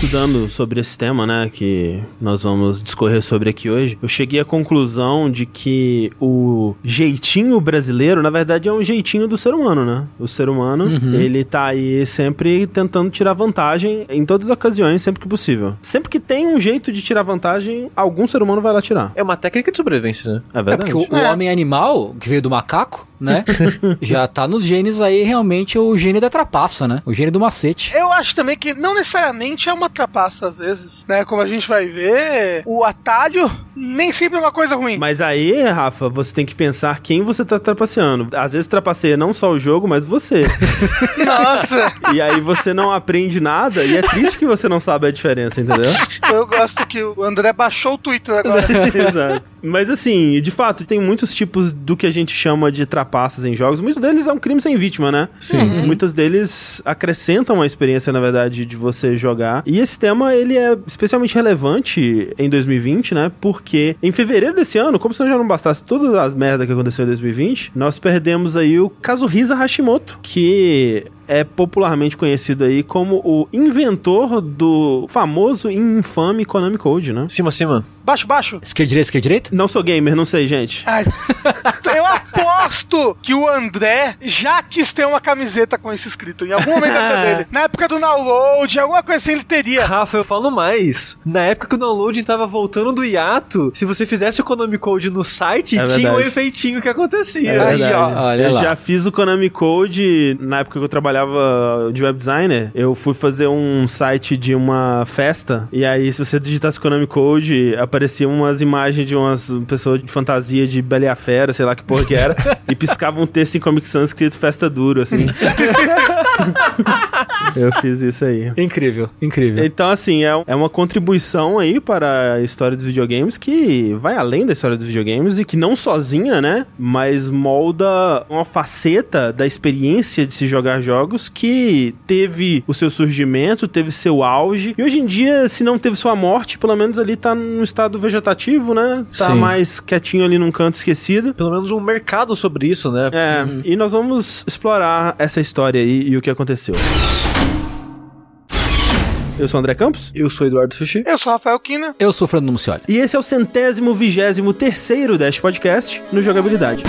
estudando sobre esse tema, né, que nós vamos discorrer sobre aqui hoje, eu cheguei à conclusão de que o jeitinho brasileiro, na verdade, é um jeitinho do ser humano, né? O ser humano, Uhum. ele tá aí sempre tentando tirar vantagem em todas as ocasiões, sempre que possível. Sempre que tem um jeito de tirar vantagem, algum ser humano vai lá tirar. É uma técnica de sobrevivência, né? É É verdade. porque o, o homem animal, que veio do macaco, né? já tá nos genes aí realmente o gene da trapaça, né? O gene do macete. Eu acho também que não necessariamente é uma trapaça às vezes, né? Como a gente vai ver, o atalho nem sempre é uma coisa ruim. Mas aí, Rafa, você tem que pensar quem você tá trapaceando. Às vezes trapaceia não só o jogo, mas você. Nossa, e aí você não aprende nada e é triste que você não sabe a diferença, entendeu? eu gosto que o André baixou o Twitter agora. Exato. Mas assim, de fato, tem muitos tipos do que a gente chama de trapaças em jogos. Muitos deles é um crime sem vítima, né? Sim. Muitos deles acrescentam a experiência, na verdade, de você jogar. E esse tema, ele é especialmente relevante em 2020, né? Porque em fevereiro desse ano, como se já não bastasse todas as merdas que aconteceu em 2020, nós perdemos aí o Kazuhisa Hashimoto, que é popularmente conhecido aí como o inventor do famoso e infame Konami Code, né? Cima, cima. Baixo, baixo. Esquerda, direita, esquerda, direita? Não sou gamer, não sei, gente. Ai, eu aposto que o André já quis ter uma camiseta com isso escrito em algum momento da vida dele. Na época do download, alguma coisa assim ele teria. Rafa, eu falo mais. Na época que o download tava voltando do hiato, se você fizesse o Konami Code no site, É tinha um verdade. efeitinho que acontecia. É Aí, ó. Olha eu lá. já fiz o Konami Code na época que eu trabalhava de web designer. Eu fui fazer um site de uma festa. E aí, se você digitasse Konami Code, apareciam umas imagens de umas pessoas de fantasia de Bela e a Fera, sei lá que porra que era. e piscava um texto em Comic Sans escrito festa duro, assim. eu fiz isso aí. Incrível, incrível. Então, assim, é, é uma contribuição aí para a história dos videogames que vai além da história dos videogames e que não sozinha, né? Mas molda uma faceta da experiência de se jogar jogos que teve o seu surgimento, teve seu auge. E hoje em dia, se não teve sua morte, pelo menos ali tá num estado vegetativo, né? Tá Sim. mais quietinho ali num canto esquecido. Pelo menos um mercado sobre isso, né? É, e nós vamos explorar essa história aí e o que aconteceu. Eu sou o André Campos. Eu sou Eduardo Sushi. Eu sou o Rafael Kina. Eu sou o Fernando Mucioli. E esse é o centésimo vigésimo terceiro Dash Podcast no Jogabilidade.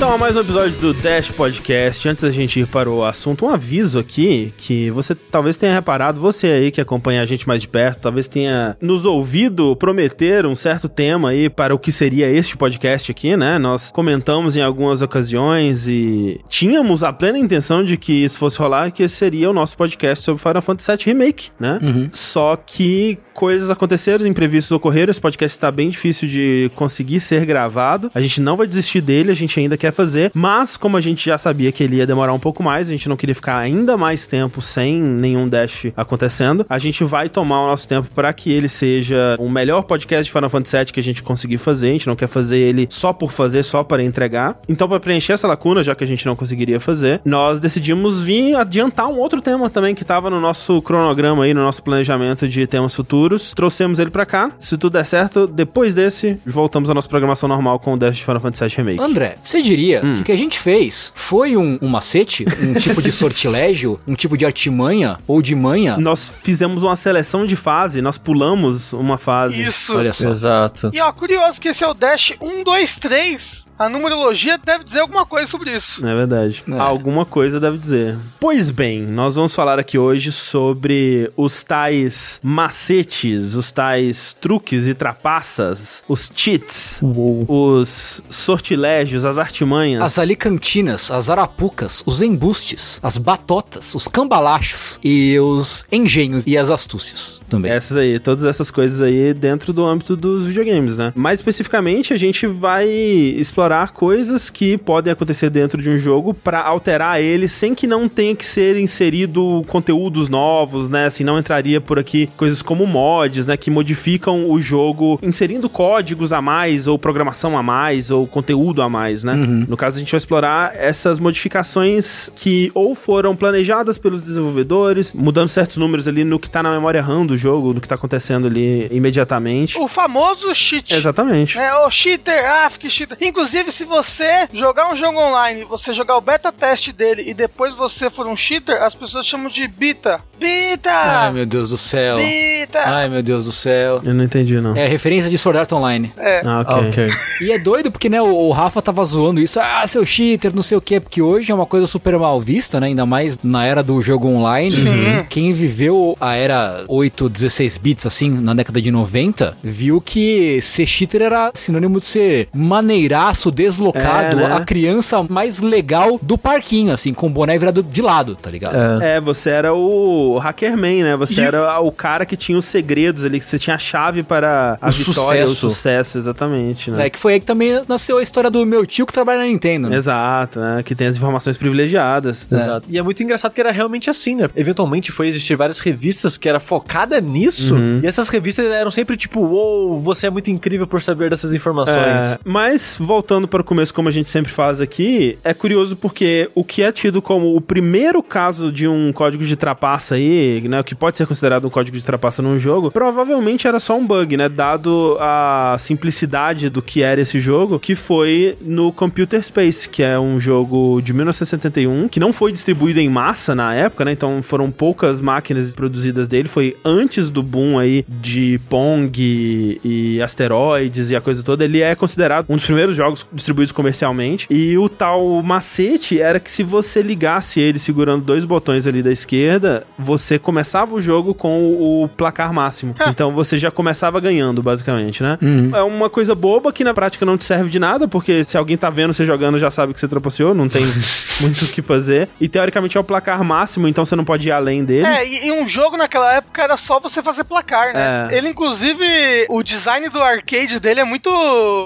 Então a mais um episódio do Dash Podcast. Antes da gente ir para o assunto, um aviso aqui que você talvez tenha reparado, você aí que acompanha a gente mais de perto, talvez tenha nos ouvido prometer um certo tema aí para o que seria este podcast aqui, né? Nós comentamos em algumas ocasiões e tínhamos a plena intenção de que isso fosse rolar, que esse seria o nosso podcast sobre Final Fantasy VII Remake, né? Só que coisas aconteceram, imprevistos ocorreram, esse podcast está bem difícil de conseguir ser gravado. A gente não vai desistir dele, a gente ainda quer fazer, mas como a gente já sabia que ele ia demorar um pouco mais, a gente não queria ficar ainda mais tempo sem nenhum dash acontecendo, a gente vai tomar o nosso tempo para que ele seja o melhor podcast de Final Fantasy VII que a gente conseguir fazer. A gente não quer fazer ele só por fazer, só para entregar. Então, para preencher essa lacuna, já que a gente não conseguiria fazer, nós decidimos vir adiantar um outro tema também que estava no nosso cronograma aí, no nosso planejamento de temas futuros. Trouxemos ele para cá. Se tudo der certo, depois desse, voltamos à nossa programação normal com o Dash de Final Fantasy VII Remake. André, você diria que o que a gente fez foi um, um macete, um tipo de sortilégio, um tipo de artimanha ou de manha? Nós fizemos uma seleção de fase, nós pulamos uma fase. Isso. Olha só. Exato. E ó, curioso que esse é o Dash 1, 2, 3. A numerologia deve dizer alguma coisa sobre isso. É verdade. É. Alguma coisa deve dizer. Pois bem, nós vamos falar aqui hoje sobre os tais macetes, os tais truques e trapaças, os cheats, os sortilégios, as artimanhas. As alicantinas, as arapucas, os embustes, as batotas, os cambalachos e os engenhos e as astúcias também. Essas aí, todas essas coisas aí dentro do âmbito dos videogames, né? Mais especificamente, a gente vai explorar explorar coisas que podem acontecer dentro de um jogo pra alterar ele sem que não tenha que ser inserido conteúdos novos, né? Assim, não entraria por aqui coisas como mods, né? Que modificam o jogo inserindo códigos a mais, ou programação a mais, ou conteúdo a mais, né? No caso, a gente vai explorar essas modificações que ou foram planejadas pelos desenvolvedores, mudando certos números ali no que tá na memória RAM do jogo, no que tá acontecendo ali imediatamente. O famoso cheat. Exatamente. É, o cheater, ah, que cheater. Inclusive, se você jogar um jogo online, você jogar o beta teste dele e depois você for um cheater, as pessoas chamam de bita. Bita! Ai, meu Deus do céu. Bita! Ai, meu Deus do céu. Eu não entendi, não. É referência de Sword Art Online. É. Ah, ok. Ok. E é doido porque, né, o, o Rafa tava zoando isso, ah, seu cheater, não sei o quê, porque hoje é uma coisa super mal vista, né, ainda mais na era do jogo online. Sim. Quem viveu a era 8, 16 bits, assim, na década de 90, viu que ser cheater era sinônimo de ser maneiraço, deslocado, É, né? a criança mais legal do parquinho, assim, com o boné virado de lado, tá ligado? É. É, você era o Hackerman, né? Você Isso. era o cara que tinha os segredos ali, que você tinha a chave para a O vitória, sucesso. o sucesso, exatamente, né? É que foi aí que também nasceu a história do meu tio que trabalha na Nintendo. né? Exato, né? Que tem as informações privilegiadas. Exato. E é muito engraçado que era realmente assim, né? Eventualmente foi existir várias revistas que era focada nisso. E essas revistas eram sempre tipo, uou, você é muito incrível por saber dessas informações. É, mas, voltando para o começo, como a gente sempre faz aqui, é curioso porque o que é tido como o primeiro caso de um código de trapaça aí, né, o que pode ser considerado um código de trapaça num jogo, provavelmente era só um bug, né, dado a simplicidade do que era esse jogo, que foi no Computer Space, que é um jogo de 1971, que não foi distribuído em massa na época, né, então foram poucas máquinas produzidas dele, foi antes do boom aí de Pong e asteroides e a coisa toda, ele é considerado um dos primeiros jogos distribuídos comercialmente. E o tal macete era que se você ligasse ele segurando dois botões ali da esquerda, você começava o jogo com o placar máximo. então você já começava ganhando, basicamente, né? É uma coisa boba que na prática não te serve de nada, porque se alguém tá vendo você jogando já sabe que você trapaceou, não tem muito o que fazer. E teoricamente é o placar máximo, então você não pode ir além dele. É, e, e um jogo naquela época era só você fazer placar, né? É. Ele, inclusive, o design do arcade dele é muito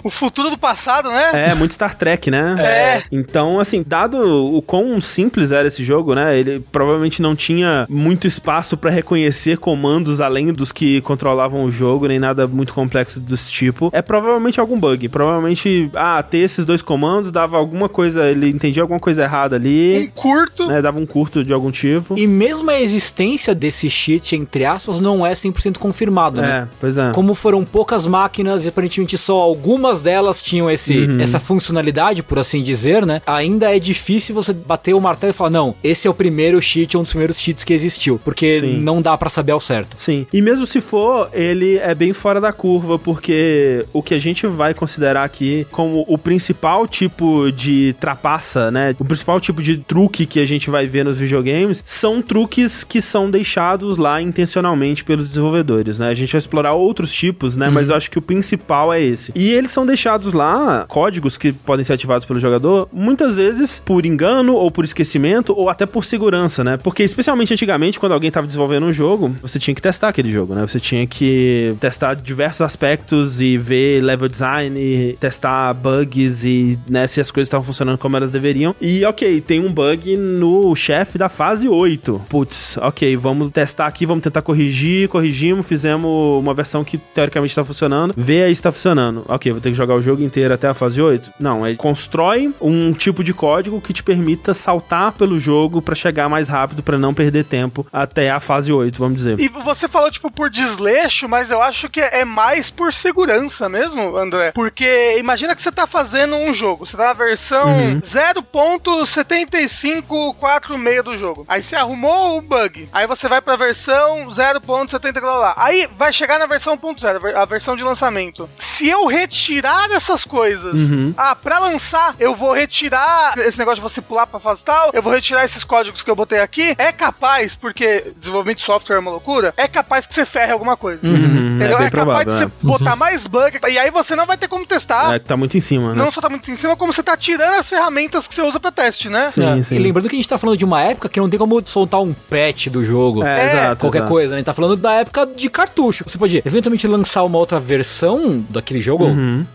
o futuro do passado, né? É, muito Star Trek, né? É. Então, assim, dado o quão simples era esse jogo, né? Ele provavelmente não tinha muito espaço pra reconhecer comandos além dos que controlavam o jogo, nem nada muito complexo desse tipo. É provavelmente algum bug. Provavelmente, ah, ter esses dois comandos dava alguma coisa, ele entendia alguma coisa errada Um ali, curto. né? Dava um curto de algum tipo. E mesmo a existência desse cheat, entre aspas, não é 100% confirmado, né? É, pois é. Como foram poucas máquinas e aparentemente só algumas delas tinham esse, Uhum. Essa funcionalidade, por assim dizer, né? Ainda é difícil você bater o martelo e falar, não, esse é o primeiro cheat, um dos primeiros cheats que existiu. Porque Sim. não dá pra saber ao certo. Sim. E mesmo se for, ele é bem fora da curva, porque o que a gente vai considerar aqui como o principal tipo de trapaça, né? O principal tipo de truque que a gente vai ver nos videogames são truques que são deixados lá intencionalmente pelos desenvolvedores, né? A gente vai explorar outros tipos, né? Mas eu acho que o principal é esse. E eles são deixados lá, códigos que podem ser ativados pelo jogador, muitas vezes por engano ou por esquecimento ou até por segurança, né? Porque especialmente antigamente, quando alguém estava desenvolvendo um jogo, você tinha que testar aquele jogo, né? Você tinha que testar diversos aspectos e ver level design, e testar bugs e, né, se as coisas estavam funcionando como elas deveriam. E, ok, tem um bug no chefe da fase 8. Putz, ok, vamos testar aqui, vamos tentar corrigir, corrigimos, fizemos uma versão que teoricamente está funcionando, vê aí se tá funcionando. Ok, vou ter que jogar o jogo inteiro até a fase 8? Não, ele constrói um tipo de código que te permita saltar pelo jogo pra chegar mais rápido, pra não perder tempo até a fase 8, vamos dizer. E você falou, tipo, por desleixo, mas eu acho que é mais por segurança mesmo, André. Porque imagina que você tá fazendo um jogo, você tá na versão Uhum. 0.7546 do jogo. Aí você arrumou o bug. Aí você vai pra versão 0.70 lá, lá. Aí vai chegar na versão 1.0, a versão de lançamento. Se eu retirar essas coisas, Uhum. ah, pra lançar, eu vou retirar esse negócio de você pular pra fase tal, eu vou retirar esses códigos que eu botei aqui, é capaz, porque desenvolvimento de software é uma loucura, é capaz que você ferre alguma coisa. Uhum, Entendeu? é bem É, capaz provável, de você é. botar mais bug, e aí você não vai ter como testar. É, tá muito em cima, né? Não só tá muito em cima, como você tá tirando as ferramentas que você usa pra teste, né? Sim, É, sim. E lembrando que a gente tá falando de uma época que não tem como soltar um patch do jogo. É, É, exato. Qualquer exato. coisa, né? A gente tá falando da época de cartucho. Você pode eventualmente lançar uma outra versão daquele jogo,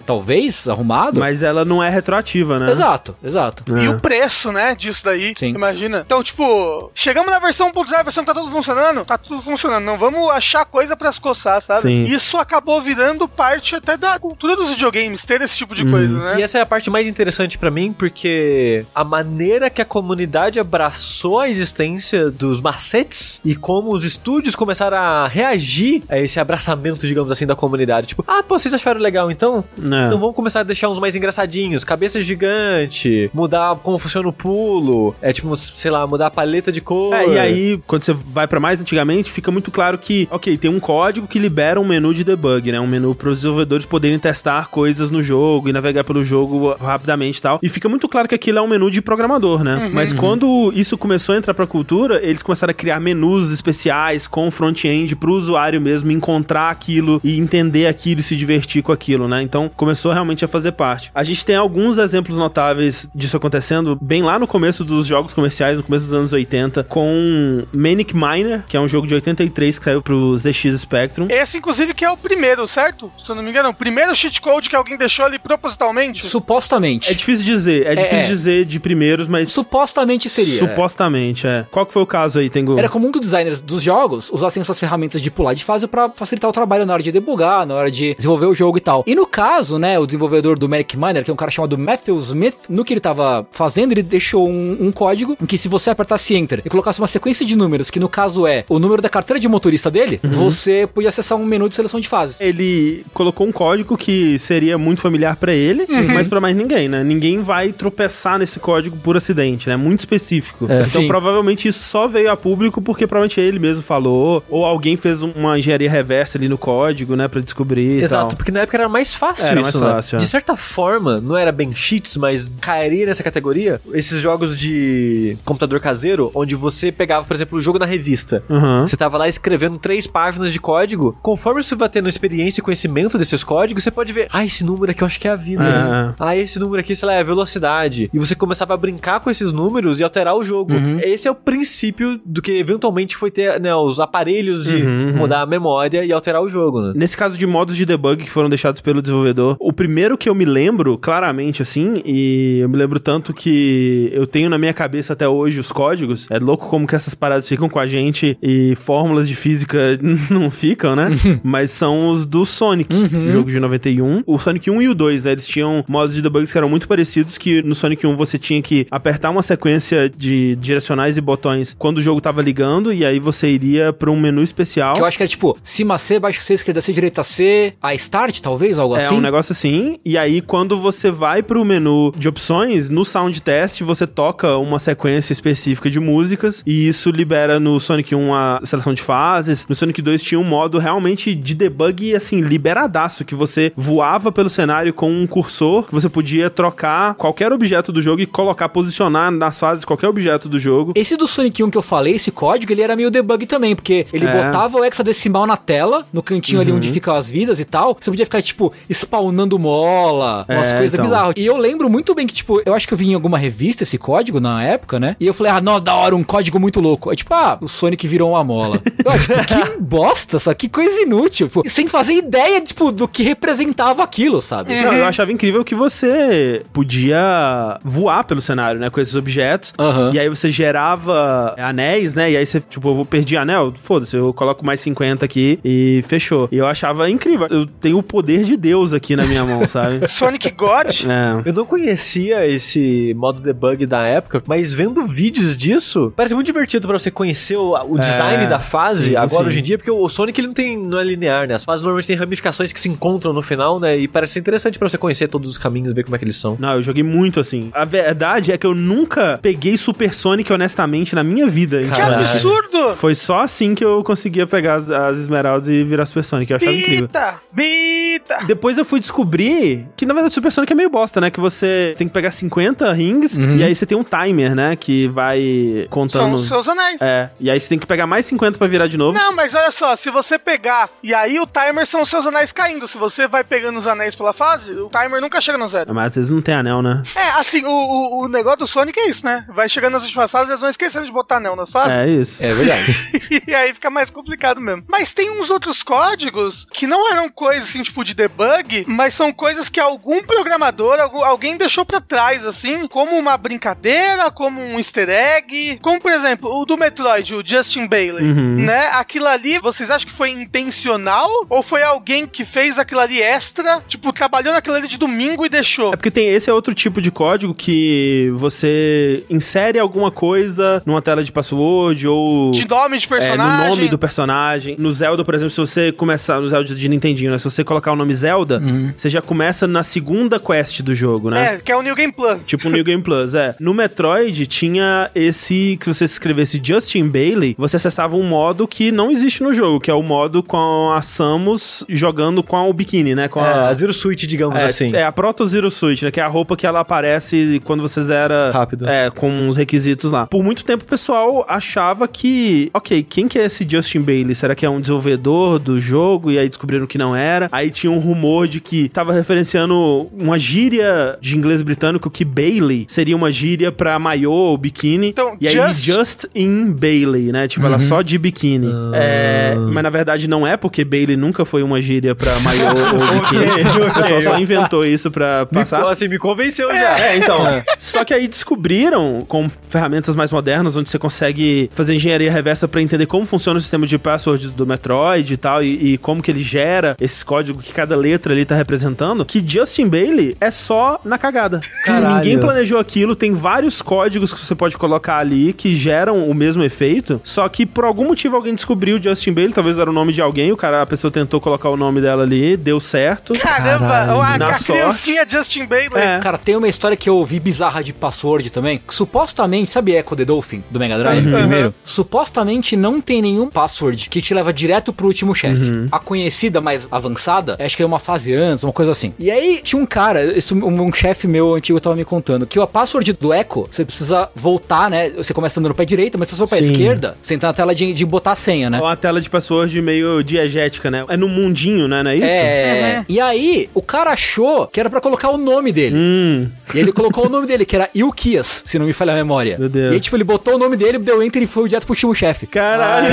talvez, arrumado, Mas ela não é retroativa, né? Exato, exato. E É. o preço, né, disso daí. Sim. Imagina. Então, tipo, chegamos na versão 1.0, a versão que tá tudo funcionando, tá tudo funcionando. Não vamos achar coisa pra se coçar, sabe? Sim. Isso acabou virando parte até da cultura dos videogames, ter esse tipo de Uhum. coisa, né? E essa é a parte mais interessante pra mim, porque a maneira que a comunidade abraçou a existência dos macetes e como os estúdios começaram a reagir a esse abraçamento, digamos assim, da comunidade. Tipo, ah, pô, vocês acharam legal então? É. Então vamos começar a deixar uns mais engraçadinhos, cabeça gigante, mudar como funciona o pulo, é tipo, sei lá, mudar a paleta de cor. É, e aí, quando você vai pra mais antigamente, fica muito claro que, ok, tem um código que libera um menu de debug, né? Um menu para os desenvolvedores poderem testar coisas no jogo e navegar pelo jogo rapidamente e tal. E fica muito claro que aquilo é um menu de programador, né? Mas quando isso começou a entrar pra cultura, eles começaram a criar menus especiais com front-end pro usuário mesmo encontrar aquilo e entender aquilo e se divertir com aquilo, né? Então começou realmente a fazer parte. A gente tem alguns exemplos notáveis disso acontecendo bem lá no começo dos jogos comerciais, no começo dos anos 80, com Manic Miner, que é um jogo de 83 que saiu pro ZX Spectrum. Esse, inclusive, que é o primeiro, certo? Se eu não me engano, o primeiro cheat code que alguém deixou ali propositalmente. Supostamente. É difícil dizer, é, difícil é. dizer de primeiros, mas Supostamente seria. supostamente, é. Qual que foi o caso aí, Tengu? Era comum que os designers dos jogos usassem essas ferramentas de pular de fase pra facilitar o trabalho na hora de debugar, na hora de desenvolver o jogo e tal. E no caso, né, o desenvolvedor do Manic Miner, que é um cara chamado Matthew Smith, no que ele tava fazendo, ele deixou um, um código em que se você apertasse Enter e colocasse uma sequência de números, que no caso é o número da carteira de motorista dele, você podia acessar um menu de seleção de fases. Ele colocou um código que seria muito familiar pra ele, mas pra mais ninguém, né? Ninguém vai tropeçar nesse código por acidente, né? Muito específico. É. Então Sim. provavelmente isso só veio a público porque provavelmente ele mesmo falou, ou alguém fez um- uma engenharia reversa ali no código, né, Pra descobrir e Exato, tal. porque na época era mais fácil Era isso, mais né? fácil, é. De certa forma, não era bem cheats, mas cairia nessa categoria. Esses jogos de computador caseiro, onde você pegava, por exemplo, o jogo na revista. Aham. Você tava lá escrevendo três páginas de código. Conforme você vai tendo experiência e conhecimento desses códigos, você pode ver, ah, esse número aqui eu acho que é a vida. Ah, esse número aqui, sei lá, é a velocidade. E você começava a brincar com esses números e alterar o jogo. Esse é o princípio do que eventualmente foi ter né, os aparelhos de Uhum, uhum. mudar a memória e alterar o jogo, né? Nesse caso de modos de debug que foram deixados pelo desenvolvedor, o primeiro que eu me lembro claramente assim, e eu me lembro tanto que eu tenho na minha cabeça até hoje os códigos, é louco como que essas paradas ficam com a gente e fórmulas de física não ficam, né? Mas são os do Sonic, jogo de 91. O Sonic 1 e o 2, né? Eles tinham modos de debugs que eram muito parecidos, que no Sonic 1 você tinha que apertar uma sequência de direcionais e botões quando o jogo tava ligando, e aí você iria pra um menu especial. Que eu acho que era tipo, cima C, baixo C, esquerda C, direita C, a Start, talvez, algo É assim. um negócio assim. E aí, quando você vai pro menu de opções, no sound test, você toca uma sequência específica de músicas. E isso libera no Sonic 1 a seleção de fases. No Sonic 2 tinha um modo realmente de debug, assim, liberadaço. Que você voava pelo cenário com um cursor. Que você podia trocar qualquer objeto do jogo e colocar, posicionar nas fases qualquer objeto do jogo. Esse do Sonic 1 que eu falei, esse código, ele era meio debug também, porque ele É. botava o hexadecimal na tela, no cantinho ali Uhum. onde ficam as vidas e tal. Você podia ficar, tipo, spawnando mola, umas É, coisas então. bizarras. E eu lembro muito bem que, tipo, eu acho que eu vi em alguma revista esse código na época, né? E eu falei, ah, nossa, da hora, um código muito louco. Aí, tipo, ah, o Sonic virou uma mola. Eu, tipo, que bosta, sabe? Que coisa inútil, tipo, sem fazer ideia, tipo, do que representava aquilo, sabe? Não, eu achava incrível que você podia voar pelo cenário, né? Com esses objetos. Aham. E aí você gerava anéis, né? E aí você, tipo, eu vou perder anel, foda-se, eu coloco mais 50 aqui e fechou. E eu achava incrível. Eu tenho o poder de Deus aqui na minha mão, sabe? Sonic God. É. Eu não conhecia esse modo debug da época, mas vendo vídeos disso, parece muito divertido pra você conhecer o, o design da fase sim, agora sim. hoje em dia, porque o Sonic ele não tem não é linear, né? As fases normalmente têm ramificações que se encontram no final, né? E parece ser interessante pra você conhecer todos os caminhos, ver como é que eles são. Não, eu joguei muito assim. A verdade é que eu nunca peguei Super Sonic honestamente na minha vida. Que absurdo! Foi só assim que eu conseguia pegar as, as Esmeraldas e virar Super Sonic. Eu achava incrível. Bita! Bita! Depois eu fui descobrir que, na verdade, o Super Sonic é meio bosta, né? Que você tem que pegar 50 rings e aí você tem um timer, né? Que vai São contando. os seus anéis. É, e aí você tem que pegar mais 50 pra virar de novo. Não, mas olha só, se você pegar e aí o timer são os seus anéis caindo. Se você vai pegando os anéis pela fase, o timer nunca chega no zero. Mas às vezes não tem anel, né? É, assim, o, o, o negócio do Sonic é isso, né? Vai chegando nas últimas fases, eles vão esquecendo de botar anel nas fases. É isso. É verdade. e aí fica mais complicado mesmo. Mas tem uns outros códigos que não eram coisas assim, tipo, de debug, mas são coisas que algum programador, algum- alguém deixou pra trás, assim, como uma brincadeira, como um easter egg. Como, por exemplo, o do Metroid, o Justin Bailey, né? Aquilo ali, vocês acham que foi intencional? Ou foi alguém que fez aquilo ali extra? Tipo, trabalhou naquilo ali de domingo e deixou? É porque tem esse é outro tipo de código que você insere alguma coisa numa tela de password ou De nome de é, personagem? no nome do personagem. No Zelda, por exemplo, se você começar no Zelda de Nintendinho, né? Se você colocar o nome Zelda, você já começa na segunda quest do jogo, né? É, que é o New Game Plan. Tipo o New Game Plus, é. No Metroid tinha esse que se você escrevesse Justin Bailey, você acessava um modo que não existe no jogo, que é o modo com a Samus jogando com o biquíni, né? Com É, a, a Zero Suite, digamos é, assim. é a Proto Zero Suit, né? Que é a roupa que ela aparece quando você zera. Rápido. É, com os requisitos lá. Por muito tempo o pessoal achava que, ok, quem que é esse Justin Bailey? Será que é um desenvolvedor do jogo? E aí descobriram que não era. Aí tinha um rumor de que tava referenciando uma gíria de inglês britânico que Bailey seria uma gíria pra maiô ou biquíni. Então, e aí just- just in Bailey, né? Tipo, ela só de biquíni. É, mas na verdade não é, porque Bailey nunca foi uma gíria pra maiô ou biquíni. O pessoal só inventou isso pra Me, passar. assim, me convenceu já. É, então. Só que aí descobriram, com ferramentas mais modernas, onde você consegue fazer engenharia reversa pra entender como funciona o sistema de password do Metroid e tal, e, e como que ele gera esses códigos que cada letra ali tá representando, que Justin Bailey é só na cagada. Caralho. Ninguém planejou aquilo, tem vários códigos que você pode colocar ali que geram o mesmo efeito, só que por algum motivo alguém descobriu Justin Bailey, talvez era o nome de alguém, o cara, a pessoa tentou colocar o nome dela ali, deu certo. Caramba, Caralho. a, Na a criancinha Justin Bailey. É. Cara, tem uma história que eu ouvi bizarra de password também. que supostamente, sabe Echo the Dolphin do Mega Drive? Primeiro. Supostamente não tem nenhum password que te leva direto pro último chefe. A conhecida mais avançada, acho que é uma fase antes, uma coisa assim. E aí tinha um cara, esse, um, um chefe meu antigo tava me contando que a password do Echo, você precisa voltar, né? Você começa andando no pé direito, mas se você for pra Sim. esquerda, você entra na tela de, de botar a senha, né? É uma tela de password meio diegética, né? É no mundinho, né? Não é isso? É. E aí, o cara achou que era pra colocar o nome dele. Hum, E ele colocou o nome dele, que era Ilkias, se não me falha a memória. Meu Deus. E aí, tipo, ele botou o nome dele, deu enter e foi direto pro último chefe. caralho.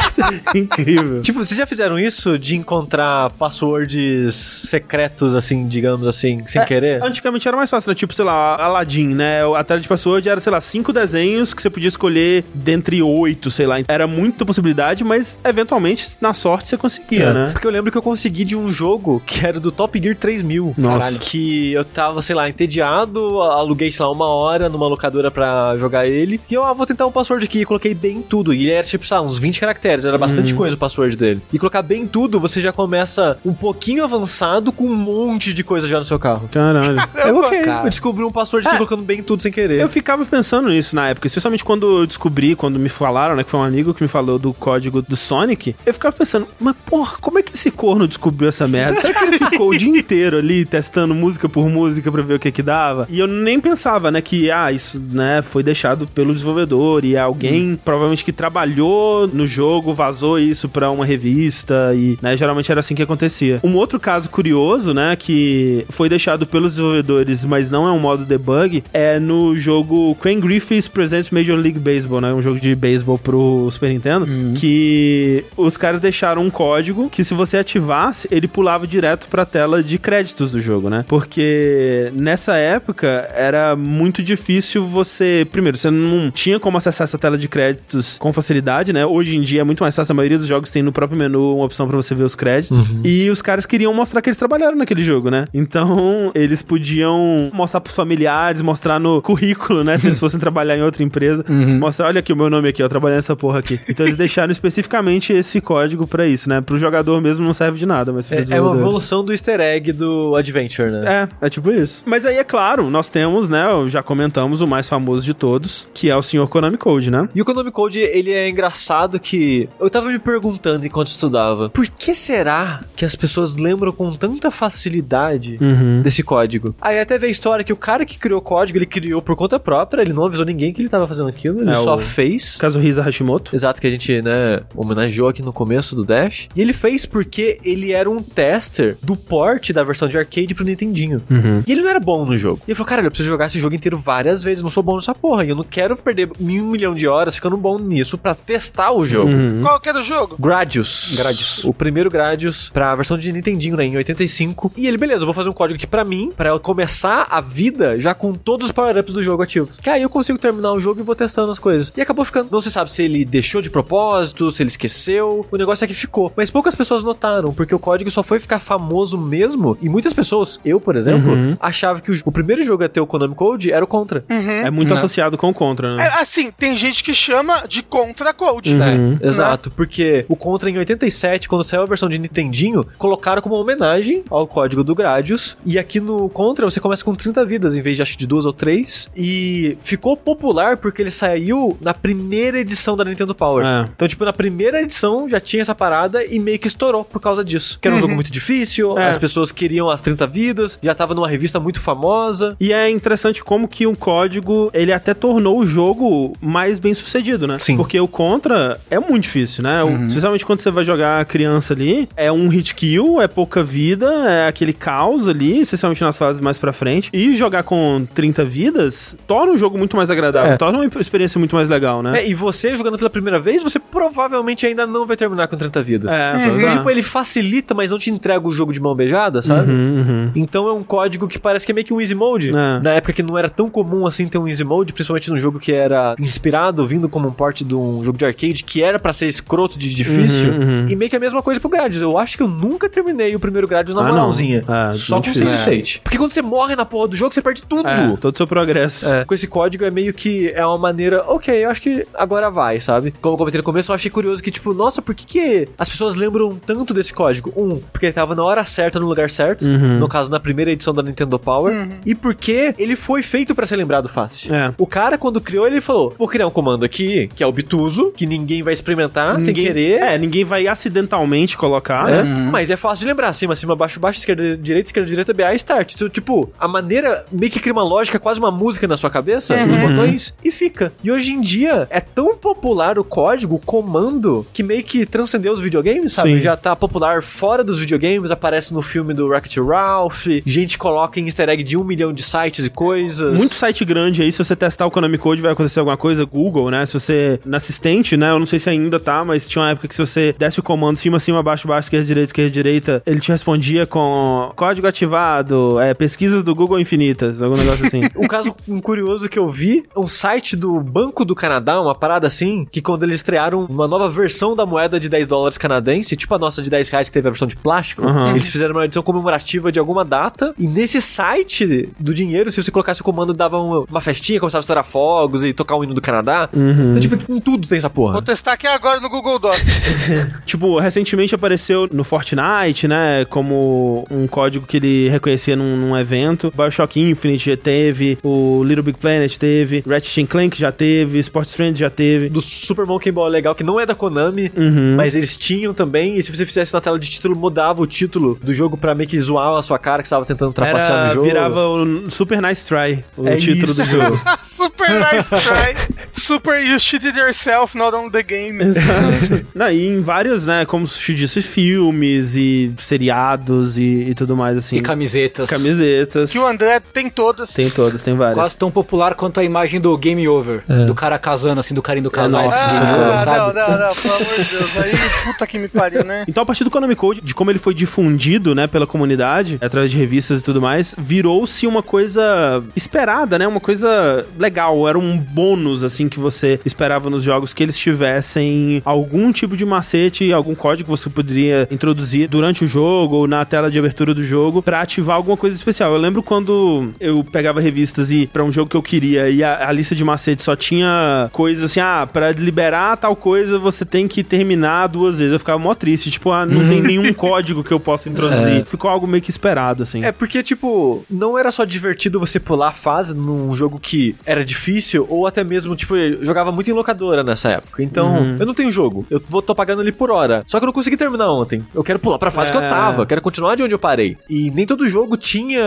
Incrível. Tipo, vocês já fizeram isso de encontrar passwords secretos, assim, digamos assim, sem querer? Antigamente era mais fácil, né? Tipo, sei lá, Aladdin, né? A tela de password era, sei lá, cinco desenhos que você podia escolher dentre oito, sei lá. Era muita possibilidade, mas eventualmente, na sorte, você conseguia, É, né? Porque eu lembro que eu consegui de um jogo que era do Top Gear 3000. Nossa. Caralho. Que eu tava, sei lá, entediado, aluguei, sei lá, uma hora numa locadora pra jogar ele. E eu, ah, vou tentar um password aqui. E coloquei bem tudo. E ele era, tipo, sei lá, uns 20 caracteres. Era Hum. bastante coisa o password dele. E colocar bem tudo, você já começa um pouquinho avançado com um monte de coisa já no seu carro. Caralho. É ok. Cara. Eu descobri um password É. colocando bem tudo sem querer. Eu ficava pensando nisso na época, especialmente quando eu descobri, quando me falaram, né, que foi um amigo que me falou do código do Sonic, eu ficava pensando, mas porra, como é que esse corno descobriu essa merda? Será que ele ficou o dia inteiro ali testando música por música pra ver o que que dava? E eu nem pensava, né, que, ah, isso, né, foi deixado pelo desenvolvedor e alguém, provavelmente que trabalhou no jogo, vazou isso pra uma revista e, né, geralmente era assim que acontecia. Um outro caso curioso, né, que foi deixado pelos desenvolvedores, mas não é um modo debug, é no jogo Crane Griffiths Presents Major League Baseball, né, um jogo de beisebol pro Super Nintendo, que os caras deixaram um código que se você ativasse, ele pulava direto pra tela de créditos do jogo, né? Porque nessa época era muito difícil você, primeiro, você não tinha como acessar essa tela de créditos com facilidade, né? Hoje em dia é muito mais fácil, a maioria dos jogos tem no próprio menu uma opção pra você ver os créditos. E os caras queriam mostrar que eles trabalharam naquele jogo, né? Então, eles podiam mostrar pros familiares, mostrar no currículo, né? Se eles fossem trabalhar em outra empresa, mostrar, olha aqui o meu nome aqui, eu trabalhei nessa porra aqui. Então eles deixaram especificamente esse código pra isso, né? Pro jogador mesmo não serve de nada, mas É, é uma evolução do easter egg do Adventure, né? É, é tipo isso. Mas aí, é claro, nós temos, né, já comentamos o mais famoso de todos, que é o Sr. Konami Code, né? E o Konami Code, ele é engraçado que eu tava me perguntando enquanto estudava, por que será que as pessoas lembram com tanta facilidade Uhum. desse código? Aí até vê a história que o cara que criou o código, ele criou por conta própria, ele não avisou ninguém que ele tava fazendo aquilo, ele É, só o- fez. Kazuhisa Hashimoto. Exato, que a gente, né, homenageou aqui no começo do Dash. E ele fez porque ele era um tester do port da versão de arcade pro Nintendinho. Uhum. E ele não era bom no jogo. E ele falou, cara, eu preciso jogar esse jogo inteiro várias vezes, eu não sou bom nessa porra. E eu não quero perder um milhão de horas ficando bom nisso pra testar o jogo. Uhum. Qual que era o jogo? Gradius. Gradius. O primeiro Gradius pra versão de Nintendinho, né, em 85. E ele, beleza, beleza, eu vou fazer um código aqui pra mim, pra eu começar a vida já com todos os power-ups do jogo ativos. Que aí eu consigo terminar o jogo e vou testando as coisas. E acabou ficando. Não se sabe se ele deixou de propósito, se ele esqueceu. O negócio é que ficou. Mas poucas pessoas notaram, porque o código só foi ficar famoso mesmo. E muitas pessoas, eu, por exemplo, Uhum. achava que o, o primeiro jogo a ter o Konami Code era o Contra. É muito Não. associado com o Contra, né? É, assim, tem gente que chama de contra code. Uhum. É, exato, porque o Contra em 87, quando saiu a versão de Nintendinho, colocaram como homenagem ao código do Gradius. E aqui no Contra você começa com 30 vidas em vez de acho que de duas ou três. E ficou popular porque ele saiu na primeira edição da Nintendo Power. É. Então, tipo, na primeira edição já tinha essa parada e meio que estourou por causa disso. Que era um jogo muito difícil, É. as pessoas queriam as 30 vidas, já tava numa revista muito famosa. E é interessante como que um código, ele até tornou o jogo mais bem sucedido, né? Sim. Porque o Contra é muito difícil, né? O- Especialmente quando você vai jogar a criança ali, é um hit kill, é pouca vida, é aquele caos ali, especialmente nas fases mais pra frente. E jogar com 30 vidas torna o jogo muito mais agradável, É. torna uma experiência muito mais legal, né? É, e você jogando pela primeira vez, você provavelmente ainda não vai terminar com 30 vidas. É, Então, é. tipo, ele facilita, mas não te entrega o jogo de mão beijada, sabe? Uhum, uhum. Então é um código que parece que é meio que um easy mode. É. Na época que não era tão comum assim ter um easy mode, principalmente num jogo que era inspirado, vindo como um porte de um jogo de arcade, que era pra ser escroto de difícil. Uhum, uhum. E meio que a mesma coisa pro Gradius. Eu acho que eu nunca terminei o primeiro Gradius na Ah, não. moralzinha. É, só com save state. Porque quando você morre na porra do jogo, você perde tudo. É, todo o seu progresso. É, com esse código é meio que é uma maneira, ok, eu acho que agora vai, sabe? Como eu comentei no começo, eu achei curioso que, tipo, nossa, por que, que as pessoas lembram tanto desse código? Um, porque ele tava na hora certa, no lugar certo, Uhum. no caso, na primeira edição da Nintendo Power, e porque ele foi feito pra ser lembrado fácil. É. O cara, quando criou, ele falou: vou criar um comando aqui, que é obtuso, que ninguém vai experimentar sem Ninguém- querer. É, ninguém vai acidentalmente colocar, É, né? Mas é fácil de lembrar. Cima, cima, baixo, baixo, esquerda, direita, esquerda, direita, BA, start. Então, tipo, a maneira meio que cria uma lógica, quase uma música na sua cabeça, os botões, e fica. E hoje em dia é tão popular o código, o comando, que meio que transcendeu os videogames, sabe? Sim. Já tá popular fora dos videogames, aparece no filme do Wreck-It Ralph, gente coloca em easter egg de um milhão de sites e coisas. Muito site grande aí, se você testar o Konami Code vai acontecer alguma coisa, Google, né? Se você, na assistente, né? Eu não sei se ainda tá, mas tinha uma época que se você desse o comando cima, cima, baixo, baixo, esquerda, direita, esquerda, direita, ele te respondia com código ativado, é, pesquisas do Google infinitas, algum negócio assim. Um caso curioso que eu vi, um site do Banco do Canadá, uma parada assim, que quando eles estrearam uma nova versão da moeda de 10 dólares canadense, tipo a nossa de 10 reais que teve a versão de plástico, Uhum. eles fizeram uma edição comemorativa de alguma data, e nesse site do dinheiro, se você colocasse o comando, dava uma, uma festinha, começava a estourar fogos e tocar o hino do Canadá. Uhum. Então, tipo, em tudo tem essa porra. Vou testar aqui agora no Google Docs. tipo, recentemente apareceu no Fortnite, né? Como um código que ele reconhecia num, num evento. Bioshock Infinite já teve, o Little Big Planet teve, Ratchet Clank já teve, Sports Friends já teve. Do Super Monkey Ball legal, que não é da Konami, Uhum. mas eles tinham também, e se você fizesse na tela de título, mudava o título do jogo pra meio que zoar a sua cara que você tava tentando trapacear Era, no jogo. virava o Super Nice Try, o É título do isso. jogo. Super nice try. Super you cheated yourself, not on the game. Exato. Não, e em vários, né, como se disse, filmes e seriados e, e tudo mais, assim. E camisetas. Camisetas. Que o André tem todas. Tem todas, tem várias. Quase tão popular quanto a imagem do Game Over. Do cara casando, assim, do carinho do casal. nossa, assim, Ah, sabe? não, não, não, pelo amor de Deus. Aí, puta que me pariu, né? Então, a partir do Konami Code, de como ele foi difundido, né, pela comunidade, através de revistas e tudo mais, virou-se uma coisa esperada, né, uma coisa legal, era um bônus, assim, que você esperava nos jogos, que eles tivessem algum tipo de macete, algum código que você poderia introduzir durante o jogo ou na tela de abertura do jogo pra ativar alguma coisa especial. Eu lembro quando eu pegava revistas e para um jogo que eu queria e a, a lista de macetes só tinha coisas assim, ah, pra liberar tal coisa você tem que terminar duas vezes. Eu ficava mó triste, tipo, ah, não tem nenhum código que eu possa introduzir. Ficou algo meio que esperado, assim. É porque, tipo, não era só divertido você pular a fase num jogo que era difícil, ou até mesmo, tipo, eu jogava muito em locadora nessa época. Então, eu não tenho jogo. Eu vou tô pagando ali por hora. Só que eu não consegui terminar ontem. Eu quero pular pra fase que eu É. tava. Eu quero continuar de onde eu parei. E nem todo jogo tinha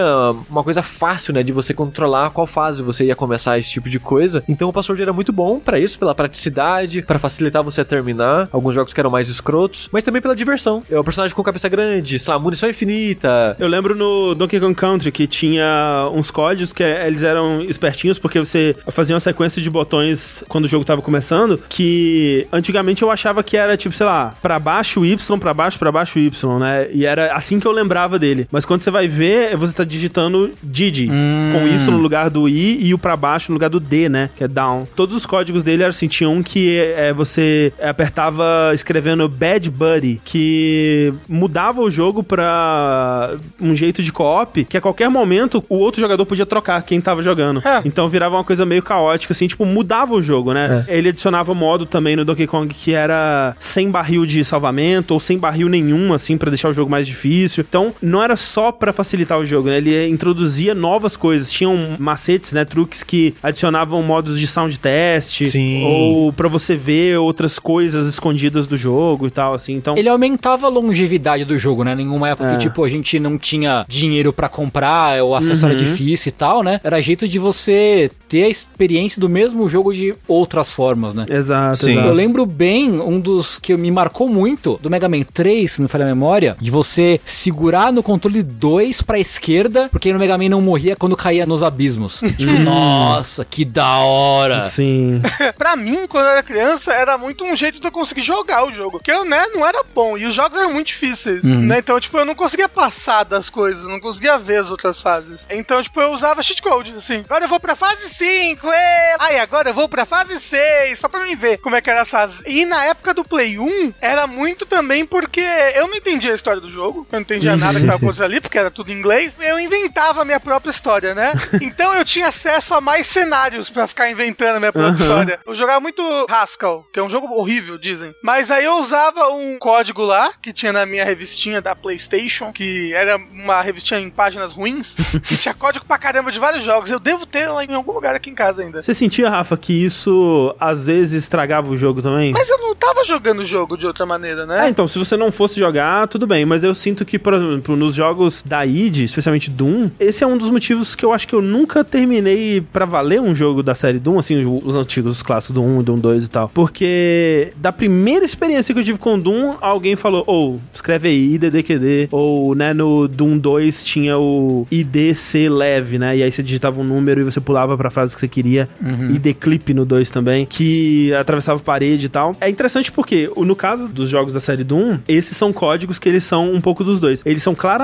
uma coisa fácil, né? De você controlar qual fase você ia começar esse tipo de coisa. Então o Password era muito bom pra isso, pela praticidade, pra facilitar você a terminar. Alguns jogos que eram mais escrotos, mas também pela diversão. É o personagem com cabeça grande, sei lá, munição infinita. Eu lembro no Donkey Kong Country que tinha uns códigos que eles eram espertinhos porque você fazia uma sequência de botões quando o jogo tava começando que antigamente eu achava que era tipo, sei lá, pra baixo Y, pra baixo, pra baixo Y, né? E era assim que eu lembrava dele. Dele. Mas quando você vai ver, você tá digitando Didi, hum. com Y no lugar do I e o pra baixo no lugar do D, né? Que é down. Todos os códigos dele eram assim, tinha um que é, você apertava escrevendo Bad Buddy, que mudava o jogo pra um jeito de co-op, que a qualquer momento o outro jogador podia trocar quem tava jogando. É. Então virava uma coisa meio caótica, assim, tipo, mudava o jogo, né? É. Ele adicionava modo também no Donkey Kong que era sem barril de salvamento ou sem barril nenhum, assim, para deixar o jogo mais difícil. Então, não era só para facilitar o jogo, né? Ele introduzia novas coisas. Tinham macetes, né? Truques que adicionavam modos de sound test. Sim. Ou para você ver outras coisas escondidas do jogo e tal, assim. Então. Ele aumentava a longevidade do jogo, né? Nenhuma época é. que, tipo, a gente não tinha dinheiro para comprar, o acesso uhum. era difícil e tal, né? Era jeito de você ter a experiência do mesmo jogo de outras formas, né? Exato, Sim. Exato. Eu lembro bem um dos que me marcou muito do Mega Man 3, se não me falha a memória, de você segurar no controle 2 pra esquerda, porque no Mega Man não morria quando caía nos abismos. tipo, nossa, que da hora! Sim. pra mim, quando eu era criança, era muito um jeito de eu conseguir jogar o jogo. Porque eu, né, não era bom. E os jogos eram muito difíceis, uhum. né? Então, tipo, eu não conseguia passar das coisas, não conseguia ver as outras fases. Então, tipo, eu usava cheat code, assim. Agora eu vou pra fase 5, e... Ai, agora eu vou pra fase 6, só pra mim ver como é que era essa fase. E na época do Play 1, era muito também porque eu não entendia a história do jogo, eu não entendia nada que tava acontecendo ali, porque era tudo em inglês. Eu inventava a minha própria história, né? Então eu tinha acesso a mais cenários pra ficar inventando a minha própria uhum. história. Eu jogava muito Haskell, que é um jogo horrível, dizem. Mas aí eu usava um código lá, que tinha na minha revistinha da PlayStation, que era uma revistinha em páginas ruins, que tinha código pra caramba de vários jogos. Eu devo ter lá em algum lugar aqui em casa ainda. Você sentia, Rafa, que isso às vezes estragava o jogo também? Mas eu não tava jogando o jogo de outra maneira, né? É, então, se você não fosse jogar, tudo bem. Mas eu sinto que, por exemplo, nos jogos da id, especialmente Doom, esse é um dos motivos que eu acho que eu nunca terminei para valer um jogo da série Doom, assim, os antigos, os clássicos Doom 1, Doom 2 e tal. Porque da primeira experiência que eu tive com Doom, alguém falou, ou, oh, escreve aí, IDDQD, ou, né, no Doom 2 tinha o IDC leve, né? E aí você digitava um número e você pulava pra frase que você queria. Uhum. ID clip no 2 também, que atravessava parede e tal. É interessante porque, no caso dos jogos da série Doom, esses são códigos que eles são um pouco dos dois. Eles são claramente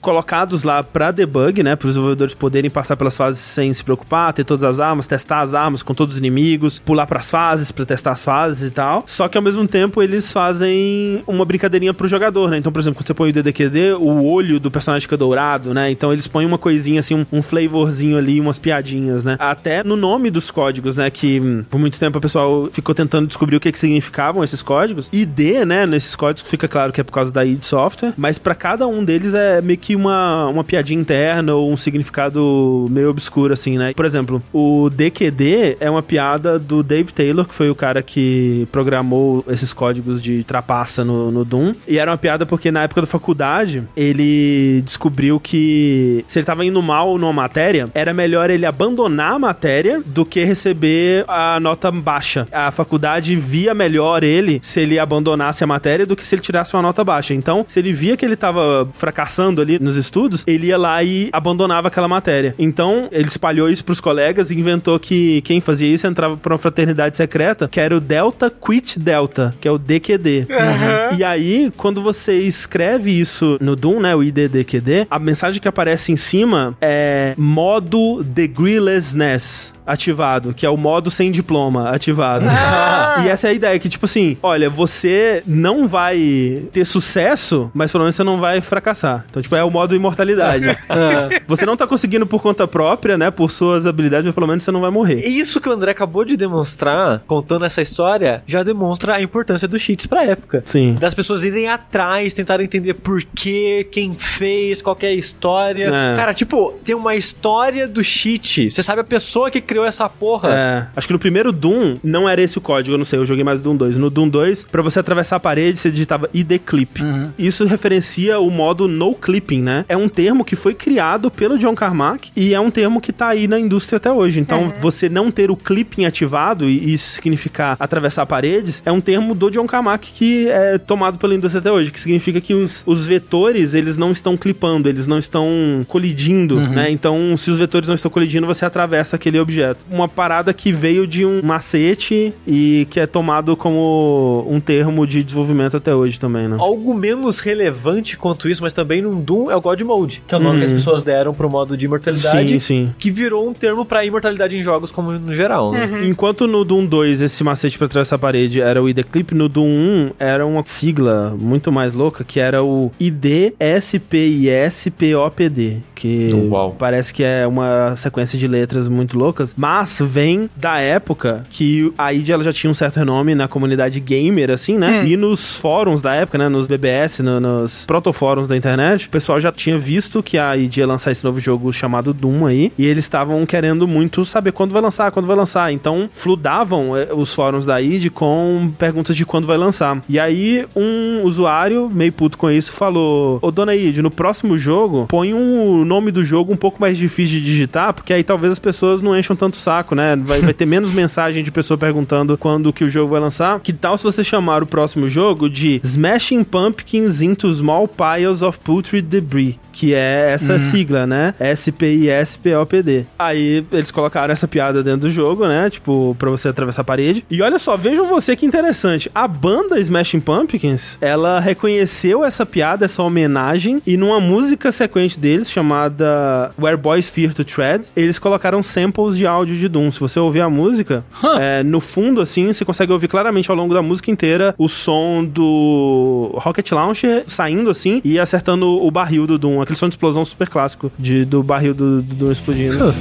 colocados lá pra debug, né? Para os desenvolvedores poderem passar pelas fases sem se preocupar, ter todas as armas, testar as armas com todos os inimigos, pular para as fases para testar as fases e tal. Só que ao mesmo tempo eles fazem uma brincadeirinha pro jogador, né? Então, por exemplo, quando você põe o DDQD, o olho do personagem fica dourado, né? Então eles põem uma coisinha assim, um, um flavorzinho ali, umas piadinhas, né? Até no nome dos códigos, né? Que hum, por muito tempo o pessoal ficou tentando descobrir o que, que significavam esses códigos. ID, né? Nesses códigos fica claro que é por causa da id Software, mas para cada um deles é meio que uma, uma piadinha interna ou um significado meio obscuro, assim, né? Por exemplo, o DQD é uma piada do Dave Taylor, que foi o cara que programou esses códigos de trapaça no, no Doom. E era uma piada porque na época da faculdade ele descobriu que se ele tava indo mal numa matéria, era melhor ele abandonar a matéria do que receber a nota baixa. A faculdade via melhor ele se ele abandonasse a matéria do que se ele tirasse uma nota baixa. Então, se ele via que ele tava fracassando ali nos estudos, ele ia lá e abandonava aquela matéria. Então, ele espalhou isso pros colegas e inventou que quem fazia isso entrava pra uma fraternidade secreta, que era o Delta Quit Delta, que é o DQD. Uhum. E aí, quando você escreve isso no Doom, né, o IDDQD, a mensagem que aparece em cima é modo degreelessness ativado, que é o modo sem diploma ativado. Ah. E essa é a ideia, que tipo assim, olha, você não vai ter sucesso, mas pelo menos você não vai fracassar. Então, tipo, é o modo imortalidade. Você não tá conseguindo por conta própria, né, por suas habilidades, mas pelo menos você não vai morrer. Isso que o André acabou de demonstrar, contando essa história, já demonstra a importância dos cheats pra época. Sim. Das pessoas irem atrás, tentarem entender por quê, quem fez, qual é a história. É. Cara, tipo, tem uma história do cheat. Você sabe a pessoa que criou essa porra. É. Acho que no primeiro Doom não era esse o código, eu não sei, eu joguei mais Doom 2. No Doom 2, pra você atravessar a parede, você digitava ID clip. Uhum. Isso referencia o modo no clipping, né? É um termo que foi criado pelo John Carmack e é um termo que tá aí na indústria até hoje. Então, uhum. você não ter o clipping ativado, e isso significar atravessar paredes, é um termo do John Carmack que é tomado pela indústria até hoje, que significa que os, os vetores, eles não estão clipando, eles não estão colidindo, uhum. né? Então, se os vetores não estão colidindo, você atravessa aquele objeto objeto. Uma parada que veio de um macete e que é tomado como um termo de desenvolvimento até hoje também, né? Algo menos relevante quanto isso, mas também num Doom, é o God Mode, que é o nome que as pessoas deram pro modo de imortalidade. Sim, sim. Que virou um termo pra imortalidade em jogos como no geral, né? Enquanto no Doom 2 esse macete pra atravessar a parede era o ID Clip, no Doom 1 era uma sigla muito mais louca que era o ID SPISPOPD, que Uau. parece que é uma sequência de letras muito loucas, mas vem da época que a ID ela já tinha um certo renome na comunidade gamer, assim, né? E nos fóruns da época, né? Nos BBS, no- nos protofóruns da internet, o pessoal já tinha visto que a ID ia lançar esse novo jogo chamado Doom aí, e eles estavam querendo muito saber quando vai lançar, quando vai lançar. Então, fludavam eh, os fóruns da ID com perguntas de quando vai lançar. E aí, um usuário, meio puto com isso, falou: Ô dona ID, no próximo jogo, põe um nome do jogo um pouco mais difícil de digitar, porque aí talvez as pessoas não encham tanto saco, né? Vai, vai ter menos mensagem de pessoa perguntando quando que o jogo vai lançar. Que tal se você chamar o próximo jogo de Smashing Pumpkins into Small Piles of Putrid Debris? Que é essa sigla, né? S-P-I-S-P-O-P-D. Aí eles colocaram essa piada dentro do jogo, né? Tipo, pra você atravessar a parede. E olha só, vejam você que interessante. A banda Smashing Pumpkins, ela reconheceu essa piada, essa homenagem, e numa música sequente deles, chamada Where Boys Fear to Tread, eles colocaram samples de áudio de Doom. Se você ouvir a música, é, no fundo, assim, você consegue ouvir claramente ao longo da música inteira o som do Rocket Launcher saindo, assim, e acertando o barril do Doom. Aquele som de explosão super clássico de, do barril do, do Doom explodindo.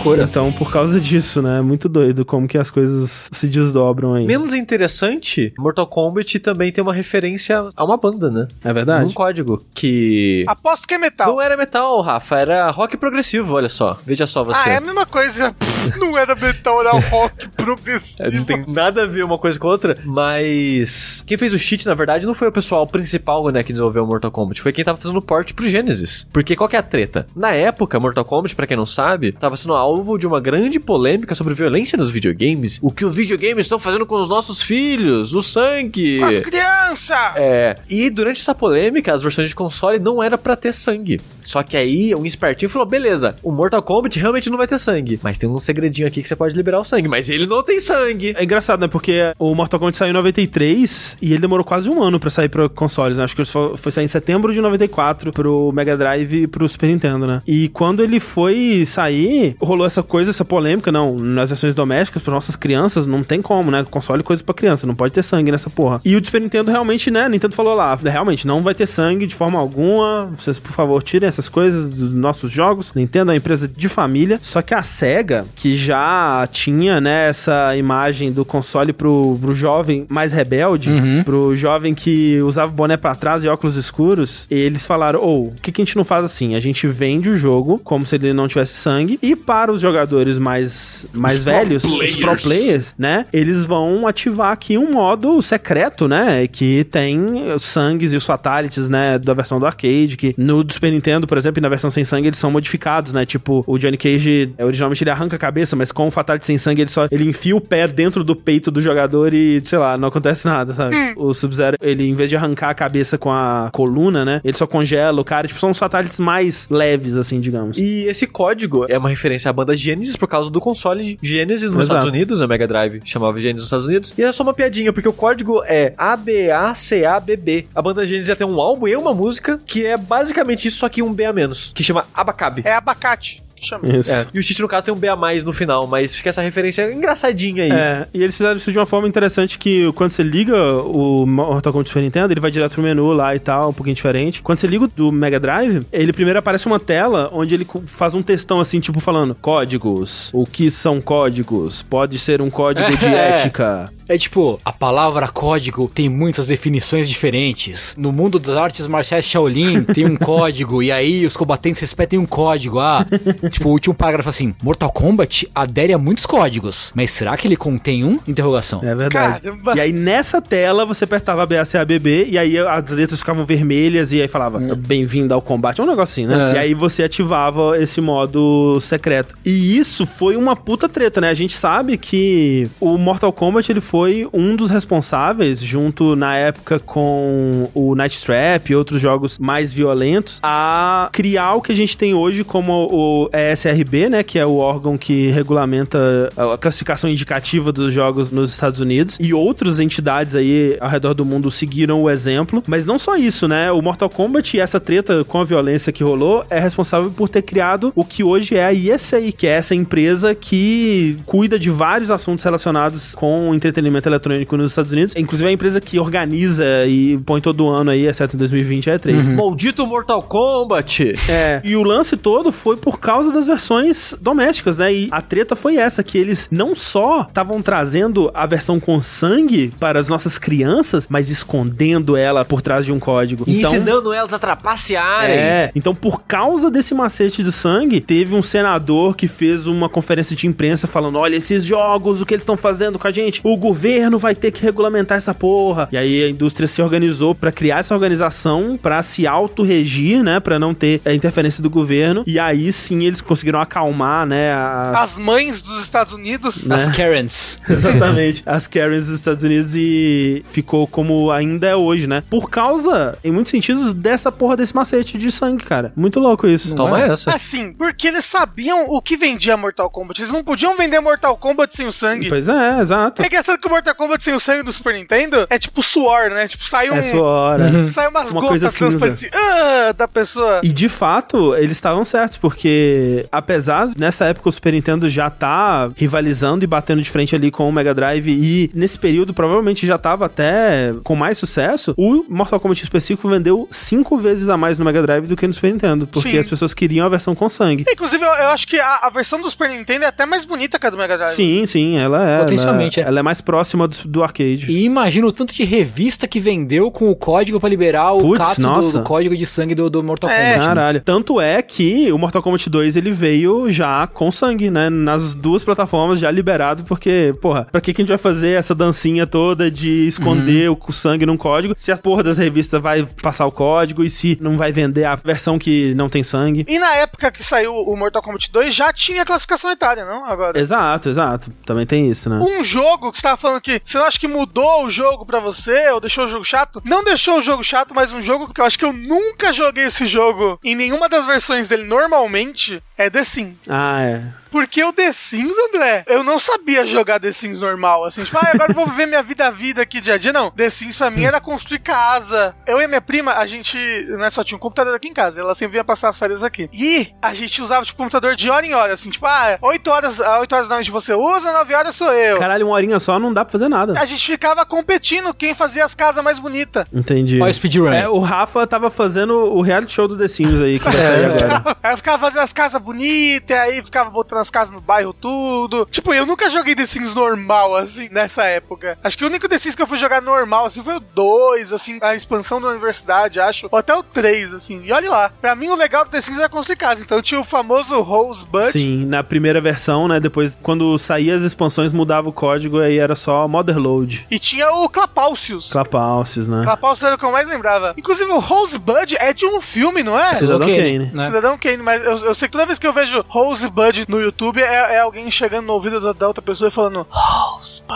Loucura. Então, por causa disso, né? é Muito doido como que as coisas se desdobram aí. Menos interessante, Mortal Kombat também tem uma referência a uma banda, né? É verdade? Um código que. Aposto que é metal. Não era metal, Rafa, era rock progressivo, olha só. Veja só você. Ah, é a mesma coisa. Não era metal, era rock É, não progressivo. tem nada a ver uma coisa com a outra, mas quem fez o cheat, na verdade, não foi o pessoal principal, né, que desenvolveu o Mortal Kombat, foi quem tava fazendo o port pro Genesis. Porque qual que é a treta? Na época, Mortal Kombat, pra quem não sabe, tava sendo alvo de uma grande polêmica sobre violência nos videogames. O que os videogames estão fazendo com os nossos filhos, o sangue. As crianças! É, e durante essa polêmica, as versões de console não era pra ter sangue. Só que aí um espertinho falou: beleza, o Mortal Kombat realmente não vai ter sangue. Mas tem um segredinho aqui que você pode liberar o sangue. Mas ele não tem sangue. É engraçado, né? Porque o Mortal Kombat saiu em 93 e ele demorou quase um ano pra sair pra consoles, né? Acho que ele foi sair em setembro de 94 pro Mega Drive e pro Super Nintendo, né? E quando ele foi sair, rolou essa coisa, essa polêmica, não, nas versões domésticas, para nossas crianças, não tem como, né? Console é coisa pra criança, não pode ter sangue nessa porra. E o Super Nintendo realmente, né? Nintendo falou lá, realmente, não vai ter sangue de forma alguma. Vocês, por favor, tirem essas coisas dos nossos jogos. Nintendo é uma empresa de família. Só que a SEGA, que já tinha, né, essa imagem do console pro, pro jovem mais rebelde, pro jovem que usava boné pra trás e óculos escuros, eles falaram: ou, o que, que a gente não faz assim? A gente vende o jogo como se ele não tivesse sangue, e para os jogadores mais, mais Os pro velhos, os players. pro players, né? Eles vão ativar aqui um modo secreto, né? Que tem os sangues e os fatalities, né? Da versão do arcade, que no do Super Nintendo, por exemplo, e na versão sem sangue, eles são modificados, né? Tipo, o Johnny Cage, é, originalmente ele arranca a cabeça, mas com o fatality sem sangue, ele só ele enfia o pé dentro do peito do jogador e, sei lá, não acontece nada, sabe? O Sub-Zero, ele, em vez de arrancar a cabeça com a coluna, né? Ele só congela o cara, tipo, são os fatalities mais leves, assim, digamos. E esse código é uma referência à banda Genesis por causa do console Genesis nos Exato. Estados Unidos, a Mega Drive chamava Genesis nos Estados Unidos. E é só uma piadinha, porque o código é ABACABB. A banda Genesis ia ter um álbum e uma música que é basicamente isso, só que um B a menos, que chama Abacabe. É abacate. Que Chama. Isso. É, E o cheat, no caso, tem um B a mais no final, mas fica essa referência engraçadinha aí. É, e eles fizeram isso de uma forma interessante que quando você liga o Mortal Kombat Super Nintendo, ele vai direto pro menu lá e tal, um pouquinho diferente. Quando você liga o do Mega Drive, ele primeiro aparece uma tela onde ele faz um textão assim, tipo falando códigos, o que são códigos, pode ser um código de É. ética. É tipo, a palavra código tem muitas definições diferentes. No mundo das artes marciais Shaolin tem um código, e aí os combatentes respeitam um código. Ah, tipo, o último parágrafo assim: Mortal Kombat adere a muitos códigos, mas será que ele contém um? Interrogação. É verdade. Caramba. E aí nessa tela você apertava BACABB e aí as letras ficavam vermelhas e aí falava bem-vindo ao combate, é um negócio assim, né? É. E aí você ativava esse modo secreto. E isso foi uma puta treta, né? A gente sabe que o Mortal Kombat ele foi foi um dos responsáveis, junto na época com o Night Trap e outros jogos mais violentos, a criar o que a gente tem hoje como o ESRB, né, que é o órgão que regulamenta a classificação indicativa dos jogos nos Estados Unidos, e outras entidades aí ao redor do mundo seguiram o exemplo. Mas não só isso, né? O Mortal Kombat e essa treta com a violência que rolou é responsável por ter criado o que hoje é a ESA, que é essa empresa que cuida de vários assuntos relacionados com o entretenimento eletrônico nos Estados Unidos. Inclusive é a empresa que organiza e põe todo ano aí, exceto em 2020, a E3. Uhum. Maldito Mortal Kombat! É. E o lance todo foi por causa das versões domésticas, né? E a treta foi essa, que eles não só estavam trazendo a versão com sangue para as nossas crianças, mas escondendo ela por trás de um código. E então, ensinando elas a trapacearem. É. Então, por causa desse macete de sangue, teve um senador que fez uma conferência de imprensa falando: olha, esses jogos, o que eles estão fazendo com a gente? O governo vai ter que regulamentar essa porra. E aí a indústria se organizou para criar essa organização para se autorregir, né? Para não ter a interferência do governo. E aí sim eles conseguiram acalmar, né? As, as mães dos Estados Unidos. Né? As Karens. Exatamente. as Karens dos Estados Unidos e ficou como ainda é hoje, né? Por causa, em muitos sentidos, dessa porra desse macete de sangue, cara. Muito louco isso. Toma é? essa. Assim, porque eles sabiam o que vendia Mortal Kombat. Eles não podiam vender Mortal Kombat sem o sangue. Pois é, exato. É engraçado que o Mortal Kombat sem o sangue do Super Nintendo é tipo suor, né? Tipo, sai um. É suor. Uhum. Sai umas Uma gotas transparentes uh, da pessoa. E de fato, eles estavam certos, porque apesar nessa época o Super Nintendo já tá rivalizando e batendo de frente ali com o Mega Drive e nesse período provavelmente já tava até com mais sucesso, o Mortal Kombat específico vendeu cinco vezes a mais no Mega Drive do que no Super Nintendo, porque Sim. as pessoas queriam a versão com sangue. Inclusive, eu, eu acho que a, a, versão do Super Nintendo é até mais bonita que a do Mega Drive. Sim, sim, ela é. Potencialmente, ela, é. ela é mais próxima do, do, arcade. E imagina o tanto de revista que vendeu com o código para liberar o Puts, do, do, código de sangue do, do Mortal é. Kombat. Caralho. Tanto é que o Mortal Kombat 2 ele veio já com sangue, né? Nas duas plataformas já liberado, porque, porra, pra que, que a gente vai fazer essa dancinha toda de esconder uhum. o sangue num código se as porra das revistas vai passar o código e se não vai vender a versão que não tem sangue? E na época que saiu o Mortal Kombat 2 já tinha classificação etária, não? Agora. Exato, exato. Também tem isso, né? Um jogo que você tava falando que você não acha que mudou o jogo pra você ou deixou o jogo chato? Não deixou o jogo chato, mas um jogo que eu acho que eu nunca joguei esse jogo em nenhuma das versões dele normalmente é The Sims. Ah, é. Porque o The Sims, André, eu não sabia jogar The Sims normal. Assim, tipo, ah, agora eu vou viver minha vida a vida aqui dia a dia. Não, The Sims pra mim era construir casa. Eu e a minha prima, a gente, né, só tinha um computador aqui em casa. Ela sempre vinha passar as férias aqui. E a gente usava, tipo, computador de hora em hora, assim, tipo, ah, 8 horas, 8 horas da noite você usa, 9 horas sou eu. Caralho, uma horinha só não dá pra fazer nada. A gente ficava competindo quem fazia as casas mais bonitas. Entendi. Olha o speedrun. É, o Rafa tava fazendo o reality show do The Sims aí, que vai sair agora. Eu ficava fazendo as casas bonitas, aí ficava botando as casas no bairro tudo. Tipo, eu nunca joguei The Sims normal, assim, nessa época. Acho que o único The Sims que eu fui jogar normal, assim, foi o 2, assim, a expansão da universidade, acho. Ou até o 3, assim. E olha lá. Pra mim, o legal do The Sims era construir casa. Então tinha o famoso Rosebud. Sim, na primeira versão, né? Depois, quando saía as expansões, mudava o código, aí era só Motherload. E tinha o Clapalcius. Clapalcius, né? Clapalcius era o que eu mais lembrava. Inclusive, o Rosebud é de um filme, não é? Cidadão Kane. Kane. Né? Cidadão Kane, mas eu, eu, sei que toda vez que eu vejo Rosebud no YouTube é, é alguém chegando no ouvido da, da outra pessoa e falando Rosebud.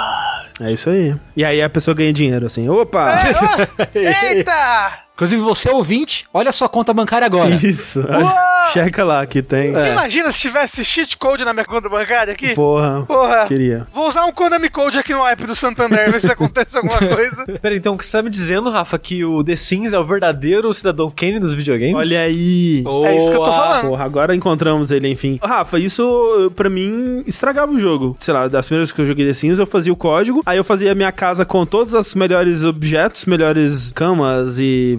É isso aí. E aí a pessoa ganha dinheiro, assim. Opa! É, eita! Inclusive, você ouvinte, olha a sua conta bancária agora. Isso. Checa lá que tem. É. Imagina se tivesse cheat code na minha conta bancária aqui. Porra. Porra. Queria. Vou usar um Konami Code aqui no app do Santander, ver se acontece alguma coisa. Pera, então, o que você tá me dizendo, Rafa, que o The Sims é o verdadeiro Cidadão Kane dos videogames? Olha aí. Oh, é isso que eu tô falando. Porra, agora encontramos ele, enfim. Rafa, isso pra mim estragava o jogo. Sei lá, das primeiras que eu joguei The Sims, eu fazia o código, aí eu fazia a minha casa com todos os melhores objetos, melhores camas e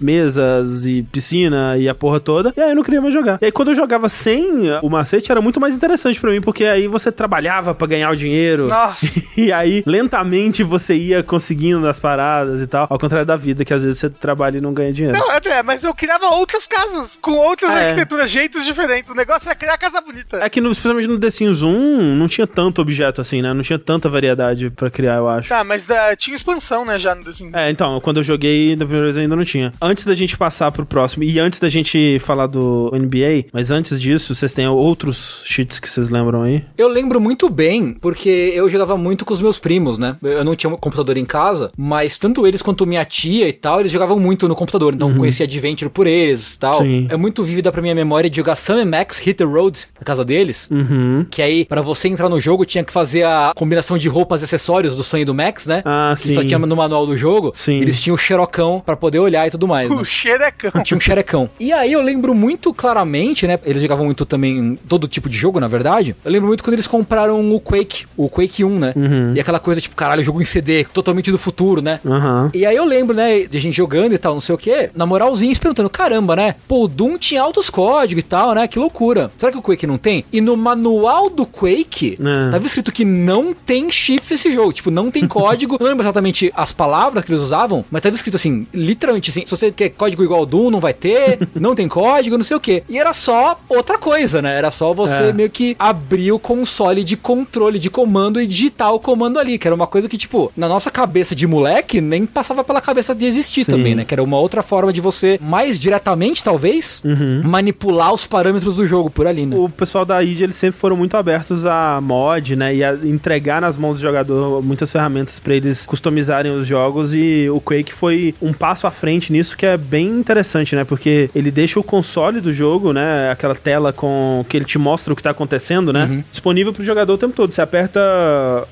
mesas e piscina e a porra toda. E aí eu não queria mais jogar. E aí quando eu jogava sem o macete era muito mais interessante para mim, porque aí você trabalhava para ganhar o dinheiro. Nossa. e aí lentamente você ia conseguindo as paradas e tal. Ao contrário da vida, que às vezes você trabalha e não ganha dinheiro. Não, é, mas eu criava outras casas com outras é. arquiteturas, jeitos diferentes. O negócio é criar casa bonita. É que no, especialmente no The Sims 1 não tinha tanto objeto assim, né? Não tinha tanta variedade para criar, eu acho. Tá, mas uh, tinha expansão, né, já no The Sims. É, então, quando eu joguei da primeira vez ainda não tinha antes da gente passar pro próximo e antes da gente falar do NBA, mas antes disso, vocês têm outros cheats que vocês lembram aí? Eu lembro muito bem, porque eu jogava muito com os meus primos, né? Eu não tinha um computador em casa, mas tanto eles quanto minha tia e tal, eles jogavam muito no computador, então uhum. conhecia Adventure por eles e tal. Sim. É muito vívida pra minha memória de jogar Sam Max Hit the Road na casa deles, uhum. que aí, para você entrar no jogo, tinha que fazer a combinação de roupas e acessórios do Sam e do Max, né? Ah, sim. Que só tinha no manual do jogo. Sim. Eles tinham o xerocão para poder olhar e tudo mais. O né? xerecão. Tinha um xerecão. E aí eu lembro muito claramente, né? Eles jogavam muito também todo tipo de jogo, na verdade. Eu lembro muito quando eles compraram o Quake, o Quake 1, né? Uhum. E aquela coisa tipo, caralho, jogo em CD, totalmente do futuro, né? Uhum. E aí eu lembro, né, de a gente jogando e tal, não sei o quê, na moralzinha, se perguntando, caramba, né? Pô, o Doom tinha altos códigos e tal, né? Que loucura. Será que o Quake não tem? E no manual do Quake, é. tava escrito que não tem cheats esse jogo. Tipo, não tem código. não lembro exatamente as palavras que eles usavam, mas tava escrito assim, literalmente assim, se você quer código igual Doom, não vai ter, não tem código, não sei o quê. E era só outra coisa, né? Era só você é. meio que abrir o console de controle, de comando e digitar o comando ali, que era uma coisa que, tipo, na nossa cabeça de moleque, nem passava pela cabeça de existir Sim. também, né? Que era uma outra forma de você, mais diretamente, talvez, uhum. manipular os parâmetros do jogo por ali, né? O pessoal da id eles sempre foram muito abertos a mod, né? E a entregar nas mãos do jogador muitas ferramentas para eles customizarem os jogos e o Quake foi um passo à frente nisso que é bem interessante, né? Porque ele deixa o console do jogo, né? Aquela tela com que ele te mostra o que tá acontecendo, né? Uhum. Disponível pro jogador o tempo todo. Você aperta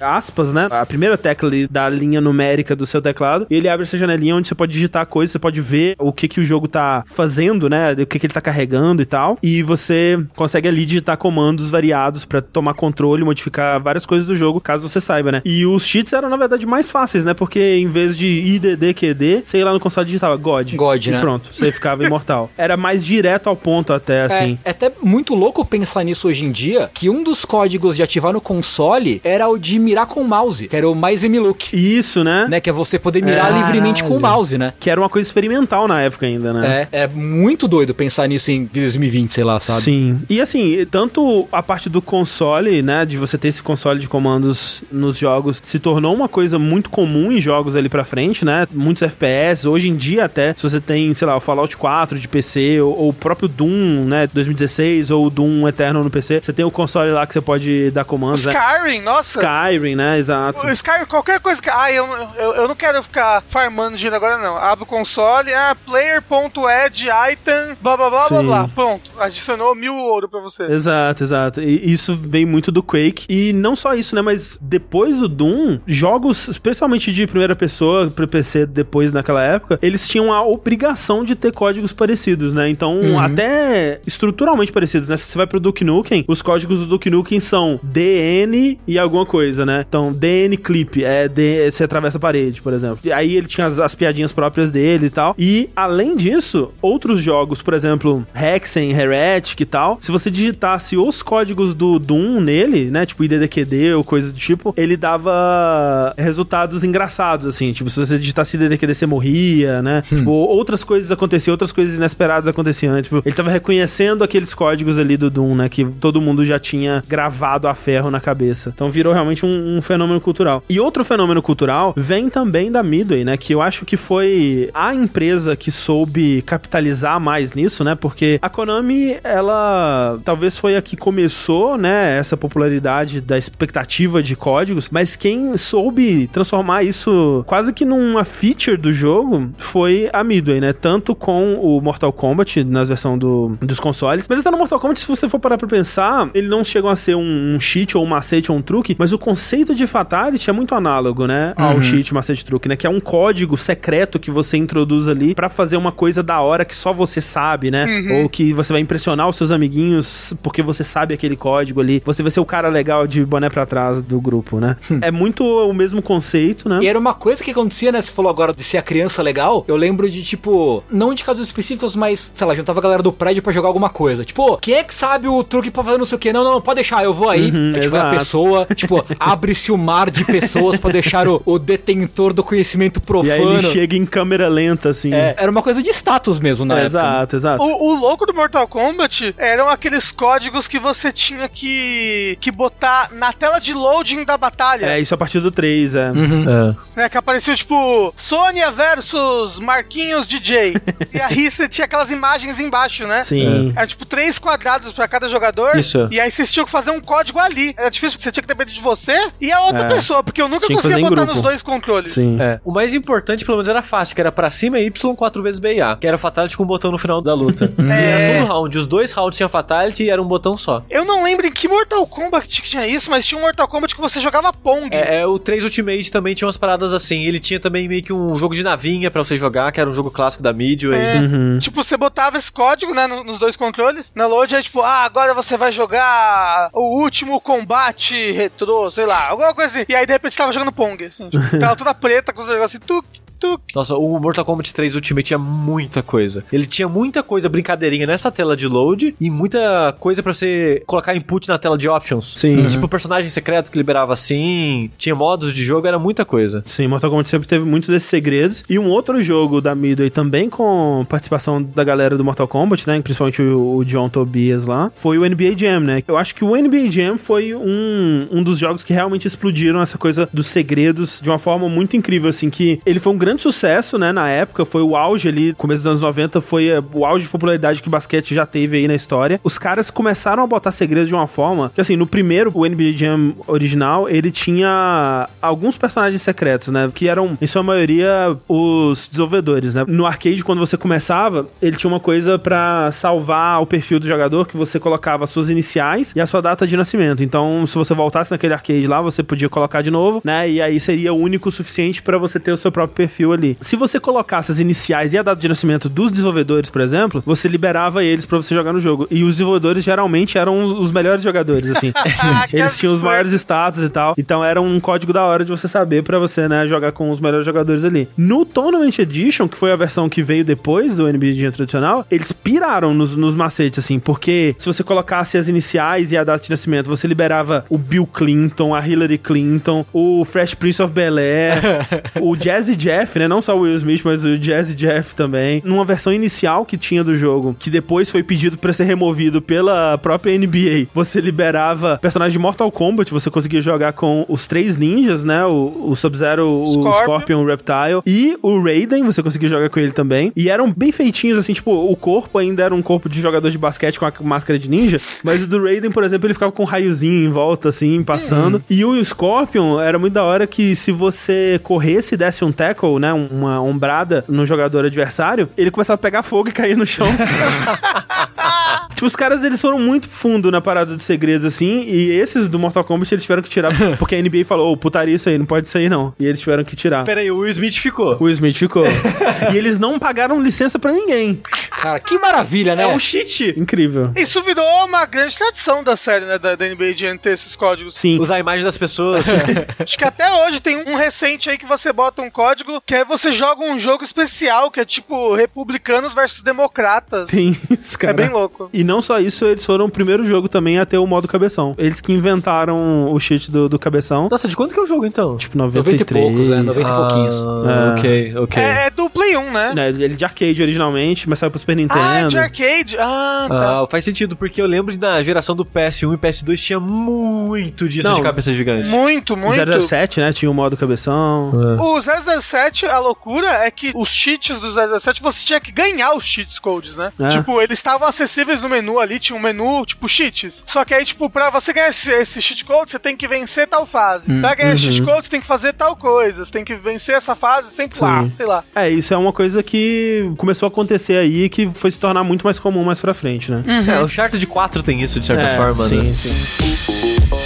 aspas, né? A primeira tecla ali da linha numérica do seu teclado e ele abre essa janelinha onde você pode digitar coisas, você pode ver o que que o jogo tá fazendo, né? O que que ele tá carregando e tal. E você consegue ali digitar comandos variados para tomar controle, modificar várias coisas do jogo, caso você saiba, né? E os cheats eram, na verdade, mais fáceis, né? Porque em vez de IDD, QD, sei lá no console digitava God. God, e né? pronto, você ficava imortal. Era mais direto ao ponto até, assim. É, é até muito louco pensar nisso hoje em dia, que um dos códigos de ativar no console era o de mirar com o mouse, que era o mais Look. Isso, né? né? Que é você poder mirar é, livremente com o mouse, né? Que era uma coisa experimental na época ainda, né? É, é muito doido pensar nisso em 2020, sei lá, sabe? Sim. E assim, tanto a parte do console, né, de você ter esse console de comandos nos jogos, se tornou uma coisa muito comum em jogos ali pra frente, né? Muitos FPS, hoje em dia até, se você tem, sei lá, o Fallout 4 de PC, ou, ou o próprio Doom, né, 2016, ou o Doom Eterno no PC, você tem o console lá que você pode dar comandos, o Skyrim, né? nossa! Skyrim, né, exato. O Skyrim, qualquer coisa que... Ah, eu, eu, eu não quero ficar farmando dinheiro agora, não. Abre o console, ah, player.add item, blá, blá, blá, Sim. blá, blá. Pronto, adicionou mil ouro pra você. Exato, exato. E isso vem muito do Quake. E não só isso, né, mas depois do Doom, jogos, especialmente de primeira pessoa, pro PC depois naquela época, eles tinham a obrigação de ter códigos parecidos, né? Então, uhum. até estruturalmente parecidos, né? Se você vai pro Duke Nukem, os códigos do Duke Nukem são DN e alguma coisa, né? Então, DN clip, é D, você atravessa a parede, por exemplo. E aí ele tinha as, as piadinhas próprias dele e tal. E, além disso, outros jogos, por exemplo, Hexen, Heretic e tal, se você digitasse os códigos do Doom nele, né? Tipo IDDQD ou coisa do tipo, ele dava resultados engraçados, assim. Tipo, se você digitasse IDDQD, você morria, né? Hum. Tipo, outras coisas aconteciam, outras coisas inesperadas aconteciam, né? Tipo, ele tava reconhecendo aqueles códigos ali do Doom, né? Que todo mundo já tinha gravado a ferro na cabeça. Então virou realmente um, um fenômeno cultural. E outro fenômeno cultural vem também da Midway, né? Que eu acho que foi a empresa que soube capitalizar mais nisso, né? Porque a Konami, ela talvez foi a que começou, né? Essa popularidade da expectativa de códigos, mas quem soube transformar isso quase que numa feature do jogo foi a Midway, né? Tanto com o Mortal Kombat na versão do, dos consoles, mas até no Mortal Kombat, se você for parar pra pensar, ele não chegou a ser um, um cheat ou um macete ou um truque, mas o conceito de Fatality é muito análogo, né? Ao uhum. cheat, macete, truque, né? Que é um código secreto que você introduz ali para fazer uma coisa da hora que só você sabe, né? Uhum. Ou que você vai impressionar os seus amiguinhos porque você sabe aquele código ali. Você vai ser o cara legal de boné pra trás do grupo, né? Hum. é muito o mesmo conceito, né? E era uma coisa que acontecia, né? Você falou agora de ser a criança legal. Eu lembro de, tipo, não de casos específicos, mas, sei lá, juntava a galera do prédio para jogar alguma coisa. Tipo, quem é que sabe o truque pra fazer não sei o que? Não, não, pode deixar, eu vou aí. Uhum, é, tipo, a pessoa, tipo, abre-se o mar de pessoas para deixar o, o, detentor do conhecimento profano. E aí ele chega em câmera lenta, assim. É, era uma coisa de status mesmo, né? Exato, exato. O, o louco do Mortal Kombat eram aqueles códigos que você tinha que, que botar na tela de loading da batalha. É, isso a partir do 3, é. Uhum. é. é que apareceu, tipo, Sônia versus Marquinhos Carlinhos DJ. e aí você tinha aquelas imagens embaixo, né? Sim. Era tipo três quadrados pra cada jogador. Isso. E aí vocês tinham que fazer um código ali. Era difícil porque você tinha que depender de você e a outra É. pessoa, porque eu nunca Tinha conseguia botar grupo. nos dois controles. Sim. É. O mais importante, pelo menos, era fácil, que era pra cima Y, quatro vezes B e A. Que era Fatality com um botão no final da luta. É. Era todo round. Os dois rounds tinha Fatality e era um botão só. Eu não lembro em que Mortal Kombat que tinha isso, mas tinha um Mortal Kombat que você jogava Pong. É, é, o 3 Ultimate também tinha umas paradas assim. Ele tinha também meio que um jogo de navinha pra você jogar, que era um jogo clássico da Midway. É. Uhum. Tipo, você botava esse código, né, no- nos dois controles, na load, aí tipo, ah, agora você vai jogar o último combate retrô, sei lá, alguma coisa assim. E aí, de repente, tava jogando Pong, assim, tipo, tava toda preta com os negócios assim, tuc, tuc. Nossa, o Mortal Kombat 3 Ultimate tinha muita coisa. Ele tinha muita coisa brincadeirinha nessa tela de load e muita coisa pra você colocar input na tela de options. Sim. Tipo, personagem secreto que liberava assim, tinha modos de jogo, era muita coisa. Sim, Mortal Kombat sempre teve muito desses segredos. E um outro jogo da Midway também com participação da galera do Mortal Kombat, né? Principalmente o, o John Tobias lá, foi o NBA Jam, né? Eu acho que o NBA Jam foi um, um dos jogos que realmente explodiram essa coisa dos segredos de uma forma muito incrível, assim, que ele foi um grande sucesso, né? Na época, foi o auge ali, começo dos anos 90, foi eh, o auge de popularidade que o basquete já teve aí na história. Os caras começaram a botar segredos de uma forma que, assim, no primeiro, o NBA Jam original, ele tinha alguns personagens secretos, né? Que eram, em sua maioria, os desenvolvedores, né? No arcade, quando você começava, ele tinha uma coisa pra salvar o perfil do jogador que você colocava as suas iniciais e a sua data de nascimento. Então, se você voltasse naquele arcade lá, você podia colocar de novo, né? E aí seria único o suficiente pra você ter o seu próprio perfil ali. Se você colocasse as iniciais e a data de nascimento dos desenvolvedores, por exemplo, você liberava eles pra você jogar no jogo. E os desenvolvedores geralmente eram os melhores jogadores, assim. Que Eles tinham os maiores status e tal. Então era um código da hora de você saber pra você, né, jogar com os melhores jogadores ali. No Tournament Edition, que foi a versão que veio depois do NBA tradicional, eles piraram nos, nos macetes, assim, porque se você colocasse as iniciais e a data de nascimento, você liberava o Bill Clinton, a Hillary Clinton, o Fresh Prince of Bel-Air, o Jazzy Jeff, né, não só o Will Smith, mas o Jazzy Jeff também. Numa versão inicial que tinha do jogo, que depois foi pedido pra ser removido pela própria NBA, você liberava personagens de Mortal Kombat, você conseguia jogar com os três ninjas, né? O, o Sub-Zero, o Scorpion. Scorpion, o Reptile e o Raiden, você conseguia jogar com ele também. E eram bem feitinhos, assim, tipo, o corpo ainda era um corpo de jogador de basquete com a máscara de ninja, mas o do Raiden, por exemplo, ele ficava com um raiozinho em volta, assim, passando. E o Scorpion era muito da hora que se você corresse e desse um tackle, né? Uma ombrada no jogador adversário, ele começava a pegar fogo e cair no chão. Tipo, os caras, eles foram muito fundo na parada de segredos, assim, e esses do Mortal Kombat, eles tiveram que tirar, porque a NBA falou, ô, putaria isso aí, não pode sair não. E eles tiveram que tirar. Pera aí, o Will Smith ficou. O Smith ficou. e eles não pagaram licença pra ninguém. Cara, que maravilha, né? É um cheat. Incrível. Isso virou uma grande tradição da série, né, da, da NBA de ter esses códigos. Sim. Usar a imagem das pessoas. Acho que até hoje tem um recente aí que você bota um código que aí você joga um jogo especial que é tipo republicanos versus democratas. Tem isso, cara. É bem louco. E não só isso, eles foram o primeiro jogo também a ter o modo cabeção. Eles que inventaram o cheat do, do cabeção. Nossa, de quanto que é o jogo então? Tipo, 90 e 93. poucos, né? 90 e pouquinhos. Ah, É. ok, ok. É, é do Play 1, né? Né, ele de arcade originalmente, mas saiu pro Super Nintendo. Ah, de arcade. Ah, tá. Ah, faz sentido, porque eu lembro de na geração do PS1 e PS2 tinha muito disso Não. de cabeça gigante. Muito, muito. 007, né? Tinha o modo cabeção. O 007, a loucura é que os cheats do 007 você tinha que ganhar os cheats codes, né? É. Tipo, eles estavam acessíveis no menu ali, tinha um menu, tipo, cheats. Só que aí, tipo, pra você ganhar esse, esse cheat code, você tem que vencer tal fase. Pra ganhar esse cheat code, você tem que fazer tal coisa. Você tem que vencer essa fase sempre lá, Sim. sei lá. É, isso é uma coisa que começou a acontecer aí que foi se tornar muito mais comum mais pra frente, né? É, o Uncharted 4 tem isso, de certa É, forma, sim, né? sim.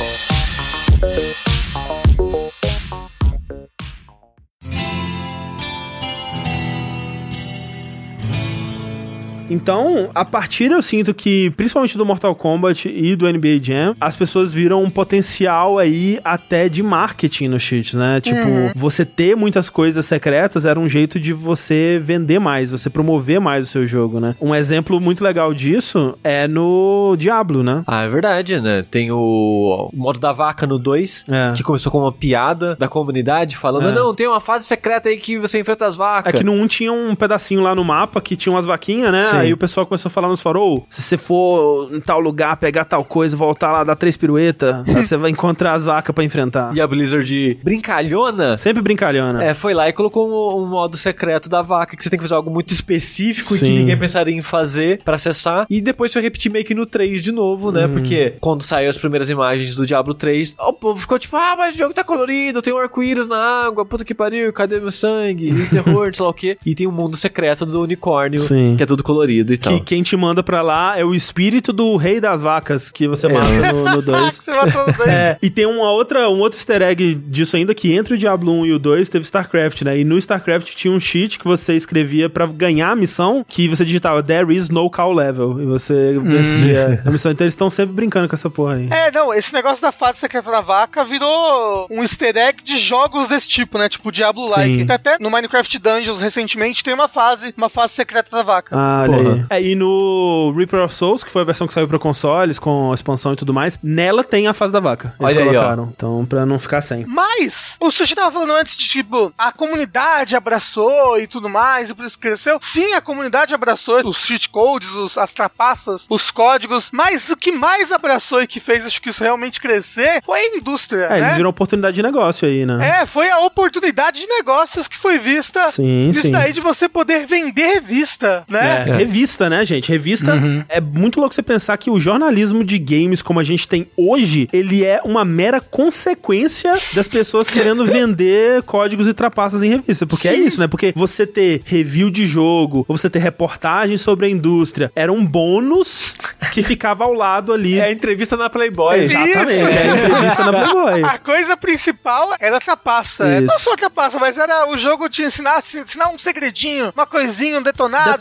Então, a partir eu sinto que, principalmente do Mortal Kombat e do NBA Jam, as pessoas viram um potencial aí até de marketing no cheats, né? Tipo, você ter muitas coisas secretas era um jeito de você vender mais, você promover mais o seu jogo, né? Um exemplo muito legal disso é no Diablo, né? Ah, é verdade, né? Tem o, o modo da vaca no 2, É. que começou com uma piada da comunidade falando: É. não, tem uma fase secreta aí que você enfrenta as vacas. É que no 1 tinha um pedacinho lá no mapa que tinha umas vaquinhas, né? Sim. Aí o pessoal começou a falar nos farol, se você for em tal lugar, pegar tal coisa, voltar lá, dar três pirueta, você vai encontrar as vacas pra enfrentar. E a Blizzard brincalhona Sempre brincalhona. É, foi lá e colocou um, um modo secreto da vaca, que você tem que fazer algo muito específico e que Sim. ninguém pensaria em fazer pra acessar. E depois foi repetir meio que no 3 de novo, né? Hum. Porque quando saiu as primeiras imagens do Diablo 3, o povo ficou tipo, ah, mas o jogo tá colorido, tem um arco-íris na água, puta que pariu, cadê meu sangue? E terror, sei lá o quê. E tem um mundo secreto do unicórnio, Sim. que é tudo colorido e tal. Que quem te manda pra lá é o espírito do rei das vacas que você É. mata no, no Ah, 2. que você matou no dois. É, e tem uma outra, um outro easter egg disso ainda, que entre o Diablo 1 e o 2 teve StarCraft, né? E no StarCraft tinha um cheat que você escrevia pra ganhar a missão, que você digitava There is no call level. E você vencia a missão. Então eles estão sempre brincando com essa porra aí. É, não, esse negócio da fase secreta da vaca virou um easter egg de jogos desse tipo, né? Tipo Diablo-like. Até no Minecraft Dungeons, recentemente, tem uma fase, uma fase secreta da vaca. Ah, olha aí. É, e no Reaper of Souls, que foi a versão que saiu pra consoles, com a expansão e tudo mais, nela tem a fase da vaca. Eles Olha aí, colocaram. Então, pra não ficar sem. Mas, o Sushi tava falando antes de, tipo, a comunidade abraçou e tudo mais, e por isso cresceu. Sim, a comunidade abraçou os cheat codes, os, as trapaças, os códigos, mas o que mais abraçou e que fez, acho que isso realmente crescer, foi a indústria, É, né? eles viram oportunidade de negócio aí, né? É, foi a oportunidade de negócios que foi vista Sim, nisso sim. daí de você poder vender revista, né? É, revista, né, gente? Revista é muito louco você pensar que o jornalismo de games como a gente tem hoje, ele é uma mera consequência das pessoas querendo vender códigos e trapaças em revista. Porque é isso, né? Porque você ter review de jogo, ou você ter reportagem sobre a indústria, era um bônus que ficava ao lado ali. É a entrevista na Playboy. Exatamente, Isso. é a entrevista na Playboy. A coisa principal era a trapaça. É, Isso. Não só a trapaça, mas era o jogo te ensinar, ensinar um segredinho, uma coisinha, um detonado.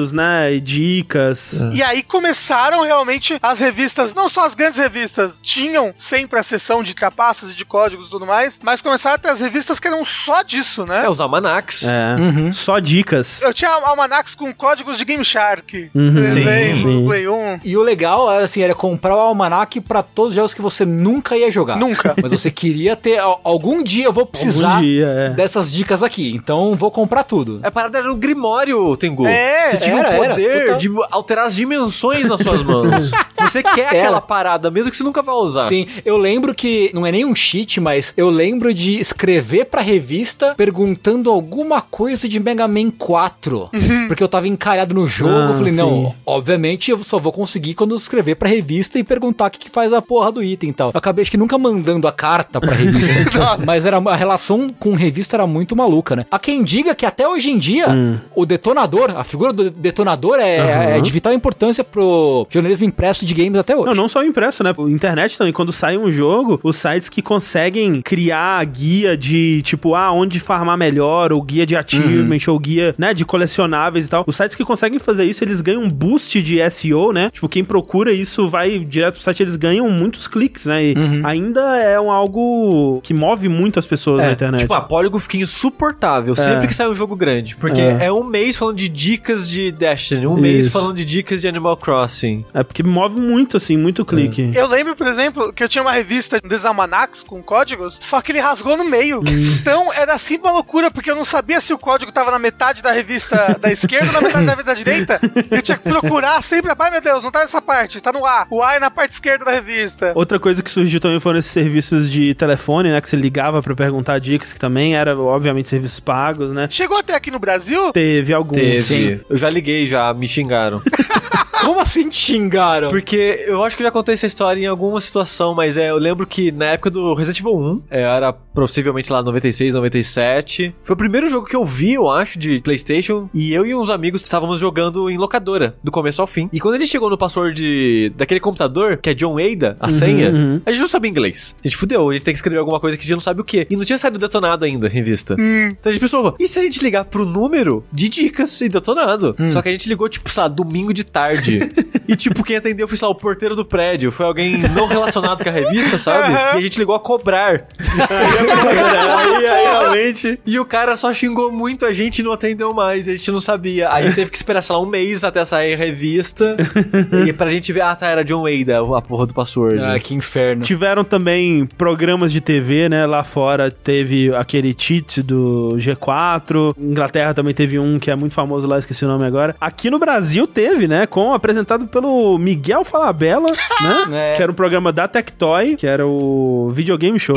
um Detonados, né? E dicas. E aí começaram realmente as revistas, não só as grandes revistas, tinham sempre a seção de trapaças e de códigos e tudo mais, mas começaram a ter as revistas que eram só disso, né? É, os almanacs. É. Só dicas. Eu tinha almanacs com códigos de Game Shark. Uhum. Sim, sim. Play 1. E o legal, era, assim, era comprar o almanac pra todos os jogos que você nunca ia jogar. Nunca. Mas você queria ter. al- Algum dia eu vou precisar dia, é. dessas dicas aqui. Então vou comprar tudo. A parada era o Grimório, Tengu. É, Você tinha era, o era, poder total. de alterar as dimensões nas suas mãos. você quer aquela parada, mesmo que você nunca vai usar. Sim, eu lembro que não é nem um cheat, mas eu lembro de escrever pra revista perguntando alguma coisa de Mega Man 4. Porque eu tava encalhado no jogo. Ah, eu falei, não, sim. obviamente eu só vou conseguir quando eu escrever pra revista e perguntar o que, que faz a porra do item e tal. Eu acabei acho que nunca mandando a carta pra revista. mas era a relação com revista era muito maluca, né? Há quem diga que até hoje em dia o detonador, a figura do detonador é, é de vital importância pro jornalismo impresso de games até hoje. Não, não só o impresso, né? O internet também, quando sai um jogo, os sites que conseguem criar guia de, tipo, ah, onde farmar melhor, ou guia de achievement, ou guia, né, de colecionáveis e tal. Os sites que conseguem fazer isso, eles ganham um boost de SEO, né? Tipo, quem procura isso vai direto pro site, eles ganham muitos cliques, né? E ainda é um algo que move muito as pessoas na internet. Tipo, a Polygon fica insuportável sempre que sai um jogo grande. Porque É. é. um mês falando de dicas de Destiny, um mês Isso. falando de dicas de Animal Crossing. É porque move muito, assim, muito clique. Eu lembro, por exemplo, que eu tinha uma revista dos almanacs com códigos, só que ele rasgou no meio. Então era sempre uma loucura, porque eu não sabia se o código tava na metade da revista da esquerda ou na metade da revista da direita. Eu tinha que procurar sempre, ai meu Deus, não tá nessa parte, tá no A. O A é na parte esquerda da revista. Outra coisa que surgiu também foram esses serviços de telefone, né? Que você ligava pra perguntar dicas, que também era, obviamente, serviços pagos, né? Chegou até aqui no Brasil? Teve alguns. Teve. Sim. Eu já liguei, já me xingaram. Como assim te xingaram? Porque eu acho que eu já contei essa história em alguma situação, mas é, eu lembro que na época do Resident Evil 1, é, era possivelmente lá 96, 97. Foi o primeiro jogo que eu vi, eu acho, de PlayStation. E eu e uns amigos estávamos jogando em locadora, do começo ao fim. E quando a gente chegou no password de, daquele computador, que é John Ada, a senha, uhum. a gente não sabia inglês. A gente fudeu, a gente tem que escrever alguma coisa que a gente não sabe o que. E não tinha saído detonado ainda, revista. Então a gente pensou, e se a gente ligar pro número de dicas e detonado? Só que a gente ligou, tipo, sei lá, domingo de tarde. E tipo, quem atendeu foi, sei lá, o porteiro do prédio. Foi alguém não relacionado com a revista, sabe? E a gente ligou a cobrar. aí, aí, realmente. E o cara só xingou muito a gente e não atendeu mais. A gente não sabia. Aí teve que esperar, sei lá, um mês até sair a revista. e pra gente ver, ah, tá, era John Wayne, a porra do password. Ah, que inferno. Tiveram também programas de TV, né? Lá fora teve aquele cheat do G4. Inglaterra também teve um que é muito famoso lá, esqueci o nome agora. Aqui no Brasil teve, né? Com apresentado pelo Miguel Falabella, né? É. Que era um programa da Tectoy, que era o Videogame Show.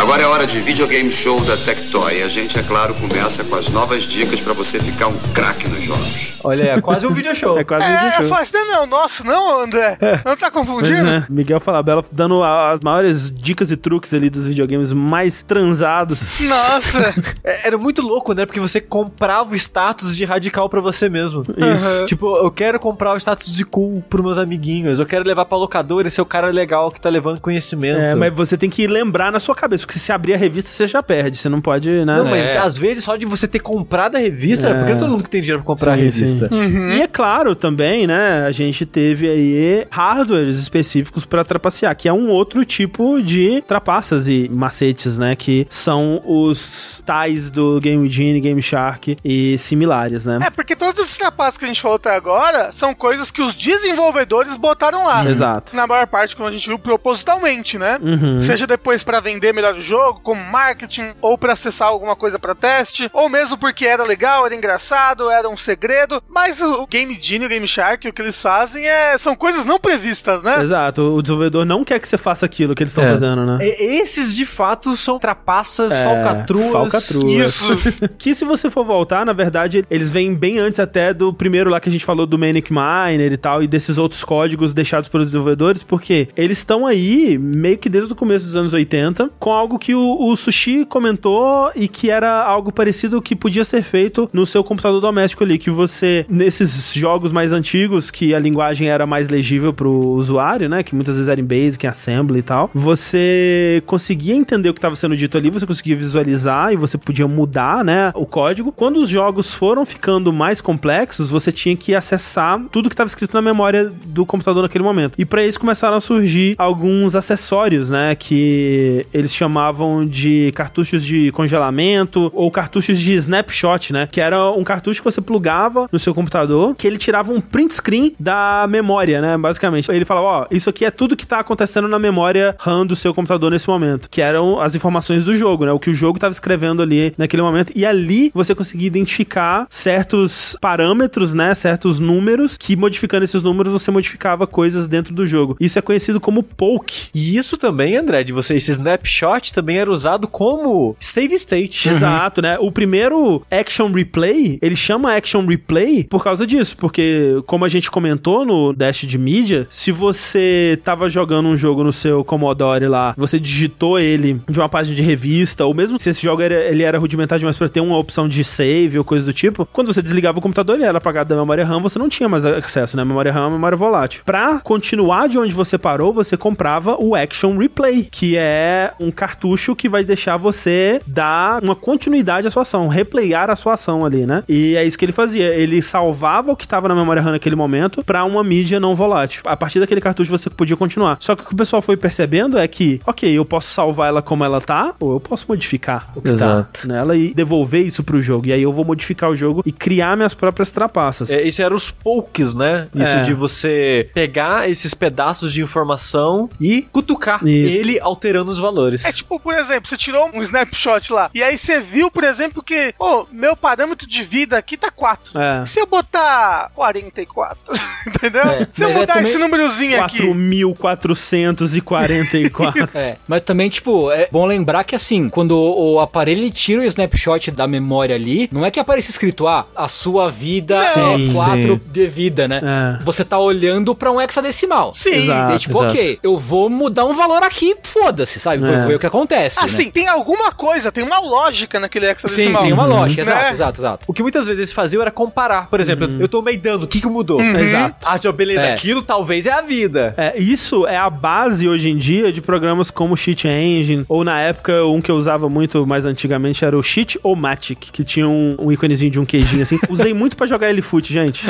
Agora é hora de videogame show da Tectoy. A gente, é claro, começa com as novas dicas para você ficar um craque nos jogos. Olha, é quase um video show. É quase um É, video show. faz, não é o nosso, não, André? Não tá confundindo? é, Miguel Falabella dando as maiores dicas e truques ali dos videogames mais transados. Nossa! É, Era muito louco, né? Porque você comprava o status de radical pra você mesmo. Isso. Tipo, eu quero comprar o status de cool pros meus amiguinhos. Eu quero levar pra locadora e ser o cara legal que tá levando conhecimento. É, mas você tem que lembrar na sua cabeça, porque se abrir a revista você já perde, você não pode, né? Não, mas É. às vezes só de você ter comprado a revista, É. porque não é todo mundo que tem dinheiro pra comprar a Sim, revista. sim. E é claro também, né? A gente teve aí hardwares específicos pra trapacear, que é um outro tipo de trapaças e macetes, né? Que são os tais do Game Genie, Game Shark e similares, né? É, porque todos esses trapaços que a gente falou até agora são coisas que os desenvolvedores botaram lá. Exato. Na maior parte, como a gente viu, propositalmente, né? Uhum. Seja depois pra vender melhor o jogo, como marketing, ou pra acessar alguma coisa pra teste, ou mesmo porque era legal, era engraçado, era um segredo. Mas o Game Genie, o Game Shark, o que eles fazem é são coisas não previstas, né? Exato, o desenvolvedor não quer que você faça aquilo que eles estão É. fazendo, né? E- Esses, de fato, são trapaças, É, falcatruas. falcatruas. Isso. que se você for voltar, na verdade, eles vêm bem antes até do primeiro lá que a gente falou do Manic Miner e tal, e desses outros códigos deixados pelos desenvolvedores, porque eles estão aí meio que desde o começo dos anos 80, com algo que o, o Sushi comentou e que era algo parecido que podia ser feito no seu computador doméstico ali, que você, nesses jogos mais antigos, que a linguagem era mais legível pro usuário, né, que muitas vezes era em Basic, em Assembly e tal, você conseguia entender o que estava sendo dito ali, você conseguia visualizar e você podia mudar, né, o código. Quando os jogos foram ficando mais complexos, você tinha que acessar tudo que estava escrito na memória do computador naquele momento. E para isso começaram a surgir alguns acessórios, né, que eles chamavam de cartuchos de congelamento ou cartuchos de snapshot, né, que era um cartucho que você plugava no seu computador, que ele tirava um print screen da memória, né, basicamente. Ele falava, ó, isso aqui é tudo que tá acontecendo na memória RAM do seu computador nesse momento, que eram as informações do jogo, né, o que o jogo tava escrevendo ali naquele momento. E ali você conseguia identificar certos parâmetros, né, certos números, que modificando esses números você modificava coisas dentro do jogo. Isso é conhecido como poke. E isso também, André, de você, esse snapshot também era usado como save state. Exato, né? O primeiro Action Replay, ele chama Action Replay por causa disso, porque como a gente comentou no Dash de mídia, se você tava jogando um jogo no seu Commodore lá, você digitou ele de uma página de revista, ou mesmo se esse jogo era, ele era rudimentar demais pra ter uma opção de save ou coisa do tipo, quando você desligava o computador, ele era apagado da memória RAM, você não tinha mais acesso, né? Memória RAM é memória volátil. Pra continuar de onde você parou, você comprava o Action Replay, que é um cartucho que vai deixar você dar uma continuidade à sua ação, replayar a sua ação ali, né? E é isso que ele fazia. Ele salvava o que estava na memória RAM naquele momento pra uma mídia não volátil. A partir daquele cartucho você podia continuar. Só que o que o pessoal foi percebendo é que, ok, eu posso salvar ela como ela tá, ou eu posso modificar o que Exato. tá nela e devolver isso pro jogo. E aí eu vou modificar o jogo e criar minhas próprias trapaças. É, isso era os pokes, né? Isso É. de você pegar esses pedaços de informação e cutucar Isso. ele alterando os valores. É tipo, por exemplo, você tirou um snapshot lá, e aí você viu, por exemplo, que, ô, meu parâmetro de vida aqui tá 4. É. Se eu botar 44? Entendeu? É, se eu é mudar também esse númerozinho aqui. 4.444. É, mas também, tipo, é bom lembrar que assim, quando o, aparelho tira o snapshot da memória ali, não é que aparece escrito, ah, a sua vida Sim, é 4 sim. de vida, né? É. Você tá olhando pra um hexadecimal. Sim. Exato. E aí, tipo, exato. ok, eu vou mudar um valor aqui, foda-se, sabe? Vou É. ver o que acontece. Assim, né? tem alguma coisa, tem uma lógica naquele Sim, hexadecimal. tem uma lógica, Né? exato, exato, exato. O que muitas vezes eles faziam era comparar. Comparar. Por exemplo, eu tomei dano, o que que mudou? Exato. Ah, tipo, beleza, É. aquilo talvez é a vida. É, isso é a base hoje em dia de programas como Cheat Engine, ou na época, um que eu usava muito mais antigamente era o Cheat ou Matic, que tinha um, um íconezinho de um queijinho assim. Usei muito pra jogar L-Foot, gente.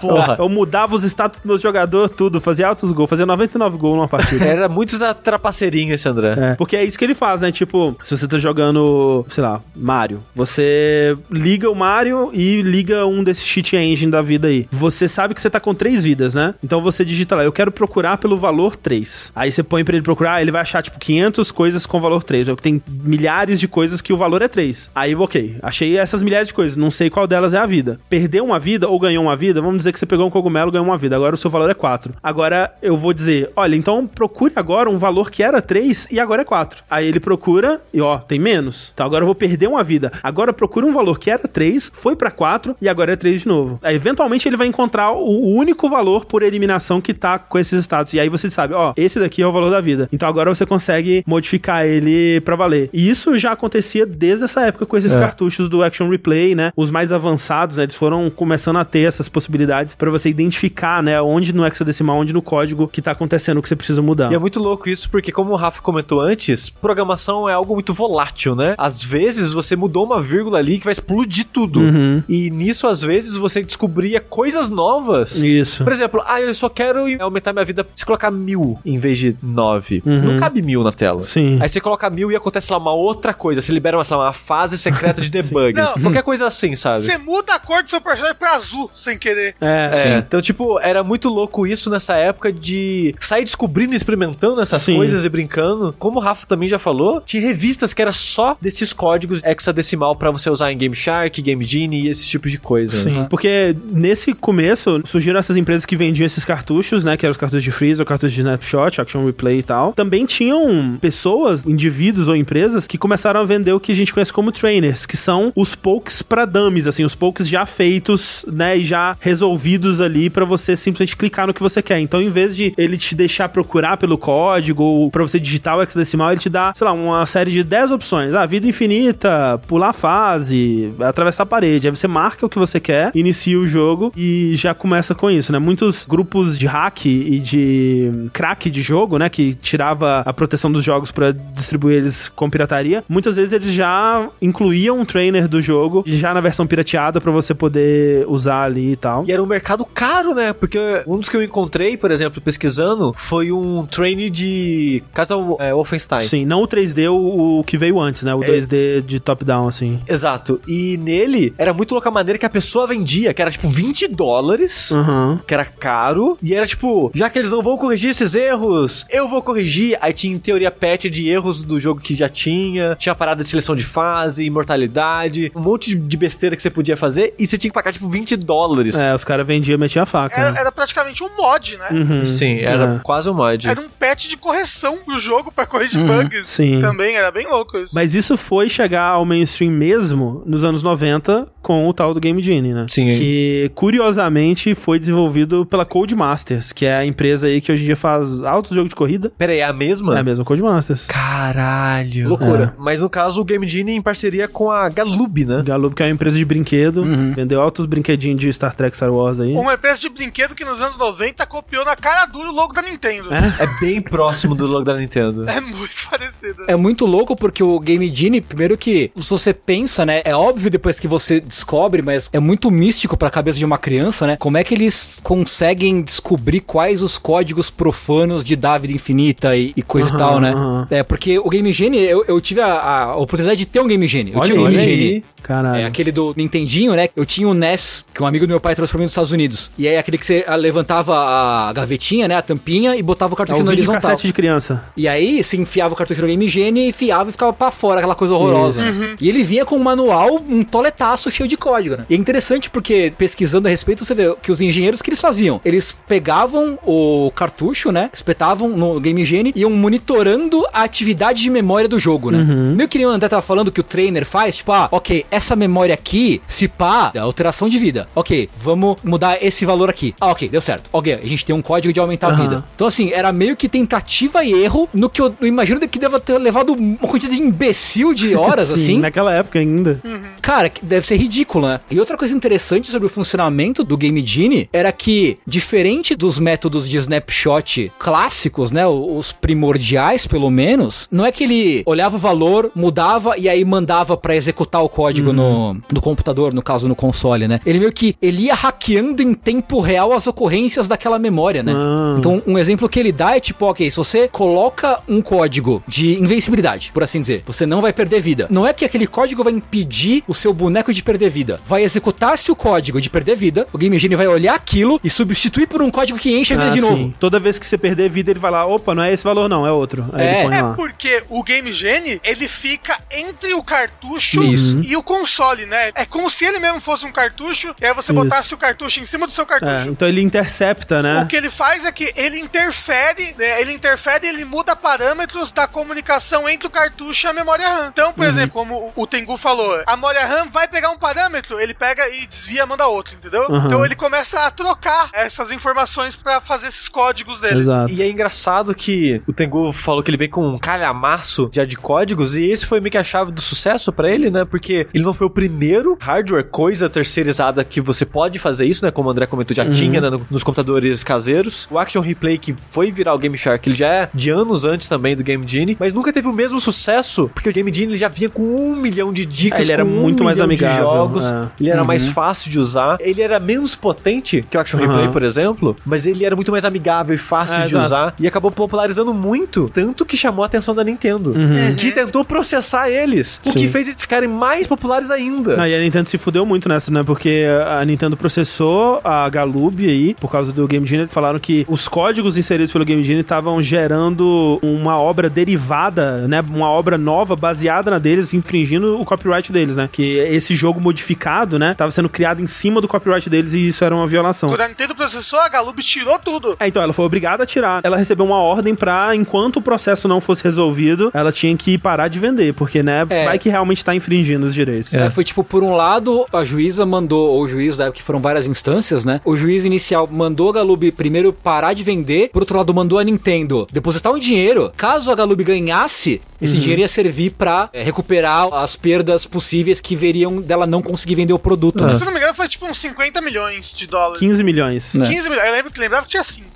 Porra. Eu mudava os status dos meus jogadores, tudo, fazia altos gols, fazia 99 gols numa partida. Era muito da trapaceirinha esse André. É, porque é isso que ele faz, né? Tipo, se você tá jogando, sei lá, Mario, você liga o Mario e liga um desses cheat engine da vida aí. Você sabe que você tá com três vidas, né? Então você digita lá, eu quero procurar pelo valor 3. Aí você põe pra ele procurar, ele vai achar, tipo, 500 coisas com valor 3. Ou Tem milhares de coisas que o valor é 3. Aí, ok, achei essas milhares de coisas, não sei qual delas é a vida. Perdeu uma vida ou ganhou uma vida, vamos dizer que você pegou um cogumelo ganhou uma vida. Agora o seu valor é 4. Agora eu vou dizer, olha, então procure agora um valor que era 3 e agora é 4. Aí ele procura e ó, tem menos. Então agora eu vou perder uma vida. Agora procura um valor que era 3, foi pra 4 e agora é 3 de novo. Aí eventualmente ele vai encontrar o único valor por eliminação que tá com esses status. E aí você sabe, ó, esse daqui é o valor da vida. Então agora você consegue modificar ele pra valer. E isso já acontecia desde essa época com esses cartuchos do Action Replay, né? Os mais avançados, né? Eles foram começando a ter essas possibilidades pra você identificar, né? Onde no hexadecimal, onde no código que tá acontecendo o que você precisa mudar. E é muito louco isso, porque como o Rafa comentou antes, programação é algo muito volátil, né? Às vezes você mudou uma vírgula ali que vai explodir tudo. Uhum. E nisso, às vezes, você descobria coisas novas. Isso. Por exemplo, ah, eu só quero aumentar minha vida se colocar mil em vez de nove. Uhum. Não cabe mil na tela. Sim. Aí você coloca mil e acontece lá uma outra coisa. Você libera uma, sei lá, uma fase secreta de debug. Não. Qualquer coisa assim, sabe? Você muda a cor do seu personagem pra azul, sem querer. É, É, então, tipo, era muito louco isso nessa época de sair descobrindo e experimentando essas Sim. coisas e brincando. Como o Rafa também já falou, tinha revistas que era só desses códigos hexadecimal pra você usar em Game Shark, Game Genie e esse tipo de coisa. Sim, porque nesse começo surgiram essas empresas que vendiam esses cartuchos, né? Que eram os cartuchos de freeze, ou cartuchos de snapshot, action replay e tal. Também tinham pessoas, indivíduos ou empresas que começaram a vender o que a gente conhece como trainers, que são os pokes pra dummies, assim, os pokes já feitos, né? E já resolvidos ali pra você simplesmente clicar no que você quer. Então, em vez de ele te deixar procurar pelo código ou pra você digitar o hexadecimal, ele te dá, sei lá, uma série de 10 opções. Ah, vida infinita, pular a fase, atravessar a parede. Aí você marca o que você quer, inicia o jogo e já começa com isso, né? Muitos grupos de hack e de crack de jogo, né, que tirava a proteção dos jogos pra distribuir eles com pirataria, muitas vezes eles já incluíam um trainer do jogo já na versão pirateada pra você poder usar ali e tal. E era um mercado caro, né? Porque um dos que eu encontrei, por exemplo, pesquisando, foi um trainee de Castle é, Wolfenstein. Sim, não o 3D, o, o que veio antes, né? O 2D de top-down, assim. Exato. E nele era muito louca a maneira que a pessoa vendia, que era tipo 20 dólares. Aham. Que era caro. E era tipo, já que eles não vão corrigir esses erros, eu vou corrigir. Aí tinha, em teoria, patch de erros do jogo que já tinha. Tinha parada de seleção de fase, imortalidade. Um monte de besteira que você podia fazer. E você tinha que pagar, tipo, 20 dólares. É, os caras vendiam e metiam a faca. Era, né? era praticamente um mod, né? Uhum. Sim, era É. quase um mod. Era um patch de correção pro jogo pra corrigir bugs. sim. Também era bem louco isso. Mas isso foi chegar ao mainstream mesmo nos anos 90 com o tal do Game Genie, né? Sim. Que, curiosamente, foi desenvolvido pela Codemasters, que é a empresa aí que hoje em dia faz altos jogos de corrida. Pera aí, é a mesma? É a mesma Codemasters. Caralho. Loucura. Mas no caso, o Game Genie em parceria com a Galoob, né? Galoob, que é uma empresa de brinquedo, vendeu altos brinquedinhos de Star Trek, Star Wars aí. Uma empresa de brinquedo que nos anos 90 copiou na cara dura o logo da Nintendo. É bem próximo do logo da Nintendo. É muito parecido. É muito louco porque o Game Genie, primeiro que se você pensa, né? É óbvio depois que você descobre, mas é muito místico pra cabeça de uma criança, né? Como é que eles conseguem descobrir quais os códigos profanos de David Infinita e, e coisa e tal, né? aham. É, porque o Game Genie, eu, eu tive a, a oportunidade de ter um Game Genie. Eu Olha, tinha um Game aí. Genie. Caralho. É aquele do Nintendinho, né? Eu tinha o NES, que um amigo do meu pai trouxe pra mim dos Estados Unidos. E aí aquele que você ah, levantava a gavetinha, né? A tampinha e botava o É cartucho um no horizontal. cassete de criança. E aí, você enfiava o cartucho no Game Genie, enfiava e ficava pra fora, aquela coisa horrorosa. E ele vinha com um manual, um toletaço cheio de código, né? E é interessante porque, pesquisando a respeito, você vê que os engenheiros, que eles faziam? Eles pegavam o cartucho, né? Espetavam no Game Genie e iam monitorando a atividade de memória do jogo, né? Meio que nem o André tava falando que o trainer faz, tipo, ah, ok, essa memória aqui, se pá, é alteração de vida. Ok, vamos mudar esse valor aqui. Ah, ok, deu certo. Ok, a gente tem um código de aumentar a Aham. vida. Então, assim, era meio que tentativa e erro no que eu, eu imagino que deva ter levado uma quantidade de imbecil de horas, Sim, assim. Naquela época ainda. Cara, que deve ser ridículo, né? E outra coisa mais interessante sobre o funcionamento do Game Genie era que, diferente dos métodos de snapshot clássicos, né, os primordiais pelo menos, não é que ele olhava o valor, mudava e aí mandava para executar o código uhum. no, no computador, no caso no console, né? Ele meio que ele ia hackeando em tempo real as ocorrências daquela memória, né? Ah. Então, um exemplo que ele dá é tipo, ok, se você coloca um código de invencibilidade, por assim dizer, você não vai perder vida. Não é que aquele código vai impedir o seu boneco de perder vida. Vai executar-se o código de perder vida, o Game Genie vai olhar aquilo e substituir por um código que enche a vida ah, de novo. Sim. Toda vez que você perder vida, ele vai lá, opa, não é esse valor não, é outro. Aí é, é porque o Game Genie, ele fica entre o cartucho Isso. e o console, né? É como se ele mesmo fosse um cartucho, e aí você Isso. botasse o cartucho em cima do seu cartucho. É, então ele intercepta, né? O que ele faz é que ele interfere, né? ele interfere e ele muda parâmetros da comunicação entre o cartucho e a memória RAM. Então, por uhum. exemplo, como o Tengu falou, a memória RAM vai pegar um parâmetro, ele pega e desvia, manda outro, entendeu? Uhum. Então ele começa a trocar essas informações para fazer esses códigos dele. Exato. E é engraçado que o Tengu falou que ele vem com um calhamaço já de códigos e esse foi meio que a chave do sucesso para ele, né? Porque ele não foi o primeiro hardware, coisa terceirizada que você pode fazer isso, né? Como o André comentou, já uhum. tinha né, nos computadores caseiros. O Action Replay, que foi virar o Game Shark, ele já é de anos antes também do Game Genie, mas nunca teve o mesmo sucesso, porque o Game Genie ele já vinha com um milhão de dicas, é, ele era muito mais amigável. jogos, é. ele era uhum. mais fácil de usar, ele era menos potente que o Action uhum. Replay, por exemplo, mas ele era muito mais amigável e fácil é, de exato. usar e acabou popularizando muito, tanto que chamou a atenção da Nintendo, uhum. que tentou processar eles, o Sim. que fez eles ficarem mais populares ainda. Ah, e a Nintendo se fudeu muito nessa, né? Porque a Nintendo processou a Galub aí, por causa do Game Genie, falaram que os códigos inseridos pelo Game Genie estavam gerando uma obra derivada, né? Uma obra nova baseada na deles, infringindo o copyright deles, né? Que esse jogo modificado, né? Tava sendo criado em cima do copyright deles e isso era uma violação. Quando a Nintendo processou, a Galub tirou tudo. É, então ela foi obrigada a tirar. Ela recebeu uma ordem pra, enquanto o processo não fosse resolvido, ela tinha que parar de vender, porque, né? É. Vai que realmente tá infringindo os direitos. É. Foi tipo, por um lado, a juíza mandou, ou o juiz da época, que foram várias instâncias, né? O juiz inicial mandou a Galub primeiro parar de vender, por outro lado, mandou a Nintendo depositar um dinheiro. Caso a Galub ganhasse, esse uhum. dinheiro ia servir para é, recuperar as perdas possíveis que veriam dela não conseguir vender o produto. Né? Se não me engano, foi tipo uns 50 milhões de dólares. 15 milhões. 15 né? milhões. Eu lembro que lembrava que tinha 5.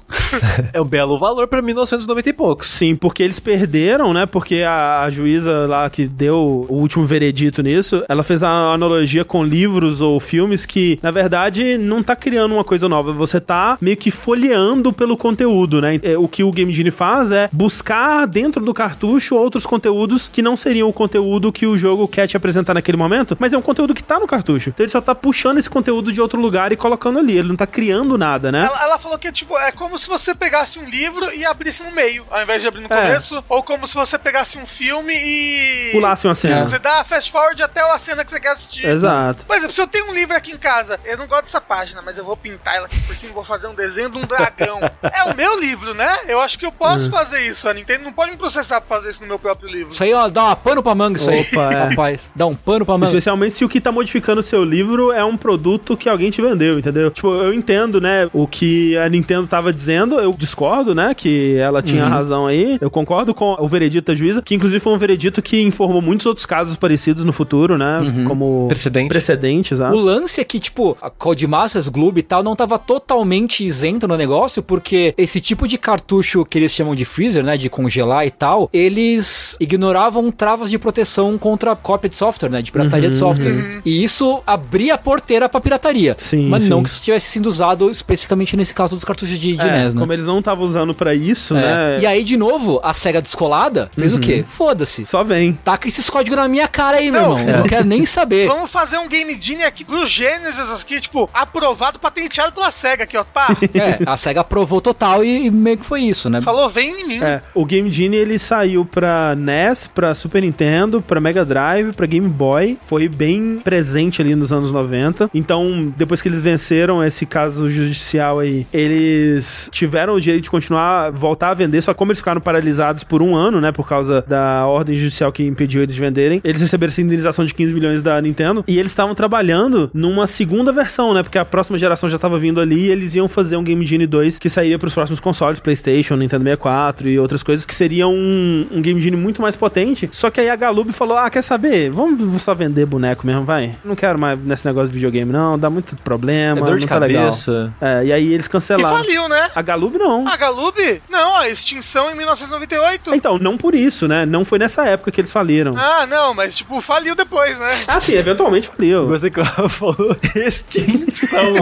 É um belo valor pra 1990 e poucos. Sim, porque eles perderam, né? Porque a, a, juíza lá que deu o último veredito nisso, ela fez a analogia com livros ou filmes que, na verdade, não tá criando uma coisa nova. Você tá meio que folheando pelo conteúdo, né? É, o que o Game Genie faz é buscar dentro do cartucho outros conteúdos que não seriam o conteúdo que o jogo quer te apresentar naquele momento, mas é um conteúdo que tá no cartucho. Então ele só tá puxando esse conteúdo de outro lugar e colocando ali. Ele não tá criando nada, né? Ela, ela falou que, tipo, é como se você pegasse um livro e abrisse no meio, ao invés de abrir no é. começo, ou como se você pegasse um filme e. Pulasse uma cena. Você dá fast forward até a cena que você quer assistir. Exato. Por exemplo, se eu tenho um livro aqui em casa, eu não gosto dessa página, mas eu vou pintar ela aqui por cima, vou fazer um desenho de um dragão. é o meu livro, né? Eu acho que eu posso hum. fazer isso. A Nintendo não pode me processar pra fazer isso no meu próprio livro. Isso aí, ó, dá uma pano pra manga isso Opa, aí. É. Rapaz, dá um pano pra manga. Especialmente se o que tá modificando o seu livro é um produto que alguém te vendeu, entendeu? Tipo, eu entendo, né, o que a Nintendo tava dizendo, eu discordo, né, que ela tinha uhum. razão aí. Eu concordo com o veredito da juíza, que inclusive foi um veredito que informou muitos outros casos parecidos no futuro, né, uhum. como precedente. precedentes. O lance é que, tipo, a Codemasters Globe e tal não tava totalmente isento no negócio, porque esse tipo de cartucho que eles chamam de freezer, né, de congelar e tal, eles ignoravam travas de proteção contra cópia de software, né, de pirataria uhum, de software. Uhum. E isso abria a porteira pra pirataria. Sim, mas sim. não que isso tivesse sido usado especificamente nesse caso dos cartuchos de, de é, NES, né? Como eles não estavam usando para isso, é. né? E aí, de novo, a SEGA descolada fez uhum. o quê? Foda-se. Só vem. Taca esses códigos na minha cara aí, meu não, irmão. É. Não quero nem saber. Vamos fazer um Game Genie aqui pro Genesis aqui, tipo, aprovado, patenteado pela SEGA aqui, ó. Pá. É, a SEGA aprovou total e, e meio que foi isso, né? Falou, vem em mim. É, o Game Genie, ele saiu pra NES, pra Super Nintendo, pra Mega Drive, pra Game Boy. Foi bem presente ali nos anos 90. Então, depois que eles venceram esse caso judicial aí, eles tiveram tiveram o direito de continuar, voltar a vender, só que como eles ficaram paralisados por um ano, né, por causa da ordem judicial que impediu eles de venderem, eles receberam essa indenização de 15 milhões da Nintendo e eles estavam trabalhando numa segunda versão, né, porque a próxima geração já tava vindo ali e eles iam fazer um Game Genie 2 que sairia pros próximos consoles, PlayStation, Nintendo 64 e outras coisas que seria um, um Game Genie muito mais potente. Só que aí a Galub falou: "Ah, quer saber? Vamos só vender boneco mesmo, vai. Não quero mais nesse negócio de videogame não, dá muito problema, É dor de tá legal." cabeça. É, e aí eles E cancelaram. faliu, né? A Galub não. A Galub? Não, a extinção em 1998. Então, não por isso, né? Não foi nessa época que eles faliram. Ah, não, mas tipo, faliu depois, né? Ah, sim, eventualmente faliu. Gostei que ela falou extinção.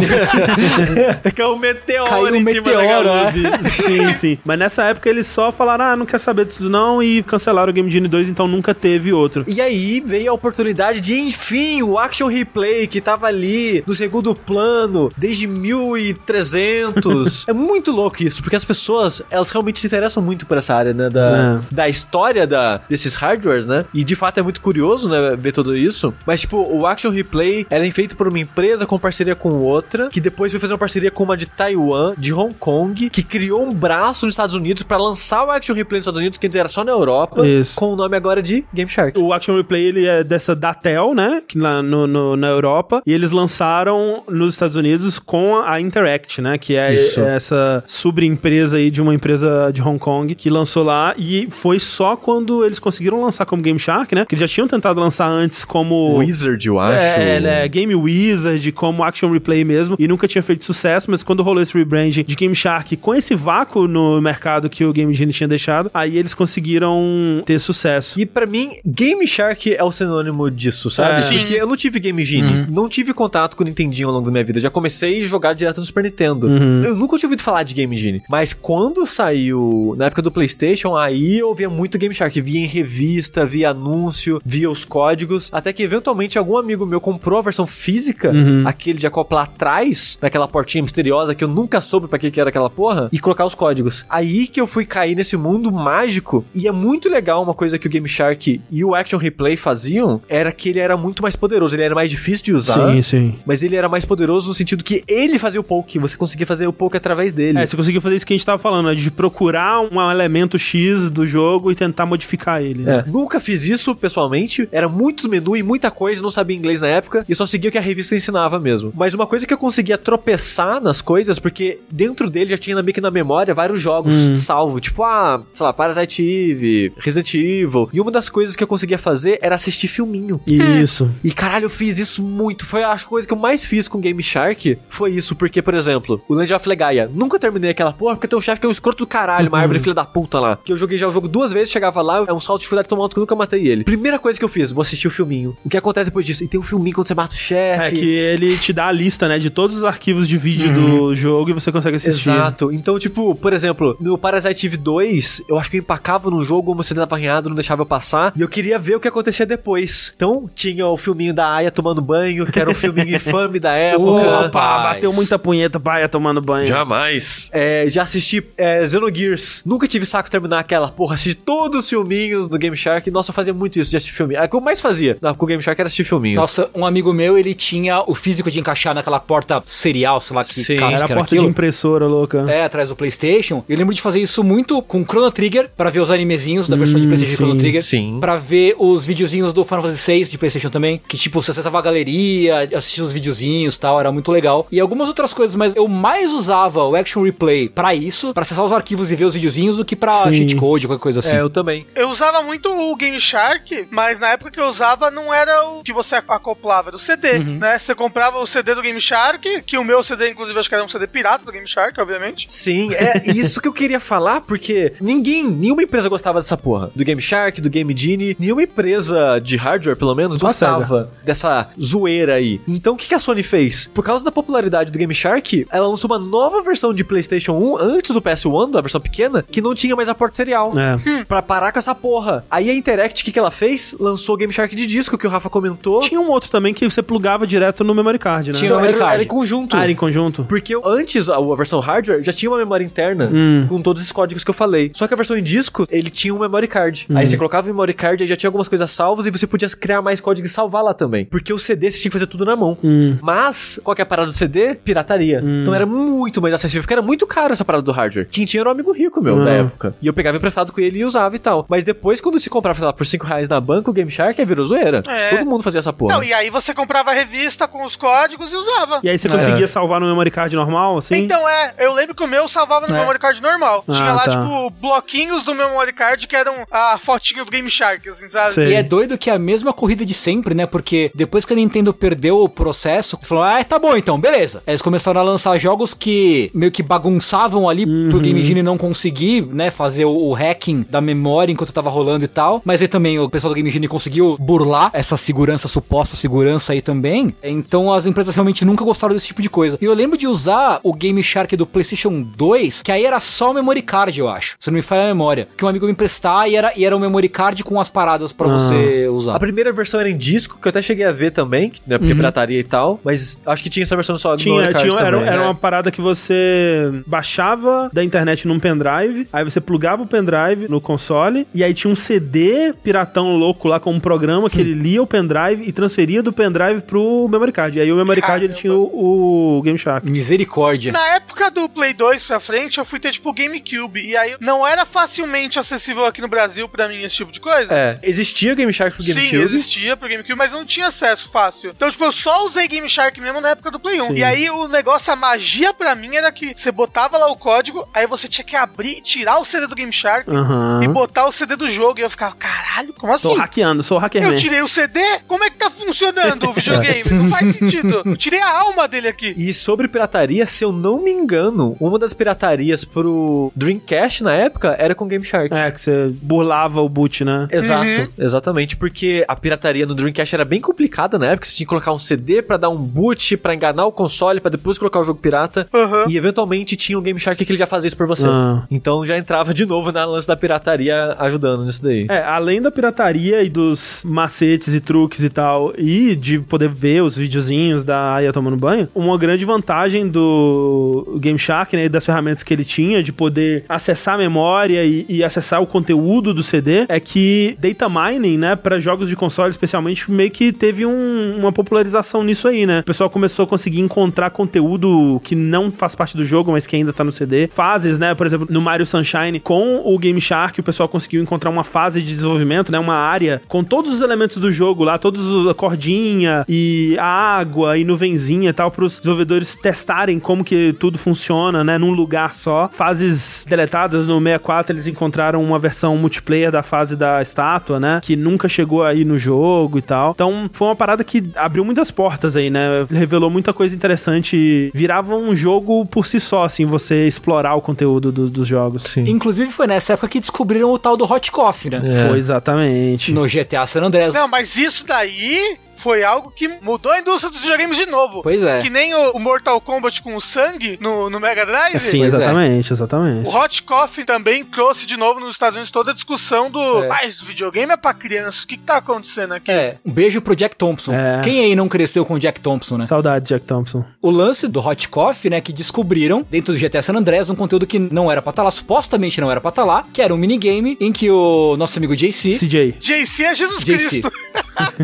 é que é um meteoro Caiu um em cima da meteoro, Galub. sim, sim. Mas nessa época eles só falaram, ah, não quero saber disso não, e cancelaram o Game Genie 2, então nunca teve outro. E aí veio a oportunidade de, enfim, o Action Replay que tava ali no segundo plano desde 1300. é muito louco isso, porque as pessoas, elas realmente se interessam muito por essa área, né? Da, da história da, desses hardwares, né? E de fato é muito curioso, né? Ver tudo isso. Mas, tipo, o Action Replay era feito por uma empresa com parceria com outra, que depois foi fazer uma parceria com uma de Taiwan, de Hong Kong, que criou um braço nos Estados Unidos pra lançar o Action Replay nos Estados Unidos, que antes era só na Europa, Isso. com o nome agora de Game Shark. O Action Replay, ele é dessa Datel, né? Que lá no, no- na Europa. E eles lançaram nos Estados Unidos com a Interact, né? Que é Isso. essa subempresa aí de uma empresa de Hong Kong que lançou lá. E foi só quando eles conseguiram lançar como Game Shark, né? Porque eles já tinham tentado lançar antes como... Wizard, eu acho. É, né, Game Wizard, como Action Replay mesmo, e nunca tinha feito sucesso, mas quando rolou esse rebranding de Game Shark com esse vácuo no mercado que o Game Genie tinha deixado, aí eles conseguiram ter sucesso. E pra mim, Game Shark é o sinônimo disso, sabe? É. Sim. Porque eu não tive Game Genie, não tive contato com o Nintendinho ao longo da minha vida. Já comecei a jogar direto no Super Nintendo. Eu nunca tinha ouvido falar de Game Genie. Mas quando saiu, na época do PlayStation, aí eu via muito Game Shark. Via em revista, via anúncio, via os códigos. Até que eventualmente algum amigo meu comprou a versão física, aquele de acoplar atrás, naquela portinha misteriosa que eu nunca soube pra que, que era aquela porra, e colocar os códigos. Aí que eu fui cair nesse mundo mágico. E é muito legal uma coisa que o Game Shark e o Action Replay faziam, era que ele era muito mais poderoso. Ele era mais difícil de usar. Sim, sim. Mas ele era mais poderoso no sentido que ele fazia o poke, você conseguia fazer o poke através dele. É, você conseguiu fazer isso que a gente tava falando, né, de procurar um elemento X do jogo e tentar modificar ele. né? É. Nunca fiz isso pessoalmente. Era muitos menus e muita coisa, não sabia inglês na época e só seguia o que a revista ensinava mesmo. Mas uma coisa que eu conseguia tropeçar nas coisas, porque dentro dele já tinha meio que na memória vários jogos salvo, tipo, ah, sei lá, Parasite Eve, Resident Evil. E uma das coisas que eu conseguia fazer era assistir filminho. Isso. E caralho, eu fiz isso muito. Foi a coisa que eu mais fiz com Game Shark. Foi isso, porque, por exemplo, o Land of Legaia. Nunca terminei aquela porra, porque tem um chefe que é um escroto do caralho, uma árvore filha da puta lá. Que eu joguei já o jogo duas vezes, chegava lá, é um salto de dificuldade tão alto que eu nunca matei ele. Primeira coisa que eu fiz, vou assistir o filminho. O que acontece depois disso? E tem um filminho quando você mata o chefe. É que ele te dá a lista, né, de todos os arquivos de vídeo do jogo e você consegue assistir. Exato. Então, tipo, por exemplo, no Parasite Eve 2, eu acho que eu empacava no jogo, CD tava arranhado, não deixava eu passar, e eu queria ver o que acontecia depois. Então, tinha o filminho da Aya tomando banho, que era um filminho infame da época. Opa! Bateu muita punheta, paia tomando banho. Jamais. É, já assisti é, Xenogears. Nunca tive saco de terminar aquela porra. Assisti todos os filminhos no Game Shark. Nossa, eu fazia muito isso de assistir filminho. É o que eu mais fazia na, com o Game Shark era assistir filminho. Nossa, um amigo meu, ele tinha o físico de encaixar naquela porta serial, sei lá que Sim, Era a que porta de aquilo. impressora louca. É, atrás do PlayStation. Eu lembro de fazer isso muito com Chrono Trigger, pra ver os animezinhos da versão de PlayStation de Chrono sim, Trigger. sim. Pra ver os videozinhos do Final Fantasy VI de PlayStation também. Que tipo, você acessava a galeria, assistia os videozinhos e tal, era muito legal. E algumas outras coisas, mas eu mais usava o Action Replay pra isso, pra acessar os arquivos e ver os videozinhos, do que pra Sim. cheat code, qualquer coisa assim. É, eu também. Eu usava muito o Game Shark, mas na época que eu usava não era o que você acoplava, era o CD, né? Você comprava o CD do Game Shark, que o meu CD, inclusive, acho que era um CD pirata do Game Shark, obviamente. Sim, é isso que eu queria falar, porque ninguém, nenhuma empresa gostava dessa porra. Do Game Shark, do Game Genie, nenhuma empresa de hardware, pelo menos, gostava dessa zoeira aí. Então o que, que a Sony fez? Por causa da popularidade do Game Shark, ela lançou uma nova versão de PlayStation 1 antes do PS1, da versão pequena, que não tinha mais a porta serial. É. Pra parar com essa porra. Aí a Interact, o que, que ela fez? Lançou o Game Shark de disco, que o Rafa comentou. Tinha um outro também que você plugava direto no memory card, né? Tinha o memory era, card. era em conjunto. Ah, era em conjunto? Porque eu- antes, a, a versão hardware já tinha uma memória interna Hum. com todos esses códigos que eu falei. Só que a versão em disco, ele tinha um memory card. Hum. Aí você colocava o memory card, aí já tinha algumas coisas salvas e você podia criar mais códigos e salvar lá também. Porque o CD você tinha que fazer tudo na mão. Hum. Mas, qual que é a parada do CD? Pirataria. Então era muito mais acessível, era muito caro essa parada do hardware. Quem tinha era um amigo rico meu, Ah. da época. E eu pegava emprestado com ele e usava e tal. Mas depois, quando se comprava, sei lá, por 5 reais na banca, o Game Shark virou zoeira. É. Todo mundo fazia essa porra. Não, e aí você comprava a revista com os códigos e usava. E aí você conseguia salvar no memory card normal, assim? Então é, eu lembro que o meu salvava no É. memory card normal. Ah, Tinha lá, tá. tipo, bloquinhos do memory card que eram a fotinha do Game Shark, assim, sabe? Sei. E é doido que é a mesma corrida de sempre, né? Porque depois que a Nintendo perdeu o processo, falou, ah, tá bom então, beleza. Aí Eles começaram a lançar jogos que meio que bagunçavam ali pro Game Genie não conseguir, né, fazer o, o hacking da memória enquanto tava rolando e tal. Mas aí também o pessoal do Game Genie conseguiu burlar essa segurança, suposta segurança aí também. Então as empresas realmente nunca gostaram desse tipo de coisa. E eu lembro de usar o Game Shark do PlayStation 2, que aí era só o memory card, eu acho. Se não me falha a memória. Que um amigo me emprestar e era, e era um memory card com as paradas pra você usar. A primeira versão era em disco, que eu até cheguei a ver também, né? Porque pirataria e tal. Mas acho que tinha essa versão só do Tinha, memory card tinha era, também, era né? uma parada que você baixava da internet num pendrive, aí você plugava o pendrive no console, e aí tinha um CD piratão louco lá com um programa que ele lia o pendrive e transferia do pendrive pro memory card. E aí o memory card ele Caramba. tinha o, o Game Shark. Misericórdia. Na época do Play 2 pra frente, eu fui ter, tipo, o GameCube. E aí não era facilmente acessível aqui no Brasil pra mim esse tipo de coisa. É, existia Game Shark pro Sim, GameCube. existia pro GameCube, mas eu não tinha acesso fácil. Então, tipo, eu só usei Game Shark mesmo na época do Play 1. Sim. E aí o negócio, a magia pra mim era que você botava lá o código, aí você tinha que abrir, tirar o CD do Game Shark Aham. e botar o CD do jogo. E eu ficava, caralho, como assim? Tô hackeando, sou Eu hackerman. tirei o CD? Como é que tá funcionando o videogame? Não faz sentido. Eu tirei a alma dele aqui. E sobre pirataria, se eu não me engano, uma das piratarias pro Dreamcast na época era com Game Shark. É, que você burlava o boot, né? Exato, Uhum. exatamente, porque a pirataria no Dreamcast era bem complicada na época, você tinha que colocar um CD pra dar um boot, pra enganar o console, pra depois colocar o jogo pirata, Uhum. e eventualmente tinha o Game Shark que ele já fazia isso por você. Ah. Então já entrava de novo na lance da pirataria ajudando nisso daí. É, além da pirataria e dos macetes e truques e tal, e de poder ver os videozinhos da Aya tomando banho, uma grande vantagem do Game Shark, né, e das ferramentas que ele tinha de poder acessar a memória e, e acessar o conteúdo do CD, é que data mining, né, para jogos de console especialmente, meio que teve um- uma popularização nisso aí, né? O pessoal começou a conseguir encontrar conteúdo que não faz parte do jogo, mas que ainda tá no CD. Fases, né, por exemplo, no Mario Sunshine, com o Game Shark, o pessoal conseguiu encontrar uma fase de desenvolvimento, né, uma área com todos os elementos do jogo lá, todos os- a cordinha e a água e nuvenzinha e tal, para os desenvolvedores testarem como que tudo funciona, né, num lugar só. Fases deletadas no 64, eles encontraram uma versão multiplayer da fase da estátua, né, que nunca chegou aí no jogo e tal. Então, foi uma parada que abriu muitas portas aí, né, revelou muita coisa interessante, virava um jogo por si só, assim, você explorar o conteúdo do- dos jogos. Sim. Inclusive foi nessa época que descobriram o tal do Hot Coffee, né? Foi exatamente. No GTA San Andreas. Não, mas isso daí foi algo que mudou a indústria dos videogames de novo. Pois é. Que nem o, o Mortal Kombat com o sangue no, no Mega Drive. Sim, Pois é. exatamente, exatamente. O Hot Coffee também trouxe de novo nos Estados Unidos toda a discussão do. É. Mas videogame é pra criança, o que, que tá acontecendo aqui? É, um beijo pro Jack Thompson. É. Quem aí não cresceu com o Jack Thompson, né? Saudade, Jack Thompson. O lance do Hot Coffee, né, que descobriram dentro do GTA San Andreas um conteúdo que não era pra estar lá, supostamente não era pra estar lá, que era um minigame em que o nosso amigo JC CJ. JC é Jesus JC. Cristo.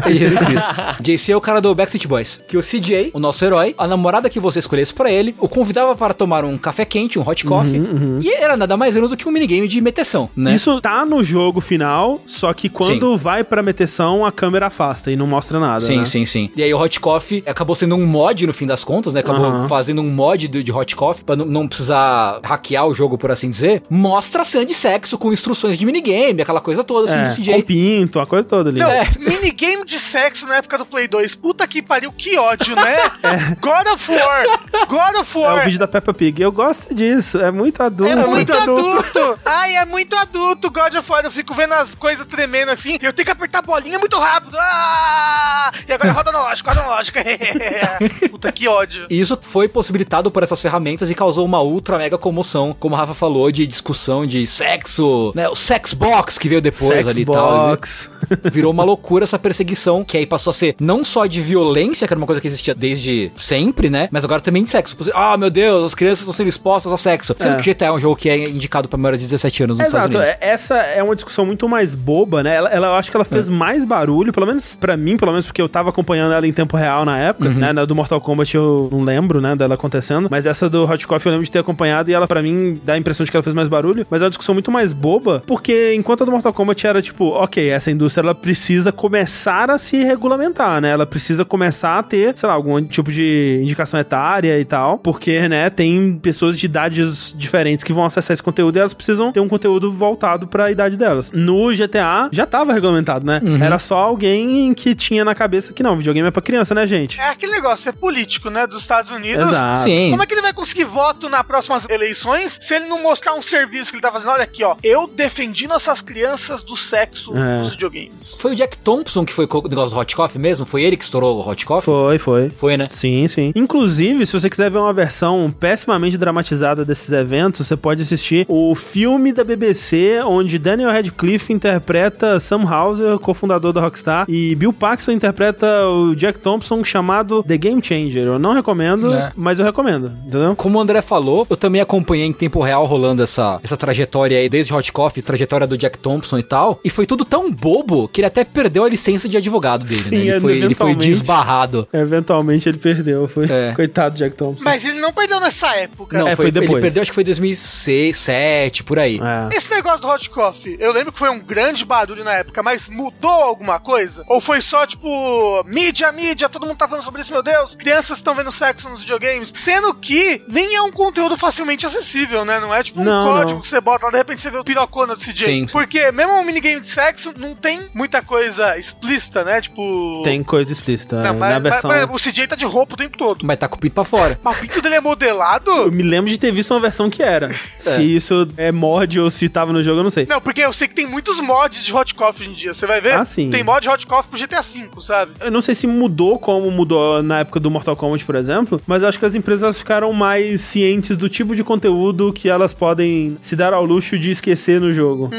É Jesus Cristo. JC é o cara do Backstreet Boys. Que o CJ, o nosso herói, a namorada que você escolhesse pra ele, o convidava para tomar um café quente, um hot coffee. E era nada mais menos do que um minigame de meteção, né? Isso tá no jogo final, só que quando vai pra meteção, a câmera afasta e não mostra nada. Sim, né? sim, sim. E aí o Hot Coffee acabou sendo um mod no fim das contas, né? Acabou Aham. fazendo um mod do- de Hot Coffee pra não- não precisar hackear o jogo, por assim dizer. Mostra a cena de sexo com instruções de minigame, aquela coisa toda, assim, É, do CJ. com pinto, a coisa toda ali. Não, É. minigame de sexo na época do Play 2. Puta que pariu, que ódio, né? God of War. God of É War. o vídeo da Peppa Pig. Eu gosto disso, é muito adulto. É muito adulto. Ai, é muito adulto. God of War, eu fico vendo as coisas tremendo assim. Eu tenho que apertar a bolinha muito rápido. Ah! E agora roda analógico, roda analógico. Puta, que ódio. E isso foi possibilitado por essas ferramentas e causou uma ultra mega comoção, como a Rafa falou, de discussão de sexo, né? O sex box que veio depois Sex ali e tal. box. Virou uma loucura essa perseguição, que aí passou a ser não só de violência, que era uma coisa que existia desde sempre, né? Mas agora também de sexo. Ah, meu Deus, as crianças estão sendo expostas a sexo. Sendo É. que GTA é um jogo que é indicado pra maiores de 17 anos nos Estados Exato, Unidos. é- essa é uma discussão muito mais boba, né? Ela, ela- eu acho que ela fez mais barulho, pelo menos pra mim, pelo menos porque eu tava acompanhando ela em tempo real na época, né? Na do Mortal Kombat eu não lembro, né, dela acontecendo, mas essa do Hot Coffee eu lembro de ter acompanhado e ela pra mim dá a impressão de que ela fez mais barulho, mas é uma discussão muito mais boba, porque enquanto a do Mortal Kombat era tipo, ok, essa indústria ela precisa começar a se regulamentar, né? Ela precisa começar a ter, sei lá, algum tipo de indicação etária e tal, porque, né, tem pessoas de idades diferentes que vão acessar esse conteúdo e elas precisam ter um conteúdo voltado pra idade delas. No GTA já tava regulamentado, né? Era só alguém que tinha na cabeça que não, videogame é pra criança, né, gente? É aquele negócio, é político, né? Dos Estados Unidos. Exato. Sim. Como é que ele vai conseguir voto nas próximas eleições se ele não mostrar um serviço que ele tá fazendo? Olha aqui, ó. Eu defendi nossas crianças do sexo É. nos videogames. Foi o Jack Thompson que foi o negócio do Hot Coffee mesmo? Foi ele que estourou o Hot Coffee? Foi, foi. Foi, né? Sim, sim. Inclusive, se você quiser ver uma versão pessimamente dramatizada desses eventos, você pode assistir o filme da BBC, onde Daniel Radcliffe interpreta Sam Hauser, cofundador da Rockstar, e Bill Paxton interpreta o Jack Thompson, chamado The Game Changer. Eu não recomendo, É. mas eu recomendo, entendeu? Como o André falou, eu também acompanhei em tempo real rolando essa, essa trajetória aí, desde Hot Coffee, trajetória do Jack Thompson e tal. E foi tudo tão bobo que ele até perdeu a licença de advogado dele, Sim, né? Ele foi, ele foi desbarrado. Eventualmente ele perdeu, foi. É. Coitado do Jack Thompson. Mas ele não perdeu nessa época. Não, É, foi, foi depois. Ele perdeu, acho que foi 2006, 2007, por aí. É. Esse negócio do Hot Coffee, eu lembro que foi um grande barulho na época, mas mudou alguma coisa? Ou foi só, tipo, mídia, mídia, todo mundo tá falando sobre isso, meu Deus, crianças estão vendo sexo nos videogames, sendo que nem é um conteúdo facilmente acessível, né? Não é tipo um Não, código não. que você bota lá, de repente você vê o pirocona do CJ. Sim. Porque mesmo um minigame de sexo não tem muita coisa explícita, né? Tipo... Tem coisa explícita. Não, é, mas, na versão. mas- mas o CJ tá de roupa o tempo todo. Mas tá com o pinto pra fora. Mas o pinto dele é modelado? Eu me lembro de ter visto uma versão que era. Se isso é mod ou se tava no jogo, eu não sei. Não, porque eu sei que tem muitos mods de Hot Coffee hoje em dia. Você vai ver? Ah, sim. Tem mod de Hot Coffee pro GTA V, sabe? Eu não sei se mudou como mudou na época do Mortal Kombat, por exemplo, mas acho que as empresas ficaram mais cientes do tipo de conteúdo que elas podem se dar ao luxo de esquecer no jogo.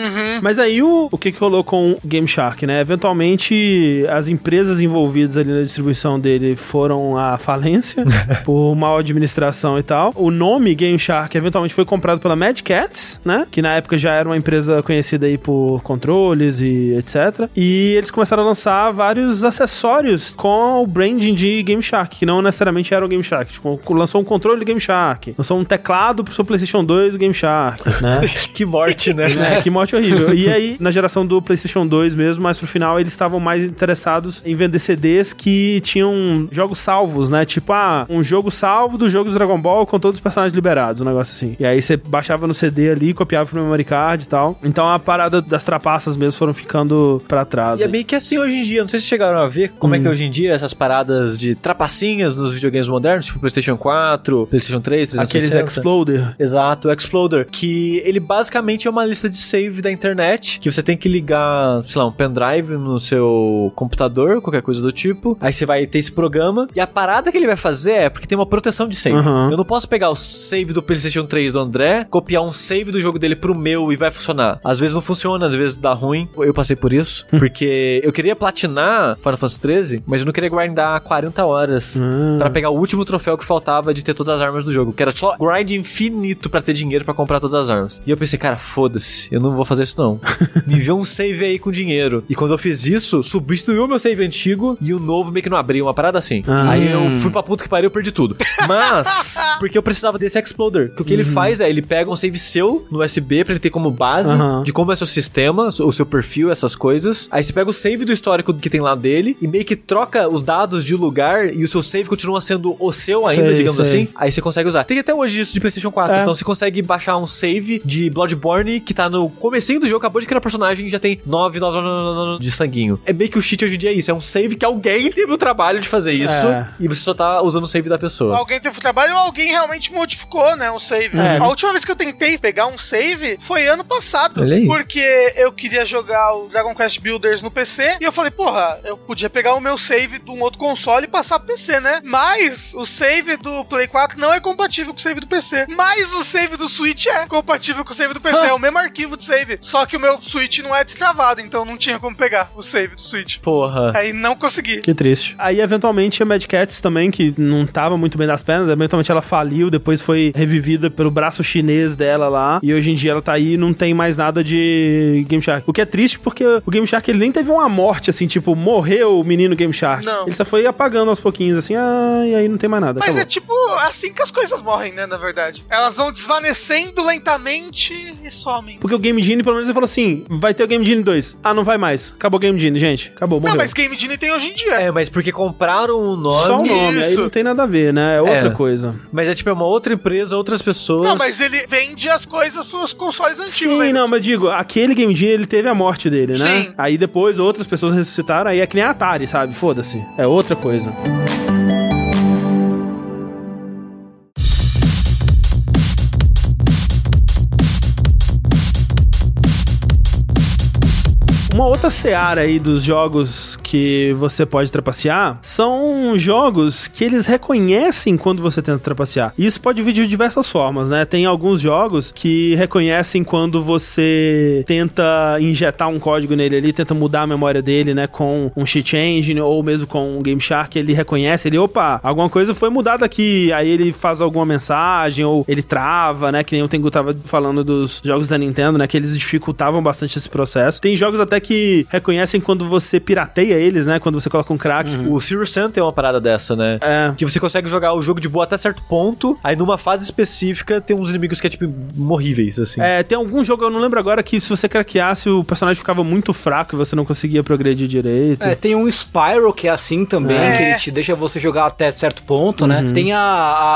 Mas aí o, o que, que rolou com o Game Shark, né? Eventualmente as empresas envolvidas ali na distribuição dele foram à falência por mal administração e tal. O nome Game Shark eventualmente foi comprado pela Mad Cats, né? Que na época já era uma empresa conhecida aí por controles e etc. E eles começaram a lançar vários acessórios com o branding de Game Shark, que não necessariamente era o Game Shark. Tipo, lançou um controle do Game Shark, lançou um teclado pro seu PlayStation 2 do Game Shark, né? que morte, né? É, que morte horrível. E aí, na geração do PlayStation 2 mesmo, mais pro final, eles estavam mais interessados em vender CDs que tinham jogos salvos, né? Tipo, ah, um jogo salvo do jogo do Dragon Ball com todos os personagens liberados, um negócio assim. E aí você baixava no CD ali, copiava pro memory card e tal. Então a parada das trapaças mesmo foram ficando pra trás. E é meio que assim hoje em dia, não sei se chegaram a ver como é que é hoje em dia essas paradas de trapacinhas nos videogames modernos, tipo PlayStation 4, PlayStation 3, 360. Aqueles Exploder. Exato, Exploder, que ele basicamente é uma lista de save da internet, que você tem que ligar, sei lá, um pendrive no seu computador, qualquer coisa do tipo. Aí você vai ter esse programa, e a parada que ele vai fazer é porque tem uma proteção de save. Uhum. Eu não posso pegar o save do PlayStation 3 do André, copiar um save do jogo dele pro meu e vai funcionar. Às vezes não funciona, às vezes dá ruim. Eu passei por isso, porque eu queria platinar Final Fantasy 13, mas eu não queria guardar 40 horas Ah. pra pegar o último troféu que faltava de ter todas as armas do jogo, que era só grind infinito pra ter dinheiro pra comprar todas as armas. E eu pensei, cara, foda-se, eu não vou fazer isso não. Me vê um save aí com dinheiro. E quando eu fiz isso, substituiu meu save antigo e o novo meio que não abriu, uma parada assim. Ah. Aí eu fui pra puta que pariu, eu perdi tudo. Mas, porque eu precisava desse Exploder. Que o que ele faz é, ele pega um save seu no USB pra ele ter como base Aham. de como é seu sistema, o seu perfil, essas coisas. Aí você pega o save do histórico que tem lá dele e meio que troca os dados de lugar e o seu save continua sendo o seu ainda, Sei, digamos sei. assim. Aí você consegue usar. Tem até hoje isso de PlayStation 4. É. Então você consegue baixar um save de Bloodborne que tá no comecinho do jogo, acabou de criar personagem e já tem 9, 9, 9, 9 de sanguinho. É meio que o cheat hoje em dia é isso. É um save que alguém teve o trabalho de fazer isso É. e você só tá usando o save da pessoa. Alguém teve trabalho ou alguém realmente modificou, né, o save. É. A última vez que eu tentei pegar um save foi ano passado. Porque eu queria jogar o Dragon Quest Builders no PC e eu falei, porra, eu podia pegar o meu save de um outro console e passar pro PC, né? Mas o save do Play 4 não é compatível com o save do PC. Mas o save do Switch é compatível com o save do PC. É o mesmo arquivo de save. Só que o meu Switch não é destravado, então não tinha como pegar o save do Switch. Porra. Aí não consegui. Que triste. Aí, eventualmente, a Mad Cats também, que não tava muito bem das pernas, eventualmente ela faliu, depois foi revivida pelo braço chinês dela lá, e hoje em dia ela tá aí e não tem mais nada de Game Shark. O que é triste porque o Game Shark ele nem teve uma morte, assim, tipo, morreu o menino Game Shark. Não. Ele só foi apagando aos pouquinhos, assim, ah, e aí não tem mais nada. Mas acabou. é tipo assim que as coisas morrem, né? Na verdade. Elas vão desvanecendo lentamente e somem. Porque o Game Genie, pelo menos, ele falou assim: vai ter o Game Genie 2. Ah, não vai mais. Acabou o Game Genie, gente. Acabou, morreu. Não, mas Game Genie tem hoje em dia. É, mas porque compraram o nome. Só o nome, aí Isso. não tem nada a ver, né? É outra É. coisa. Mas é tipo, é uma outra empresa, outras pessoas. Não, mas ele vende as coisas pros consoles antigos Sim, ainda. não, mas digo, aquele Game Genie, ele teve a morte dele, né? Sim. Aí depois outras pessoas ressuscitaram, aí é que nem a Atari, sabe? Foda-se. É outra coisa. Uma outra seara aí dos jogos que você pode trapacear são jogos que eles reconhecem quando você tenta trapacear. E isso pode vir de diversas formas, né? Tem alguns jogos que reconhecem quando você tenta injetar um código nele ali, tenta mudar a memória dele, né? Com um cheat engine ou mesmo com um Game Shark, ele reconhece, ele, opa, alguma coisa foi mudada aqui. Aí ele faz alguma mensagem ou ele trava, né? Que nem o Tengu tava falando dos jogos da Nintendo, né? Que eles dificultavam bastante esse processo. Tem jogos até que reconhecem quando você pirateia eles, né? Quando você coloca um crack. O Serious Sam tem uma parada dessa, né? É. Que você consegue jogar o jogo de boa até certo ponto, aí numa fase específica tem uns inimigos que é tipo morríveis, assim. É, tem algum jogo, eu não lembro agora, que se você craqueasse, o personagem ficava muito fraco e você não conseguia progredir direito. É, tem um Spyro que é assim também, É. que ele te deixa você jogar até certo ponto, né? Tem a,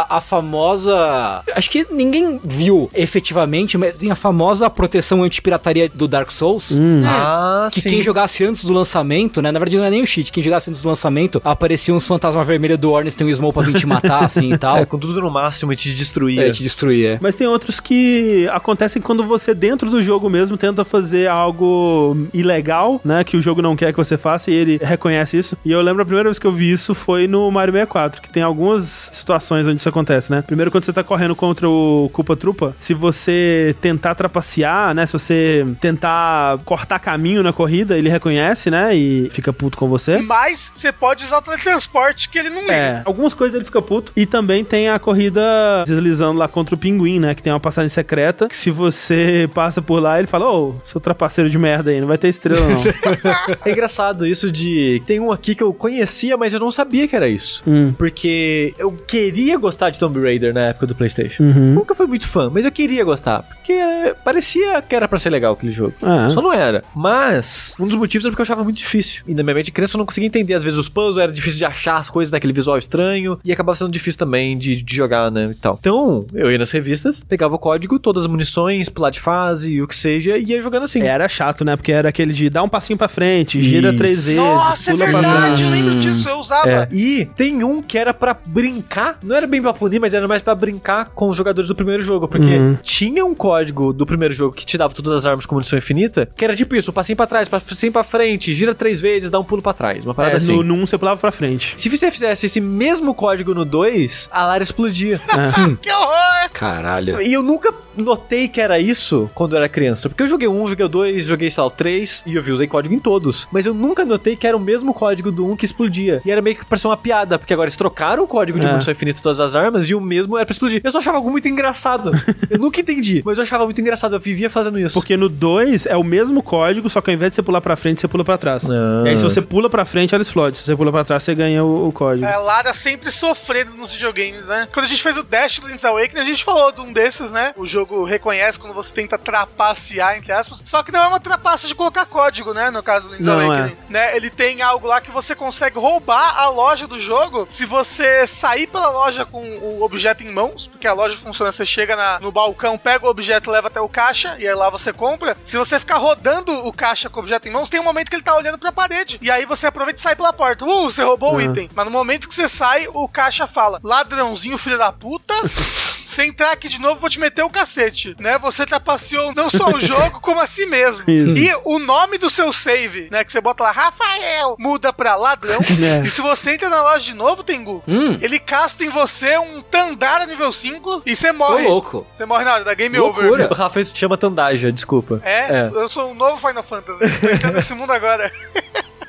a, a famosa. Acho que ninguém viu efetivamente, mas tem a famosa proteção anti-pirataria do Dark Souls. Ah, Que sim. quem jogasse antes do lançamento, né? Na verdade, não é nem o cheat. Quem jogasse antes do lançamento, apareciam uns fantasmas vermelhos do Ornstein e o Smoke pra vir te matar, assim e tal. É, com tudo no máximo e te destruía. É, te destruir, é. Mas tem outros que acontecem quando você, dentro do jogo mesmo, tenta fazer algo ilegal, né? Que o jogo não quer que você faça e ele reconhece isso. E eu lembro a primeira vez que eu vi isso foi no Mario 64, que tem algumas situações onde isso acontece, né? Primeiro, quando você tá correndo contra o Culpa Trupa, se você tentar trapacear, né? Se você tentar cortar caminho na corrida, ele reconhece, né? E fica puto com você. Mas você pode usar o teletransporte que ele não liga. É, algumas coisas ele fica puto. E também tem a corrida deslizando lá contra o pinguim, né? Que tem uma passagem secreta. Que se você passa por lá, ele fala: Ô, seu trapaceiro de merda aí, não vai ter estrela não. É engraçado isso de. Tem um aqui que eu conhecia, mas eu não sabia que era isso. Hum. Porque eu queria gostar de Tomb Raider na época do PlayStation. Uhum. Nunca fui muito fã, mas eu queria gostar. Porque parecia que era pra ser legal aquele jogo. Ah. Só não era. Mas, um dos motivos é porque eu achava muito difícil. E na minha mente de criança eu não conseguia entender. Às vezes os puzzles era difícil de achar as coisas naquele visual estranho. E acabava sendo difícil também de, de jogar, né? E tal. Então, eu ia nas revistas, pegava o código, todas as munições, pular de fase, o que seja, e ia jogando assim. Era chato, né? Porque era aquele de dar um passinho pra frente, gira Isso. três vezes. Nossa, é verdade, eu trás. lembro disso, eu usava. É. E tem um que era pra brincar, não era bem pra punir, mas era mais pra brincar com os jogadores do primeiro jogo, porque Uhum. tinha um código do primeiro jogo que te dava todas as armas com munição infinita, que era tipo isso, um passinho pra trás, passinho pra frente, gira três vezes, dá um pulo pra trás, uma parada É, assim. no, no 1 você pulava pra frente. Se você fizesse esse mesmo código no 2, a Lara explodia. Que horror! Caralho. E eu nunca notei que era isso quando eu era criança. Porque eu joguei um, joguei dois, joguei, sei lá, o três, e eu vi, usei código em todos. Mas eu nunca notei que era o mesmo código do um que explodia. E era meio que parecia uma piada, porque agora eles trocaram o código de É. munição infinita de todas as armas e o mesmo era pra explodir. Eu só achava algo muito engraçado. eu nunca entendi, mas eu achava muito engraçado. Eu vivia fazendo isso. Porque no 2 é o mesmo código, só que ao invés de você pular pra frente, você pula pra trás. Ah. E aí, se você pula pra frente, ela explode. Se você pula pra trás, você ganha o, o código. É, Lara sempre sofrendo nos videogames, né? Quando a gente fez o Dash do Link's Awakening, a gente falou de um desses, né? O jogo reconhece quando você tenta trapacear, entre aspas. Só que não é uma trapaça de colocar código, né? No caso do Link's Não, Awakening. Né? Ele tem algo lá que você consegue roubar a loja do jogo se você sair pela loja com o objeto em mãos, porque a loja funciona, você chega na- no balcão, pega o objeto, leva até o caixa, e aí lá você compra. Se você ficar rodando o caixa com o objeto em mãos, tem um momento que ele tá olhando pra parede. E aí você aproveita e sai pela porta. Uh, você roubou o item. Mas no momento que você sai, o caixa fala: ladrãozinho, filho da puta. você entrar aqui de novo, vou te meter o cacete, né? Você trapaceou não só o jogo, como a si mesmo. Isso. E o nome do seu save, né? Que você bota lá, Rafael, muda pra ladrão. É. E se você entra na loja de novo, Tengu, Hum. ele casta em você um Tandara nível 5 e você Ô, morre. louco. Você morre na hora da game Loucura. over. O Rafa isso chama Tandaja, desculpa. É, eu sou um novo Final Fantasy. Tô entrando nesse mundo agora.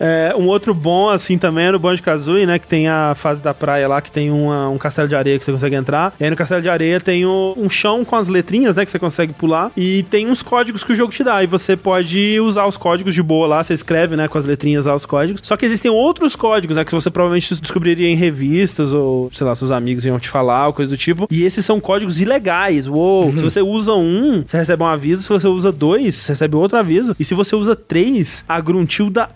É, um outro bom, assim, também é no Banjo Kazooie, né? Que tem a fase da praia lá, que tem uma- um castelo de areia que você consegue entrar. E aí no castelo de areia tem o- um chão com as letrinhas, né? Que você consegue pular. E tem uns códigos que o jogo te dá. E você pode usar os códigos de boa lá. Você escreve, né? Com as letrinhas lá os códigos. Só que existem outros códigos, né? Que você provavelmente descobriria em revistas ou, sei lá, seus amigos iam te falar ou coisa do tipo. E esses são códigos ilegais. Uou! Se você usa um, você recebe um aviso. Se você usa dois, você recebe outro aviso. E se você usa três, a Gruntilda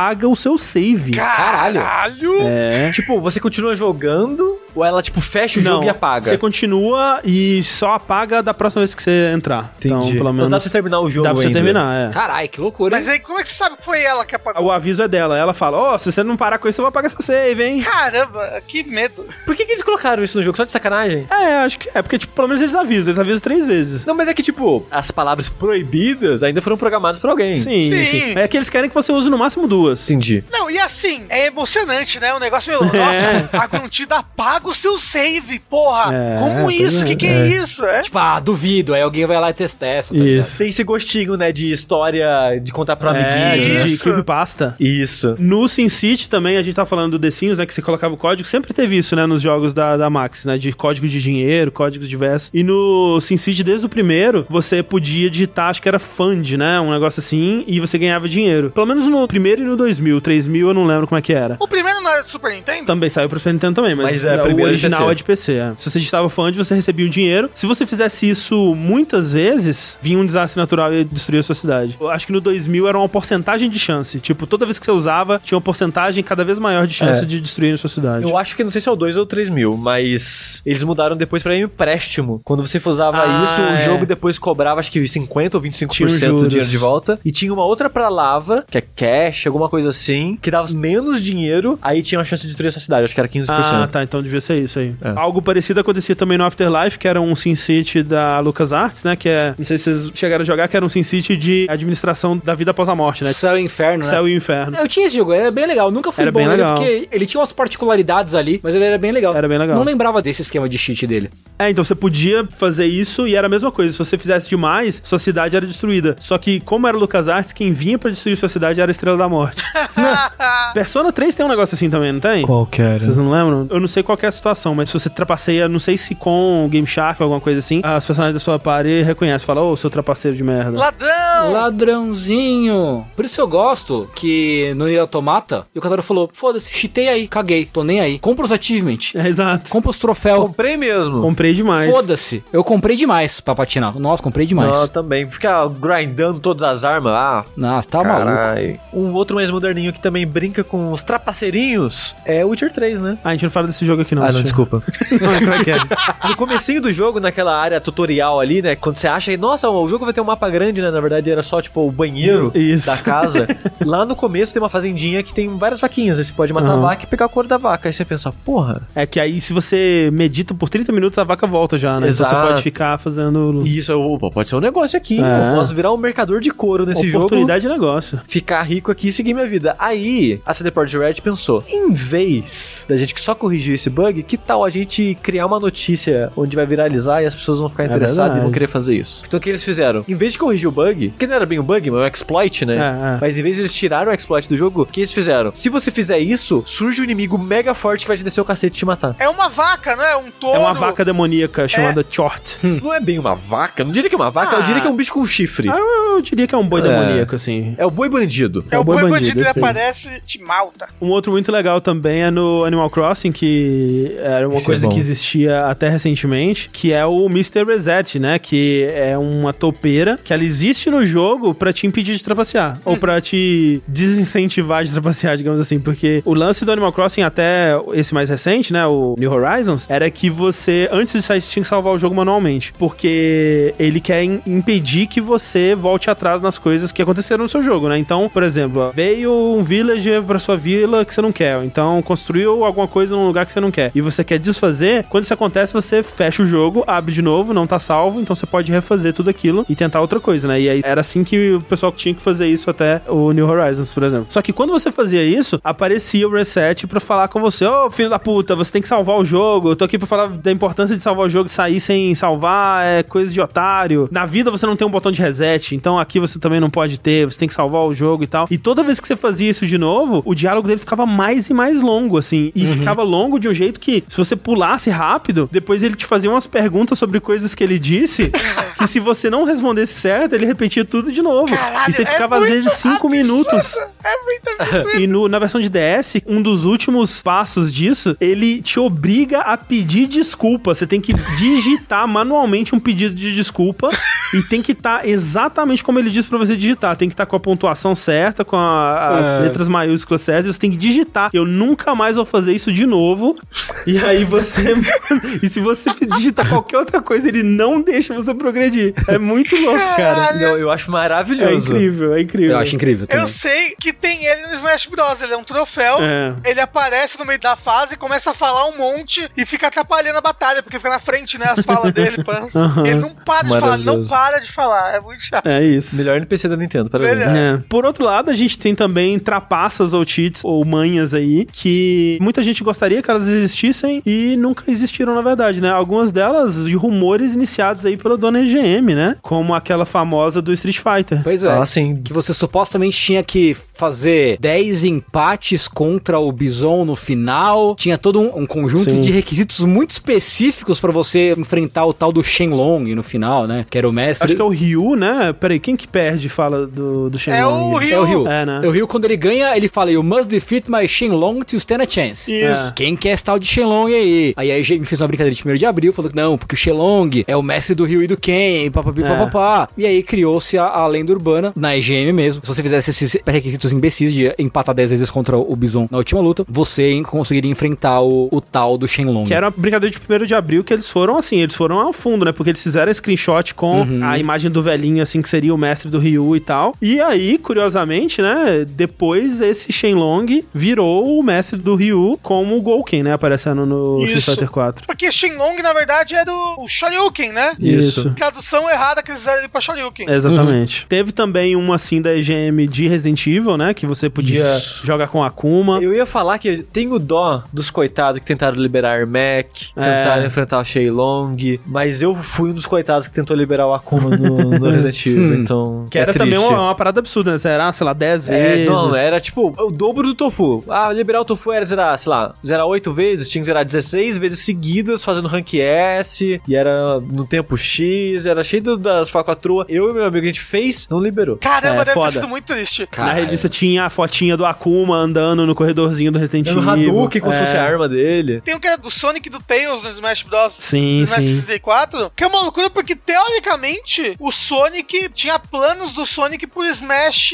apaga o seu save. Caralho. Caralho! É. Tipo, você continua jogando ou ela, tipo, fecha o Não, jogo e apaga? Você continua e só apaga da próxima vez que você entrar. Então, Entendi. pelo Não menos. dá pra você terminar o jogo Dá pra você ainda. terminar, é. Caralho, que loucura. Mas aí, como é que você sabe que foi ela que apagou? O aviso é dela. Ela fala: Ó, se você não parar com isso, eu vou apagar seu save, hein? Caramba, que medo. Por que, que eles colocaram isso no jogo? Só de sacanagem? É, acho que é. Porque, tipo, pelo menos eles avisam. Eles avisam três vezes. Não, mas é que, tipo, as palavras proibidas ainda foram programadas por alguém. Sim, Sim. sim. É que eles querem que você use no máximo duas. Entendi. Não, e assim, é emocionante, né? O negócio meio. Nossa, a Gruntida apaga o seu save, porra! É, Como pois isso? é. que que é, isso? É? Tipo, ah, duvido. Aí alguém vai lá e testa essa. tá? Isso. Tem esse gostinho, né, de história de contar pro É, amiguinho. de, de Isso. creepypasta. Isso. No SimCity também, a gente tá falando do The Sims, né? Que você colocava o código. Sempre teve isso, né? Nos jogos da, da Max, né? De código de dinheiro, códigos diversos. E no SimCity, desde o primeiro, você podia digitar, acho que era Fund, né? Um negócio assim, e você ganhava dinheiro. Pelo menos no primeiro e no 2000. 3000 eu não lembro como é que era. O primeiro não era do Super Nintendo? Também saiu pro Super Nintendo também, mas, Mas é, o primeiro de original é de PC. é. Se você digitava Fund, você recebia o dinheiro. Se você fizesse isso muitas vezes, vinha um desastre natural e destruía a sua cidade. Eu acho que no 2000 era uma porcentagem de chance. Tipo, toda vez que você usava, tinha uma porcentagem cada vez maior de chance É. de destruir a sua cidade. Eu acho que não sei se é o 2 ou o 3 mil, mas eles mudaram depois pra empréstimo. Quando você usava Ah, isso, o é. jogo depois cobrava acho que 50 ou 25% Tinha os do dinheiro de volta. E tinha uma outra pra lava, que é cash, alguma coisa assim, que dava menos dinheiro, aí tinha uma chance de destruir a sua cidade, acho que era 15%. Ah, tá. Então devia ser isso aí. É. Algo parecido acontecia também no Afterlife, que era um SimCity da LucasArts, né? Que é. Não sei se vocês chegaram a jogar, que era um SimCity de administração da vida após a morte, né? Céu e inferno, né? Céu e inferno. Eu tinha esse jogo, era bem legal. Nunca fui Era bom bem nele legal. porque ele tinha umas particularidades ali, mas ele era bem legal. Era bem legal. Não lembrava desse esquema de cheat dele. É, então você podia fazer isso e era a mesma coisa. Se você fizesse demais, sua cidade era destruída. Só que, como era o LucasArts, quem vinha pra destruir sua cidade era a Estrela da Morte. Persona 3 tem um negócio assim também, não tem? Qual que era? Vocês não lembram? Eu não sei qual que é a situação, mas se você trapaceia, não sei se com o Game Shark ou alguma coisa assim, as personagens da sua party reconhecem, falam, ô, seu trapaceiro de merda. Ladrão! Ladrãozinho. Por isso eu gosto que no Nier Automata, e o Kataro falou, foda-se, cheatei aí, caguei, tô nem aí. Compra os achievements, É, exato. compra os troféus. Comprei mesmo. Comprei demais. Foda-se. Eu comprei demais pra patinar. Nossa, comprei demais. Não, também. Ficar grindando todas as armas lá. Nossa, tá maluco. Carai. Um outro mais moderninho que também brinca com os trapaceirinhos é o Witcher 3, né? Ah, a gente não fala desse jogo aqui não. Ah, não, desculpa. Não, como é que é? No comecinho do jogo, naquela área tutorial ali, né? Quando você acha, nossa, o jogo vai ter um mapa grande, né? Na verdade era só, tipo, o banheiro Isso. da casa. Lá no começo tem uma fazendinha que tem várias vaquinhas. Aí você pode matar Aham. a vaca e pegar a cor da vaca. Aí você pensa, porra. É que aí, se você medita por 30 minutos, a vaca volta já, né? Então Exato. Você pode ficar fazendo Isso, eu, pode ser um negócio aqui. É. Eu posso virar um mercador de couro nesse jogo. oportunidade de negócio. ficar rico aqui e seguir minha vida. Aí, a CD Projekt Red pensou, em vez da gente que só corrigir esse bug, que tal a gente criar uma notícia onde vai viralizar e as pessoas vão ficar É interessadas e vão querer fazer isso? Então o que eles fizeram? Em vez de corrigir o bug, que não era bem um bug, mas um exploit, né? É, é. Mas em vez de eles tiraram o exploit do jogo, o que eles fizeram? Se você fizer isso, surge um inimigo mega forte que vai te descer o cacete e te matar. É uma vaca, não é? Um touro. É uma vaca demoníaca chamada Chort. Não é bem uma vaca, não diria que é uma vaca, eu Ah. diria que é um bicho com chifre. Ah, eu, eu diria que é um boi É. demoníaco, assim. É o boi bandido. É o boi boi bandido, bandido, ele aparece de malta. Um outro muito legal também é no Animal Crossing, que era uma Esse é coisa bom. que existia até recentemente, que é o Mr. Reset, né? Que é uma topeira que ela existe no jogo pra te impedir de trapacear. Ou pra te desincentivar de trapacear, digamos assim. Porque o lance do Animal Crossing, até esse mais recente, né? O New Horizons, era que você, antes de sair, você tinha que salvar o jogo manualmente. Porque ele quer im- impedir que você volte atrás nas coisas que aconteceram no seu jogo, né? Então, por exemplo, veio um villager pra sua vila que você não quer. Então, construiu alguma coisa num lugar que você não quer. Quer e você quer desfazer, quando isso acontece, você fecha o jogo, abre de novo, não tá salvo, então você pode refazer tudo aquilo e tentar outra coisa, né? E aí era assim que o pessoal tinha que fazer isso até o New Horizons, por exemplo. Só que quando você fazia isso, aparecia o reset pra falar com você: Ô oh, filho da puta, você tem que salvar o jogo. Eu tô aqui pra falar da importância de salvar o jogo e sair sem salvar é coisa de otário. Na vida você não tem um botão de reset, então aqui você também não pode ter, você tem que salvar o jogo e tal. E toda vez que você fazia isso de novo, o diálogo dele ficava mais e mais longo, assim. E uhum. ficava longo de um jeito que, se você pulasse rápido, depois ele te fazia umas perguntas sobre coisas que ele disse, que se você não respondesse certo, ele repetia tudo de novo. Caralho, e você é ficava, é às vezes, cinco absurdo. minutos. É muito absurdo. e no, na versão de DS, um dos últimos passos disso, ele te obriga a pedir desculpa. Você tem que digitar manualmente um pedido de desculpa e tem que estar tá exatamente como ele disse para você digitar. Tem que estar tá com a pontuação certa, com a, as é. letras maiúsculas certas. Você tem que digitar. Eu nunca mais vou fazer isso de novo. E aí você. e se você digitar qualquer outra coisa, ele não deixa você progredir. É muito louco, cara. Não, eu acho maravilhoso. É incrível, é incrível. Eu acho incrível. Também. Eu sei que tem ele no Smash Bros. Ele é um troféu. É. Ele aparece no meio da fase, começa a falar um monte e fica atrapalhando a batalha, porque fica na frente, né? As falas dele. Uhum. Ele não para de falar, não para de falar. É muito chato. É isso. Melhor NPC da Nintendo, parabéns. É. Por outro lado, a gente tem também trapaças ou cheats ou manhas aí que muita gente gostaria que elas existissem e nunca existiram na verdade, né? Algumas delas de rumores iniciados aí pela dona EGM, né? Como aquela famosa do Street Fighter. Pois é. Ah, sim. Que você supostamente tinha que fazer 10 empates contra o Bison no final. Tinha todo um, um conjunto sim. de requisitos muito específicos para você enfrentar o tal do Shenlong no final, né? Que era o mestre. Acho que é o Ryu, né? Peraí, quem que perde fala do, do Shenlong? É o Ryu. É o Ryu. É, né? É o Ryu, quando ele ganha, ele fala: You must defeat my Shenlong to stand a chance. Isso. É. Quem quer esse tal de Shenlong aí? Aí a gente fez uma brincadeira de 1 de abril, falou que não, porque o Shenlong é o mestre do Ryu e do Ken, papapi, é. papapá. E aí criou-se a, a, lenda urbana, na EGM mesmo. Se você fizesse esses requisitos imbecis de empatar 10 vezes contra o Bison na última luta, você conseguiria enfrentar o, o tal do Shenlong. Que era uma brincadeira de 1 de abril que eles foram assim, eles foram ao fundo, né? Porque eles fizeram screenshot com uhum. A imagem do velhinho, assim, que seria o mestre do Ryu e tal. E aí, curiosamente, né? Depois esse Shenlong virou o mestre do Ryu como o Gouken, né? Aparecendo no Street Fighter 4. Porque Shenlong, na verdade, é do Shoryuken, né? Isso. Tradução errada que eles fizeram pra Shoryuken. Exatamente. Uhum. Teve também uma assim da EGM de Resident Evil, né? Que você podia Isso. jogar com Akuma. Eu ia falar que tenho dó dos coitados que tentaram liberar Ermac, é. tentaram enfrentar o Shenlong, mas eu fui um dos coitados que tentou liberar o Akuma no, no Resident Evil, então. Que era é também uma, uma, parada absurda, né? Era, sei lá, 10 é, vezes. Não, era tipo o dobro do Tofu. Ah, liberar o Tofu era zerar, sei lá, zerar 8 vezes, tinha que zerar 16 vezes seguidas fazendo rank S, e era no tempo X, era cheio das falcatruas. Eu e meu amigo a gente fez, não liberou. Caramba, é, deve foda. ter sido muito triste. Cara, Na revista tinha a fotinha do Akuma andando no corredorzinho do Resident Evil. No Hadouken, como se fosse a arma dele. Tem o que é do Sonic e do Tails no Smash Bros. Sim, no Smash sim. 64, que é uma loucura porque teoricamente o Sonic tinha planos do Sonic por Smash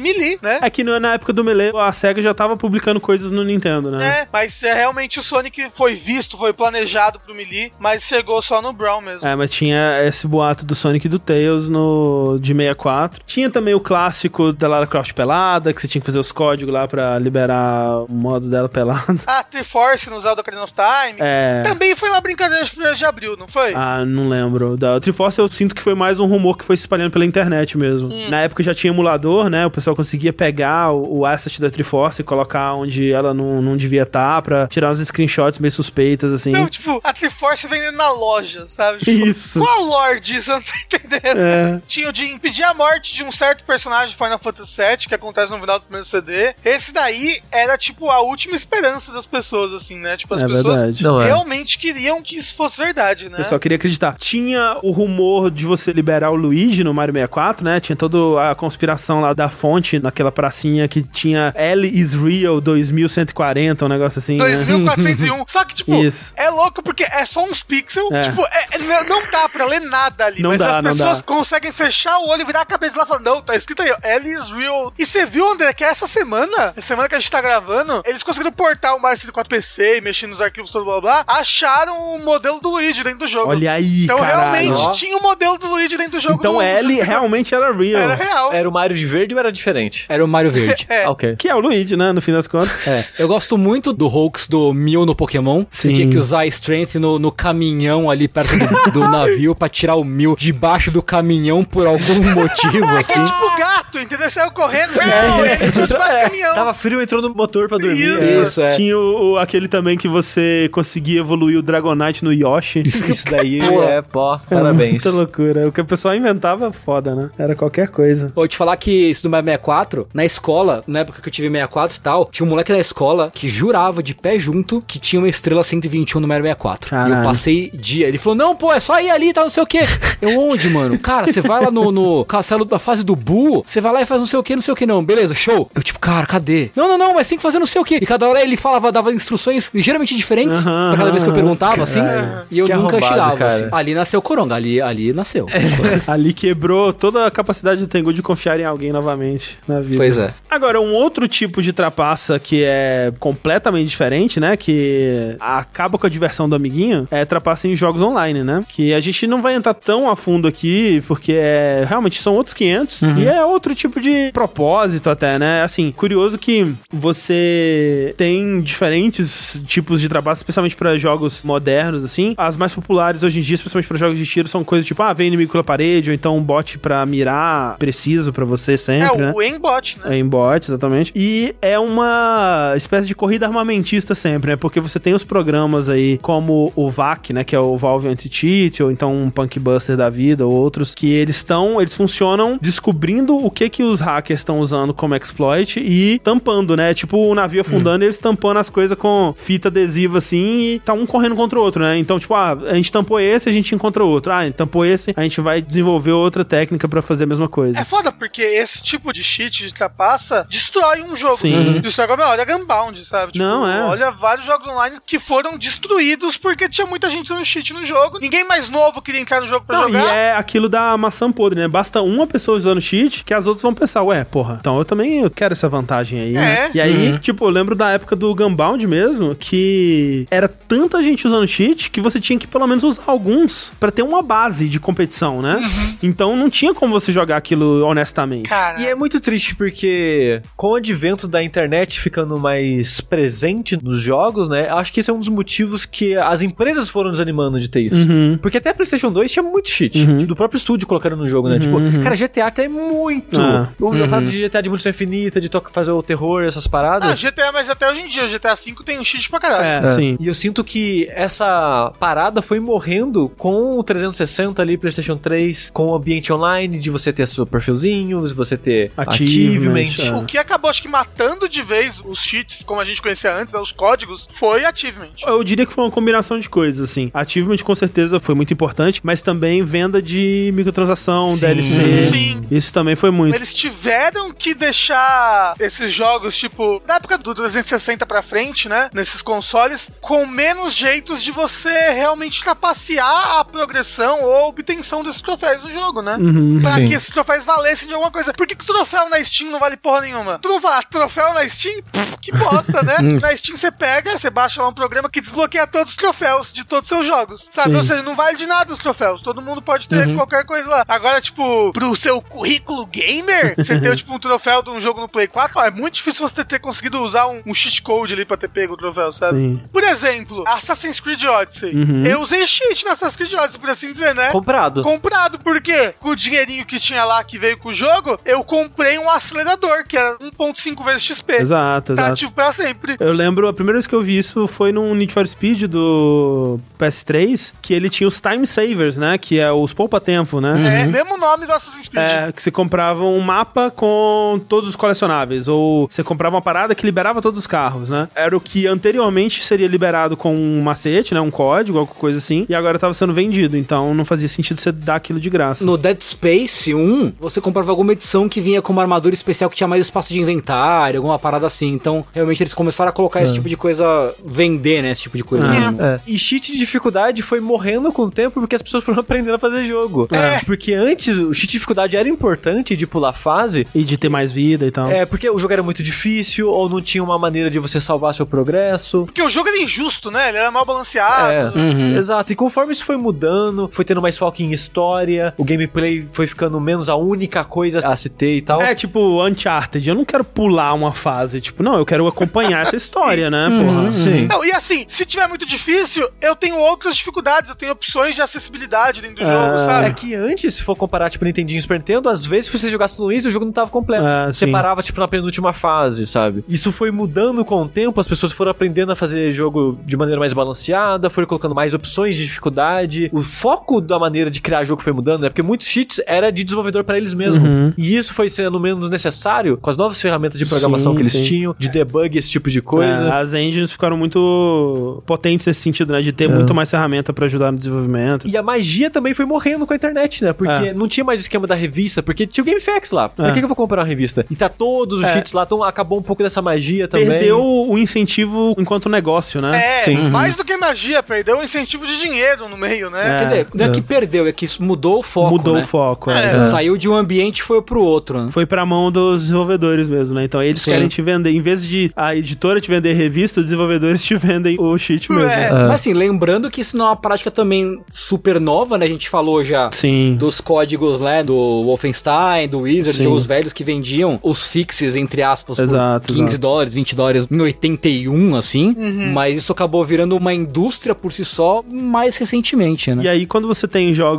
Melee, né? É que na época do Melee a SEGA já tava publicando coisas no Nintendo, né? É, mas é, realmente o Sonic foi visto, foi planejado pro Melee, mas chegou só no Brown mesmo. É, mas tinha esse boato do Sonic e do Tails no de 64. Tinha também o clássico da Lara Croft pelada, que você tinha que fazer os códigos lá pra liberar o modo dela pelada. Ah, Triforce no Zelda Ocarina of Time. É. Também foi uma brincadeira de, de abril, não foi? Ah, não lembro. Da Triforce eu sinto que foi mais um rumor que foi se espalhando pela internet mesmo. Hum. Na época já tinha emulador, né? O pessoal conseguia pegar o, o asset da Triforce e colocar onde ela não, não devia estar tá, pra tirar uns screenshots meio suspeitas, assim. Não, tipo, a Triforce vendendo na loja, sabe? Tipo, Isso. Qual a lore disso? Eu não tô entendendo. É. Tinha o de impedir a morte de um certo personagem de Final Fantasy VII, que acontece no final do primeiro CD. Esse daí era, tipo, a última esperança das pessoas, assim, né? Tipo, as é pessoas verdade. É. realmente queriam que isso fosse verdade, né? Eu só queria acreditar. Tinha o rumor de você liberar o Luigi no Mario 64, né? Tinha toda a conspiração lá da fonte naquela pracinha que tinha L is real 2140, um negócio assim. 2401. Né? Só que, tipo, Isso. é louco porque é só uns pixels. É. Tipo, é, não dá pra ler nada ali. Não mas dá, as pessoas conseguem fechar o olho e virar a cabeça lá e falar: Não, tá escrito aí, ó, L is real. E você viu, André, que essa semana, a semana que a gente tá gravando, eles conseguiram portar o Mario 64 PC e mexer nos arquivos todo blá blá, acharam o modelo do Luigi dentro do jogo. Olha aí, Então caralho. realmente tinha o um modelo pulo do Luigi dentro do jogo Então do L sistema. realmente era real. Era real. Era o Mario de verde ou era diferente? Era o Mario Verde. É. Ah, ok. Que é o Luigi, né? No fim das contas. É, eu gosto muito do hoax do Mew no Pokémon. Você Sim. tinha que usar a Strength no, no caminhão ali perto do, do navio pra tirar o Mew debaixo do caminhão por algum motivo, É assim. tipo gato, entendeu? Saiu correndo. Não, ele entrou debaixo do caminhão. Tava frio, entrou no motor pra dormir. Isso. Isso, é. Tinha o, o- aquele também que você conseguia evoluir o Dragonite no Yoshi. Isso daí Pô. é, pó, parabéns. Muita loucura. O que o pessoal inventava, foda, né? Era qualquer coisa. Vou te falar que isso do Mario 64, na escola, na época que eu tive 64 e tal, tinha um moleque na escola que jurava de pé junto que tinha uma estrela 121 no Mario 64. E Caralho. eu passei dia. Ele falou: Não, pô, é só ir ali, tá não sei o quê. Eu, onde, mano? Cara, você vai lá no, no castelo da fase do Buu, você vai lá e faz não sei o que, não sei o que, não. Beleza, show. Eu, tipo, cara, cadê? Não, não, não, mas tem que fazer não sei o que. E cada hora ele falava, dava instruções ligeiramente diferentes Aham, pra cada vez que eu perguntava, assim. Caralho. E eu Que nunca arrombado, chegava. assim. Ali nasceu Coronga, ali, ali nasceu. Ali quebrou toda a capacidade do Tengu de confiar em alguém novamente na vida. pois é. Agora, um outro tipo de trapaça que é completamente diferente, né? Que acaba com a diversão do amiguinho, é trapaça em jogos online, né? Que a gente não vai entrar tão a fundo aqui, porque é, realmente são outros 500 e é outro tipo de propósito até, né? Assim, curioso que você tem diferentes tipos de trapaça, especialmente para jogos modernos, assim. As mais populares hoje em dia, especialmente para jogos de tiro, são coisas tipo, ah, vem inimigo pela parede, ou então um bot pra mirar preciso pra você É, sempre, né? o aimbot, né? É em bot, exatamente. E é uma espécie de corrida armamentista sempre, né? Porque você tem os programas aí como o VAC, né? Que é o Valve Anti-Cheat, ou então um Punk Buster da vida, ou outros, que eles estão, eles funcionam descobrindo o que que os hackers estão usando como exploit e tampando, né? Tipo o navio afundando e eles tampando as coisas com fita adesiva assim e tá um correndo contra o outro, né? Então, tipo, ah, a gente tampou esse, a gente encontra outro. Ah, tampou esse, a gente vai desenvolver outra técnica pra fazer a mesma coisa. É foda, porque esse tipo de cheat, de trapaça, destrói um jogo. Sim. Destrói como olha Gunbound, sabe? Tipo, Não, é. Olha vários jogos online que foram destruídos porque tinha muita gente usando cheat no jogo. Ninguém mais novo queria entrar no jogo pra Não, e jogar. é aquilo da maçã podre, né? Basta uma pessoa usando cheat que as outras vão pensar, ué, porra, então eu também eu quero essa vantagem aí, né? É. E aí, tipo, eu lembro da época do Gunbound mesmo, que era tanta gente usando cheat que você tinha que pelo menos usar alguns pra ter uma base de competição, né? Então não tinha como você jogar aquilo honestamente. Cara, E é muito triste porque, com o advento da internet ficando mais presente nos jogos, né? Acho que esse é um dos motivos que as empresas foram desanimando de ter isso. Uhum. Porque até a PlayStation 2 tinha muito cheat. Do próprio estúdio colocando no jogo, né? Tipo, cara, GTA tem muito. Ah. O jogo de GTA de munição infinita, de fazer o terror, essas paradas. Ah, GTA, mas até hoje em dia, o GTA V tem um cheat pra caralho. É, É. sim. E eu sinto que essa parada foi morrendo com o 360 ali, PlayStation 3, com o ambiente online, de você ter seu perfilzinho, de você ter Achievement, achievement. é. O que acabou, acho que matando de vez os cheats, como a gente conhecia antes, né, os códigos, foi achievement. Eu diria que foi uma combinação de coisas, assim. Achievement com certeza foi muito importante, mas também venda de microtransação, Sim. DLC. Sim. Isso também foi muito. Eles tiveram que deixar esses jogos, tipo, da época do 360 pra frente, né? Nesses consoles, com menos jeitos de você realmente trapacear a progressão ou a obtenção desses troféus do jogo, né? Uhum, pra sim. que esses troféus valessem de alguma coisa. Por que, que troféu na Steam não vale porra nenhuma? Tu não vai, troféu na Steam? Pff, que bosta, né? na Steam você pega, você baixa lá um programa que desbloqueia todos os troféus de todos os seus jogos, sabe? Sim. Ou seja, não vale de nada os troféus. Todo mundo pode ter qualquer coisa lá. Agora, tipo, pro seu currículo gamer, você ter, tipo, um troféu de um jogo no Play 4, ó, é muito difícil você ter conseguido usar um, um cheat code ali pra ter pego o troféu, sabe? Sim. Por exemplo, Assassin's Creed Odyssey. Uhum. Eu usei cheat no Assassin's Creed Odyssey, por assim dizer, né? Comprado. Comprado, porque com o dinheirinho que tinha lá que veio com o jogo, eu comprei um acelerador, que era 1.5 vezes XP. Exato, Tá exato. ativo pra sempre. Eu lembro, a primeira vez que eu vi isso foi num Need for Speed do PS3, que ele tinha os Time Savers, né? Que é os poupa-tempo, né? É, mesmo nome do Assassin's Creed. É, que você comprava um mapa com todos os colecionáveis, ou você comprava uma parada que liberava todos os carros, né? Era o que anteriormente seria liberado com um macete, né? Um código, alguma coisa assim, e agora tava sendo vendido, então não fazia sentido você dar aquilo de graça. No Dead Space 1, você comprava alguma edição que vinha com uma armadura especial que tinha mais espaço de inventário, alguma parada assim. Então, realmente eles começaram a colocar esse tipo de coisa, vender, né? Esse tipo de coisa. É. E cheat de dificuldade foi morrendo com o tempo porque as pessoas foram aprendendo a fazer jogo. É. Porque antes o cheat de dificuldade era importante de pular fase. E de ter mais vida e tal. É, porque o jogo era muito difícil, ou não tinha uma maneira de você salvar seu progresso. Porque o jogo era injusto, né? Ele era mal balanceado. É, exato. E conforme isso foi mudando, foi tendo mais foco em história, o gameplay foi ficando menos a única coisa a se ter e tal. É tipo Uncharted, eu não quero pular uma fase, tipo, não, eu quero acompanhar essa história, né, porra? Sim. Não, e assim, se tiver muito difícil, eu tenho outras dificuldades, eu tenho opções de acessibilidade dentro do É. jogo, É sabe? que antes, se for comparar, tipo, Nintendinho e Super Nintendo, às vezes se você jogasse no Easy, o jogo não tava completo. É, você sim. parava, tipo, na penúltima fase, sabe? Isso foi mudando com o tempo, as pessoas foram aprendendo a fazer jogo de maneira mais balanceada, foram colocando mais opções de dificuldade. O foco da maneira de criar jogo foi mudando, né? Porque muitos cheats era de desenvolvedor pra eles mesmos. Uhum. E isso foi sendo menos necessário com as novas ferramentas de programação Sim, que eles sim. tinham, de debug, esse tipo de coisa. É, as engines ficaram muito potentes nesse sentido, né? De ter muito mais ferramenta pra ajudar no desenvolvimento. E a magia também foi morrendo com a internet, né? Porque É. não tinha mais o esquema da revista, porque tinha o GameFAQs lá. Pra É. que que eu vou comprar uma revista? E tá todos os É. cheats lá, então acabou um pouco dessa magia também. Perdeu o incentivo enquanto negócio, né? É, Sim. mais do que magia, perdeu o incentivo de dinheiro no meio, né? É. Quer dizer, não é que perdeu, é que isso mudou o foco, Mudou né? o foco. é. É. Saiu de um ambiente e foi pro outro, né? Foi pra mão dos desenvolvedores mesmo, né? Então eles Sim. querem te vender. Em vez de a editora te vender revista, os desenvolvedores te vendem o cheat mesmo. É. Mas assim, lembrando que isso não é uma prática também super nova, né? A gente falou já Sim. dos códigos, né? Do Wolfenstein, do Wizard, Sim. jogos velhos que vendiam os fixes, entre aspas, Exato, por 15 exato. dólares, 20 dólares em 81, assim. Uhum. Mas isso acabou virando uma indústria por si só mais recentemente, né? E aí, quando você tem jogos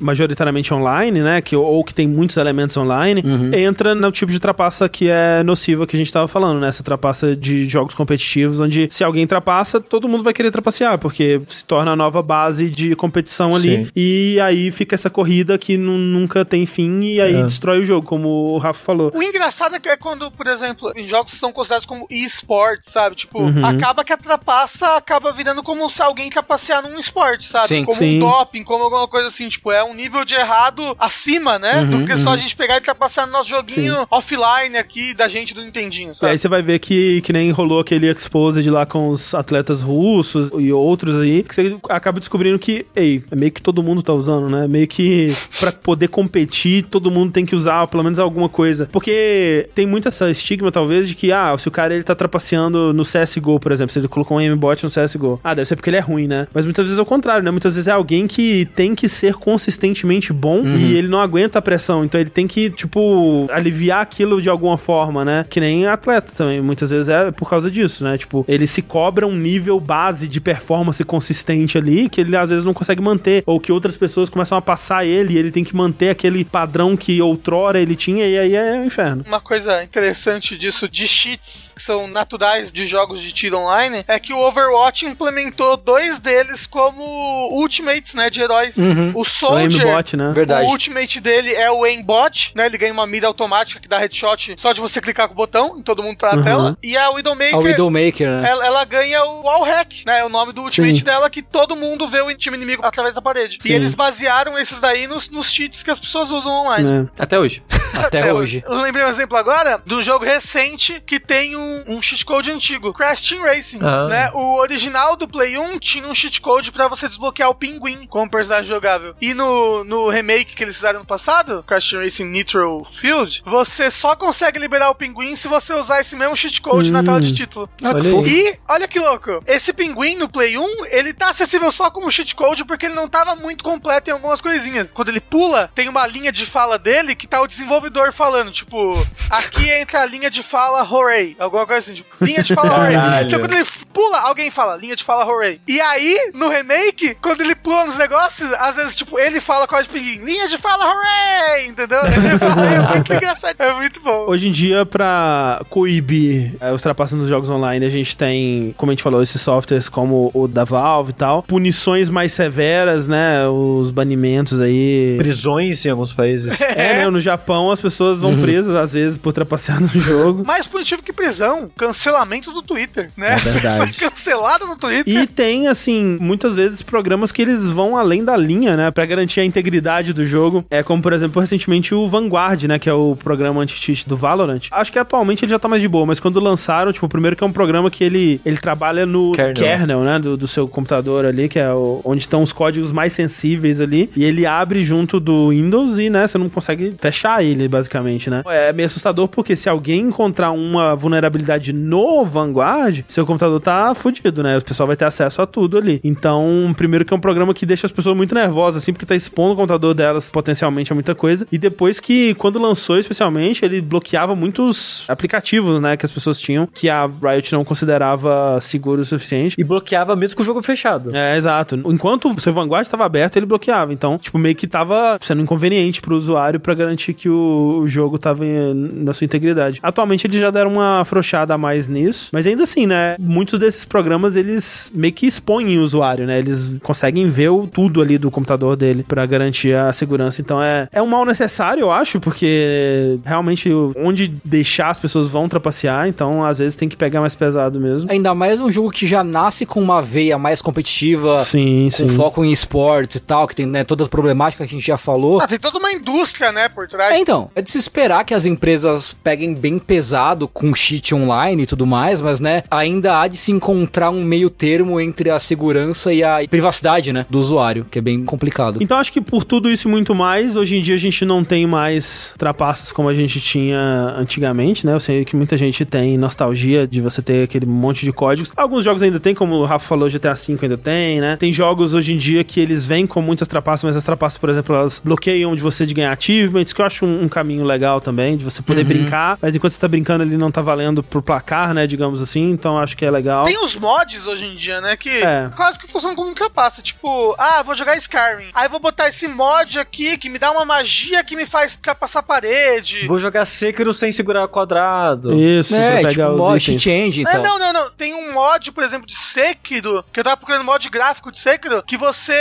majoritariamente online, né? Que, ou que tem muitos elementos online, entra no tipo de trapaça que é nociva que a gente tava falando, né? Essa trapaça de jogos competitivos, onde se alguém trapaça, todo mundo vai querer trapacear, porque se torna a nova base de competição ali. Sim. E aí fica essa corrida que nu- nunca tem fim e aí É. destrói o jogo, como o Rafa falou. O engraçado é que é quando, por exemplo, em jogos que são considerados como esportes, sabe? Tipo, Uhum. acaba que a trapaça acaba virando como se alguém trapacear num esporte, sabe? Sim. como Sim. um doping, como alguma coisa assim. Tipo, é um nível de errado acima, né? Uhum, do que só a gente pegar e trapacear no nosso joguinho offline aqui da gente do Nintendinho, E aí sabe? você vai ver que, que nem rolou aquele exposed lá com os atletas russos e outros aí, que você acaba descobrindo que, ei, é meio que todo mundo tá usando, né? Meio que pra poder competir, todo mundo tem que usar pelo menos alguma coisa. Porque tem muito essa estigma, talvez, de que, ah, se o cara ele tá trapaceando no CSGO, por exemplo, se ele colocou um aimbot no CSGO, ah, deve ser porque ele é ruim, né? Mas muitas vezes é o contrário, né? Muitas vezes é alguém que tem que ser consistentemente bom e ele não aguenta a pressão, então ele tem que, tipo, aliviar aquilo de alguma forma, né? Que nem atleta também, muitas vezes é por causa disso, né? Tipo, ele se cobra um nível base de performance consistente ali, que ele às vezes não consegue manter, ou que outras pessoas começam a passar ele e ele tem que manter aquele padrão que outrora ele tinha, e aí é o inferno. Uma coisa interessante disso de cheats que são naturais de jogos de tiro online é que o Overwatch implementou dois deles como ultimates, né, de heróis. O O Soldier, aimbot, né? Verdade. o ultimate dele é o aimbot, né, ele ganha uma mira automática que dá headshot só de você clicar com o botão, e todo mundo tá na Uhum. tela. E a Widowmaker A Widowmaker, né? ela, ela ganha o wall hack, né? É o nome do ultimate Sim. dela que todo mundo vê o time inimigo através da parede. Sim. E eles basearam esses daí nos, nos cheats que as pessoas usam online. né? Até hoje. Até hoje. Eu lembrei um exemplo agora de um jogo recente que tem um, um cheat code antigo, Crash Team Racing, Ah. né? O original do Play 1 tinha um cheat code pra você desbloquear o Pinguim como personagem jogável. E no, no remake que eles fizeram no passado, Crash Team Racing Nitro Field, você só consegue liberar o Pinguim se você usar esse mesmo cheat code na tela de título. Ah, que Olha. E, olha que louco, esse pinguim no Play 1, ele tá acessível só como cheat code porque ele não tava muito completo em algumas coisinhas. Quando ele pula, tem uma linha de fala dele que tá o desenvolvedor falando, tipo, aqui entra a linha de fala hooray, alguma coisa assim, tipo, linha de fala hooray. Caralho. Então quando ele pula, alguém fala, linha de fala hooray. E aí, no remake, quando ele pula nos negócios, às vezes, tipo, ele fala com a de pinguim, linha de fala hooray, entendeu? Ele fala, é muito engraçado, é muito bom. Hoje em dia, pra coibir é, os trapaços nos jogos online, a gente tem, como a gente falou, esses softwares como o da Valve e tal, punições mais severas, né? Os banimentos aí. Prisões em alguns países. É, né? No Japão as pessoas vão presas às vezes por trapacear no jogo. Mais punitivo que prisão, cancelamento do Twitter, né? É verdade. Pessoa cancelada no Twitter. E tem, assim, muitas vezes programas que eles vão além da linha, né? Pra garantir a integridade do jogo. É como, por exemplo, recentemente o Vanguard, né? Que é o programa anti-cheat do Valorant. Acho que atualmente ele já tá mais de boa, mas quando lançaram, tipo, primeiro que é um programa que ele, ele trabalha no Kernel. kernel, né? Do, do seu computador ali, que é o- onde estão os códigos mais sensíveis ali. E ele abre junto do Windows e, né? Você não consegue fechar ele, basicamente, né? É meio assustador porque se alguém encontrar uma vulnerabilidade no Vanguard, seu computador tá tá fudido, né? O pessoal vai ter acesso a tudo ali. Então, primeiro que é um programa que deixa as pessoas muito nervosas, assim, porque tá expondo o computador delas potencialmente a muita coisa. E depois que, quando lançou especialmente, ele bloqueava muitos aplicativos, né, que as pessoas tinham, que a Riot não considerava seguro o suficiente. E bloqueava mesmo com o jogo fechado. É, exato. Enquanto o seu Vanguard estava aberto, ele bloqueava. Então, tipo, meio que tava sendo inconveniente pro usuário para garantir que o, o jogo tava em, na sua integridade. Atualmente eles já deram uma afrouxada a mais nisso, mas ainda assim, né, muitos desses programas eles meio que expõem o usuário, né? Eles conseguem ver o, tudo ali do computador dele para garantir a segurança. Então é, é um mal necessário, eu acho, porque realmente onde deixar as pessoas vão trapacear, então às vezes tem que pegar mais pesado mesmo. Ainda mais um jogo que já nasce com uma veia mais competitiva, Sim, com sim. foco em esportes e tal, que tem né, todas as problemáticas que a gente já falou. Ah, tem toda uma indústria, né, por trás. É, então, é de se esperar que as empresas peguem bem pesado com cheat online e tudo mais, mas, né, ainda há de se encontrar um meio termo entre a segurança e a privacidade, né, do usuário, que é bem complicado. Então acho que por tudo isso e muito mais, hoje em dia a gente não tem mais trapaças como a gente tinha antigamente, né? Eu sei que muita gente tem nostalgia de você ter aquele monte de códigos. Alguns jogos ainda tem, como o Rafa falou, GTA V ainda tem, né? Tem jogos hoje em dia que eles vêm com muitas trapaças, mas as trapaças, por exemplo, elas bloqueiam de você de ganhar achievements, que eu acho um, um caminho legal também, de você poder brincar, mas enquanto você tá brincando ele não tá valendo pro placar, né? Digamos assim, então acho que é legal. Tem os mods hoje em dia, né? Que É. quase que funcionam como trapaça. Tipo, ah, vou jogar Skyrim. Aí vou botar esse mod aqui que me dá uma magia que me faz ultrapassar a parede. Vou jogar Sekiro sem segurar quadrado. Isso, é, pra tipo, pegar os mod, itens. cheat engine e É, não, não, não. Tem um mod, por exemplo, de Sekiro, que eu tava procurando mod gráfico de Sekiro, que você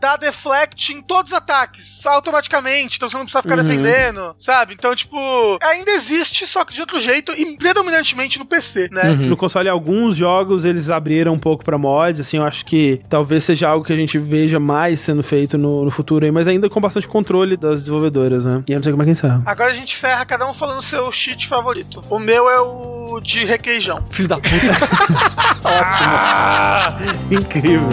dá deflect em todos os ataques, automaticamente, então você não precisa ficar defendendo, sabe? Então, tipo, ainda existe, só que de outro jeito, e predominantemente no PC, né? No console, alguns jogos eles abriram um pouco pra mods, assim, eu acho que talvez seja algo que a gente veja mais sendo feito no, no futuro aí, mas ainda com bastante controle das desenvolvedoras, né? E eu não sei como é que encerra. Agora a gente encerra cada um falando o seu cheat favorito. O meu é o de requeijão. Filho da puta. Incrível.